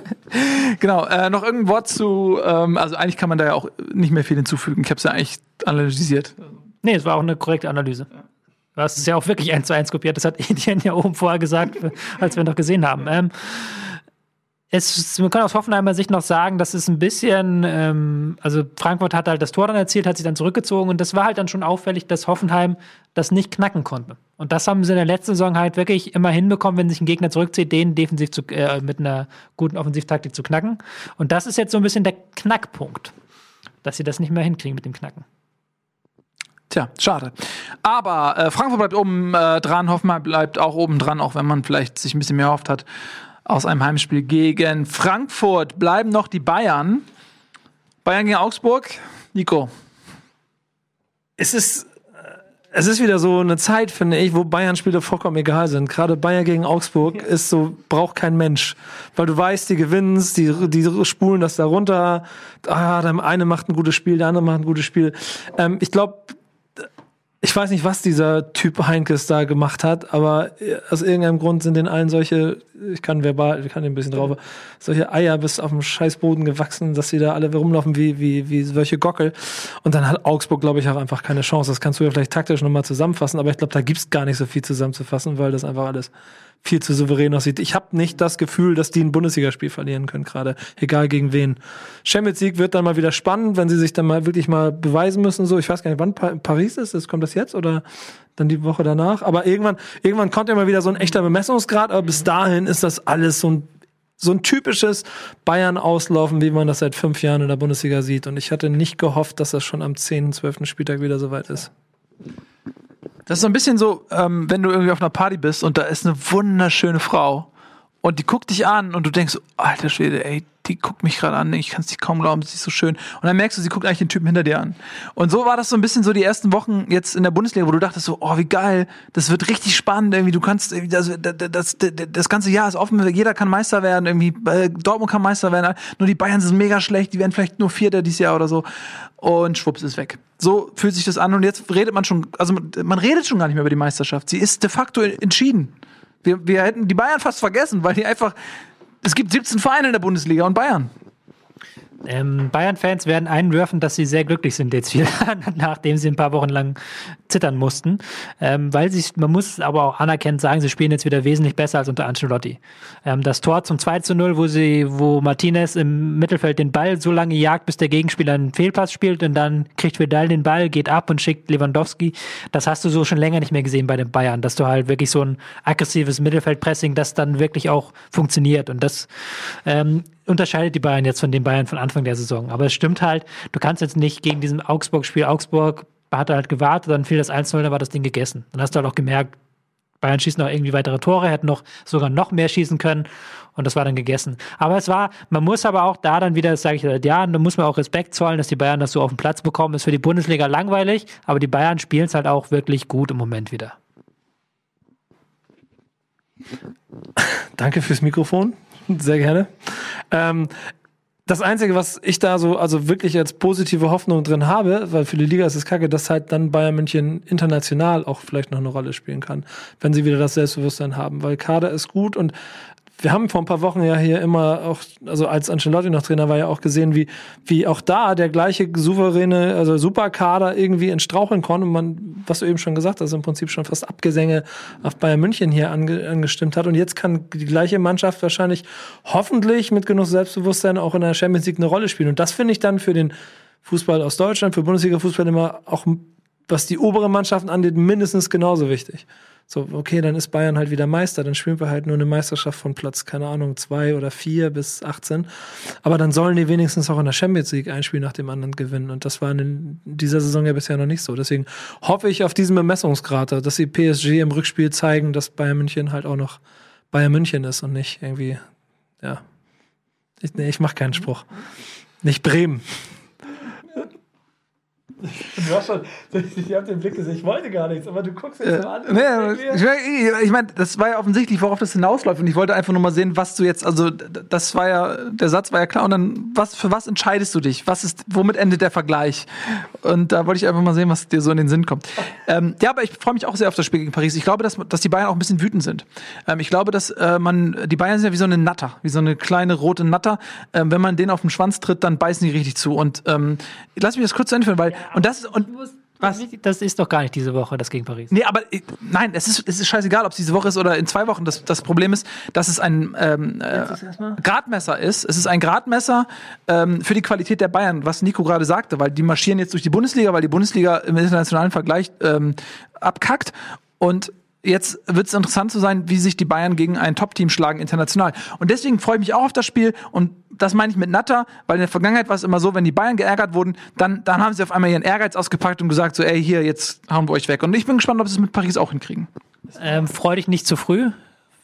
[SPEAKER 2] genau, äh, noch irgendein Wort zu, ähm, also eigentlich kann man da ja auch nicht mehr viel hinzufügen. Ich habe es ja eigentlich analysiert.
[SPEAKER 4] Nee, es war auch eine korrekte Analyse. Du hast es ja auch wirklich eins zu eins kopiert. Das hat Etienne ja oben vorher gesagt, als wir noch gesehen haben. Ähm, es, man kann aus Hoffenheimer Sicht noch sagen, dass es ein bisschen, ähm, also Frankfurt hat halt das Tor dann erzielt, hat sich dann zurückgezogen und das war halt dann schon auffällig, dass Hoffenheim das nicht knacken konnte. Und das haben sie in der letzten Saison halt wirklich immer hinbekommen, wenn sich ein Gegner zurückzieht, den defensiv zu, äh, mit einer guten Offensivtaktik zu knacken. Und das ist jetzt so ein bisschen der Knackpunkt, dass sie das nicht mehr hinkriegen mit dem Knacken.
[SPEAKER 2] Tja, schade. Aber äh, Frankfurt bleibt oben äh, dran, Hoffenheim bleibt auch oben dran, auch wenn man vielleicht sich ein bisschen mehr erhofft hat aus einem Heimspiel gegen Frankfurt. Bleiben noch die Bayern. Bayern gegen Augsburg. Nico.
[SPEAKER 3] Es ist, äh, es ist wieder so eine Zeit, finde ich, wo Bayern-Spiele vollkommen egal sind. Gerade Bayern gegen Augsburg ist so, braucht kein Mensch. Weil du weißt, die gewinnen die, die spulen das da runter. Ah, der eine macht ein gutes Spiel, der andere macht ein gutes Spiel. Ähm, ich glaube, ich weiß nicht, was dieser Typ Heinkes da gemacht hat, aber äh, aus irgendeinem Grund sind den allen solche, ich kann verbal, ich kann den ein bisschen drauf, solche Eier bis auf dem Scheißboden gewachsen, dass sie da alle rumlaufen wie, wie, wie solche Gockel. Und dann hat Augsburg, glaube ich, auch einfach keine Chance. Das kannst du ja vielleicht taktisch nochmal zusammenfassen, aber ich glaube, da gibt's gar nicht so viel zusammenzufassen, weil das einfach alles viel zu souverän aussieht. Ich habe nicht das Gefühl, dass die ein Bundesligaspiel verlieren können, gerade egal gegen wen. Champions League wird dann mal wieder spannend, wenn sie sich dann mal wirklich mal beweisen müssen. So, ich weiß gar nicht, wann pa Paris ist. Das kommt das jetzt oder dann die Woche danach? Aber irgendwann, irgendwann kommt ja mal wieder so ein echter Bemessungsgrad. Aber bis dahin ist das alles so ein so ein typisches Bayern-Auslaufen, wie man das seit fünf Jahren in der Bundesliga sieht. Und ich hatte nicht gehofft, dass das schon am 10., 12. Spieltag wieder soweit ist.
[SPEAKER 2] Das ist so ein bisschen so, ähm, wenn du irgendwie auf einer Party bist und da ist eine wunderschöne Frau und die guckt dich an und du denkst, alter Schwede, ey, die guckt mich gerade an, ich kann es nicht kaum glauben, sie ist so schön. Und dann merkst du, sie guckt eigentlich den Typen hinter dir an. Und so war das so ein bisschen so die ersten Wochen jetzt in der Bundesliga, wo du dachtest so, oh, wie geil, das wird richtig spannend, irgendwie, du kannst, irgendwie, das, das, das, das ganze Jahr ist offen, jeder kann Meister werden, irgendwie, äh, Dortmund kann Meister werden, nur die Bayern sind mega schlecht, die werden vielleicht nur Vierter dieses Jahr oder so. Und schwupps ist weg. So fühlt sich das an und jetzt redet man schon, also man redet schon gar nicht mehr über die Meisterschaft. Sie ist de facto entschieden. Wir, wir hätten die Bayern fast vergessen, weil die einfach, es gibt 17 Vereine in der Bundesliga und Bayern.
[SPEAKER 4] Ähm, Bayern-Fans werden einwerfen, dass sie sehr glücklich sind jetzt wieder, nachdem sie ein paar Wochen lang zittern mussten. Ähm, weil sie, man muss aber auch anerkennend sagen, sie spielen jetzt wieder wesentlich besser als unter Ancelotti. Ähm, das Tor zum 2 zu 0, wo sie, wo Martinez im Mittelfeld den Ball so lange jagt, bis der Gegenspieler einen Fehlpass spielt und dann kriegt Vidal den Ball, geht ab und schickt Lewandowski. Das hast du so schon länger nicht mehr gesehen bei den Bayern, dass du halt wirklich so ein aggressives Mittelfeldpressing, das dann wirklich auch funktioniert. Und das ähm, unterscheidet die Bayern jetzt von den Bayern von Anfang der Saison. Aber es stimmt halt, du kannst jetzt nicht gegen diesen Augsburg-Spiel, Augsburg hat halt gewartet, dann fiel das 1-0, dann war das Ding gegessen. Dann hast du halt auch gemerkt, Bayern schießen noch irgendwie weitere Tore, hätten noch sogar noch mehr schießen können und das war dann gegessen. Aber es war, man muss aber auch da dann wieder, das sage ich seit Jahren, da muss man auch Respekt zollen, dass die Bayern das so auf den Platz bekommen. Ist für die Bundesliga langweilig, aber die Bayern spielen es halt auch wirklich gut im Moment wieder.
[SPEAKER 3] Danke fürs Mikrofon. Sehr gerne. Ähm, das Einzige, was ich da so, also wirklich als positive Hoffnung drin habe, weil für die Liga ist es kacke, dass halt dann Bayern München international auch vielleicht noch eine Rolle spielen kann, wenn sie wieder das Selbstbewusstsein haben, weil Kader ist gut und wir haben vor ein paar Wochen ja hier immer auch, also als Ancelotti noch Trainer war, ja auch gesehen, wie, wie auch da der gleiche souveräne, also Superkader irgendwie ins Straucheln konnte und man, was du eben schon gesagt hast, im Prinzip schon fast Abgesänge auf Bayern München hier ange, angestimmt hat. Und jetzt kann die gleiche Mannschaft wahrscheinlich hoffentlich mit genug Selbstbewusstsein auch in der Champions League eine Rolle spielen. Und das finde ich dann für den Fußball aus Deutschland, für Bundesliga-Fußball immer auch, was die oberen Mannschaften angeht, mindestens genauso wichtig. So, okay, dann ist Bayern halt wieder Meister, dann spielen wir halt nur eine Meisterschaft von Platz, keine Ahnung, zwei oder vier bis 18. Aber dann sollen die wenigstens auch in der Champions League ein Spiel nach dem anderen gewinnen. Und das war in dieser Saison ja bisher noch nicht so. Deswegen hoffe ich auf diesen Bemessungsgrad, dass die PSG im Rückspiel zeigen, dass Bayern München halt auch noch Bayern München ist und nicht irgendwie, ja. Ich, nee, ich mach keinen Spruch. Nicht Bremen. Du hast schon, ich hab den Blick gesehen, ich wollte gar nichts, aber du guckst jetzt so an.
[SPEAKER 2] Nee, ich mein, ich mein, das war ja offensichtlich, worauf das hinausläuft. Und ich wollte einfach nur mal sehen, was du jetzt, also das war ja, der Satz war ja klar. Und dann, was, für was entscheidest du dich? Was ist, womit endet der Vergleich? Und da wollte ich einfach mal sehen, was dir so in den Sinn kommt. Ähm, ja, aber ich freue mich auch sehr auf das Spiel gegen Paris. Ich glaube, dass, dass die Bayern auch ein bisschen wütend sind. Ähm, ich glaube, dass äh, man, die Bayern sind ja wie so eine Natter, wie so eine kleine rote Natter. Ähm, wenn man denen auf den Schwanz tritt, dann beißen die richtig zu. Und ähm, lass mich das kurz zu Ende führen, weil, und das, und, was?
[SPEAKER 4] Das ist doch gar nicht diese Woche, das gegen Paris.
[SPEAKER 2] Nee, aber äh, nein, es ist, es ist scheißegal, ob es diese Woche ist oder in zwei Wochen. Das, das Problem ist, dass es ein ähm, äh, Gradmesser ist. Es ist ein Gradmesser ähm, für die Qualität der Bayern, was Nico gerade sagte, weil die marschieren jetzt durch die Bundesliga, weil die Bundesliga im internationalen Vergleich ähm, abkackt. Und jetzt wird es interessant zu sein, wie sich die Bayern gegen ein Top-Team schlagen international. Und deswegen freue ich mich auch auf das Spiel. Und das meine ich mit Natter, weil in der Vergangenheit war es immer so, wenn die Bayern geärgert wurden, dann, dann haben sie auf einmal ihren Ehrgeiz ausgepackt und gesagt so, ey, hier, jetzt hauen wir euch weg. Und ich bin gespannt, ob sie es mit Paris auch hinkriegen.
[SPEAKER 4] Ähm, freu dich nicht zu früh,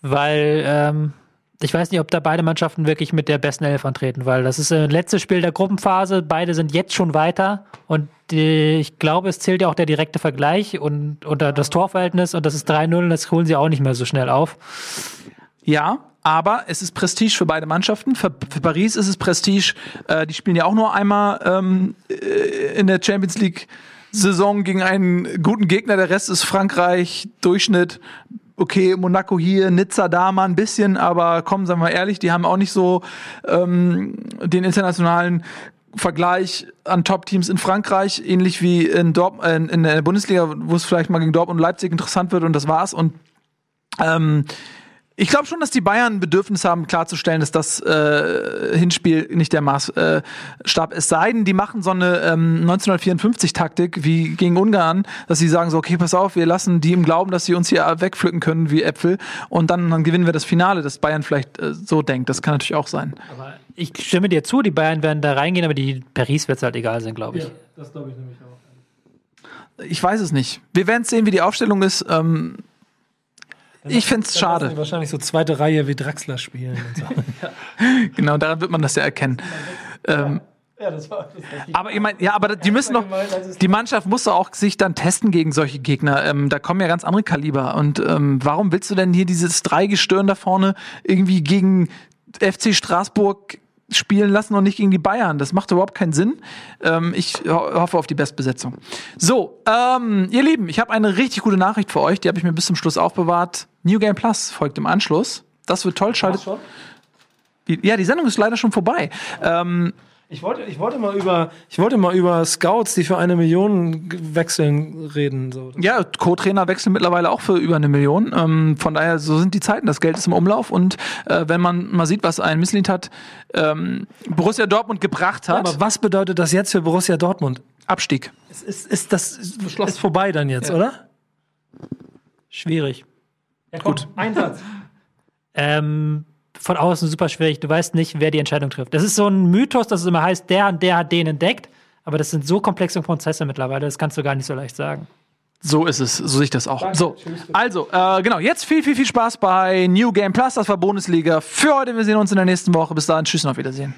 [SPEAKER 4] weil ähm, ich weiß nicht, ob da beide Mannschaften wirklich mit der besten Elf antreten, weil das ist das letzte Spiel der Gruppenphase. Beide sind jetzt schon weiter und die, ich glaube, es zählt ja auch der direkte Vergleich und oder das Torverhältnis und das ist 3-0 und das holen sie auch nicht mehr so schnell auf.
[SPEAKER 2] Ja, aber es ist Prestige für beide Mannschaften. Für, für Paris ist es Prestige. Äh, die spielen ja auch nur einmal ähm, äh, in der Champions League Saison gegen einen guten Gegner. Der Rest ist Frankreich, Durchschnitt. Okay, Monaco hier, Nizza da mal ein bisschen, aber komm, sagen wir ehrlich, die haben auch nicht so ähm, den internationalen Vergleich an Top-Teams in Frankreich, ähnlich wie in, Dorp äh, in der Bundesliga, wo es vielleicht mal gegen Dortmund und Leipzig interessant wird und das war's. Und ähm, ich glaube schon, dass die Bayern ein Bedürfnis haben, klarzustellen, dass das äh, Hinspiel nicht der Maßstab äh, ist. Sei denn, die machen so eine ähm, 1954-Taktik wie gegen Ungarn, dass sie sagen so, okay, pass auf, wir lassen die im Glauben, dass sie uns hier wegpflücken können wie Äpfel und dann, dann gewinnen wir das Finale, dass Bayern vielleicht äh, so denkt. Das kann natürlich auch sein.
[SPEAKER 4] Aber ich stimme dir zu, die Bayern werden da reingehen, aber die Paris wird es halt egal sein, glaube ich.
[SPEAKER 3] Das glaube ich nämlich auch.
[SPEAKER 2] Ich weiß es nicht. Wir werden sehen, wie die Aufstellung ist. Ähm, ich
[SPEAKER 3] lassen die
[SPEAKER 2] schade.
[SPEAKER 3] Wahrscheinlich so zweite Reihe wie Draxler spielen und so.
[SPEAKER 2] Genau, daran wird man das ja erkennen. Ähm,
[SPEAKER 3] ja, das war das war
[SPEAKER 2] Aber ich meine, ja, aber die müssen doch, die Mannschaft muss doch auch sich dann testen gegen solche Gegner. Ähm, da kommen ja ganz andere Kaliber. Und ähm, warum willst du denn hier dieses Dreigestirn da vorne irgendwie gegen FC Straßburg spielen lassen und nicht gegen die Bayern? Das macht überhaupt keinen Sinn. Ähm, ich ho hoffe auf die Bestbesetzung. So, ähm, ihr Lieben, ich habe eine richtig gute Nachricht für euch. Die habe ich mir bis zum Schluss aufbewahrt. New Game Plus folgt im Anschluss. Das wird toll. Schaltet. Ja, die Sendung ist leider schon vorbei. Ähm,
[SPEAKER 3] Ich wollte, ich wollte mal über, ich wollte mal über Scouts, die für eine Million wechseln, reden. So.
[SPEAKER 2] Ja, Co-Trainer wechseln mittlerweile auch für über eine Million. Ähm, von daher, so sind die Zeiten. Das Geld ist im Umlauf. Und äh, wenn man mal sieht, was ein Misslit hat, ähm, Borussia Dortmund gebracht hat,
[SPEAKER 3] Aber was bedeutet das jetzt für Borussia Dortmund?
[SPEAKER 2] Abstieg.
[SPEAKER 3] Ist, ist, ist das ist, ist vorbei dann jetzt, oder?
[SPEAKER 4] Schwierig.
[SPEAKER 3] Ja, gut. Ein Satz.
[SPEAKER 4] Ähm, von außen super schwierig. Du weißt nicht, wer die Entscheidung trifft. Das ist so ein Mythos, dass es immer heißt, der und der hat den entdeckt. Aber das sind so komplexe Prozesse mittlerweile, das kannst du gar nicht so leicht sagen.
[SPEAKER 2] So ist es, so sehe ich das auch. so, also, äh, genau, jetzt viel, viel, viel Spaß bei New Game Plus. Das war Bundesliga für heute. Wir sehen uns in der nächsten Woche. Bis dahin, tschüss und auf Wiedersehen.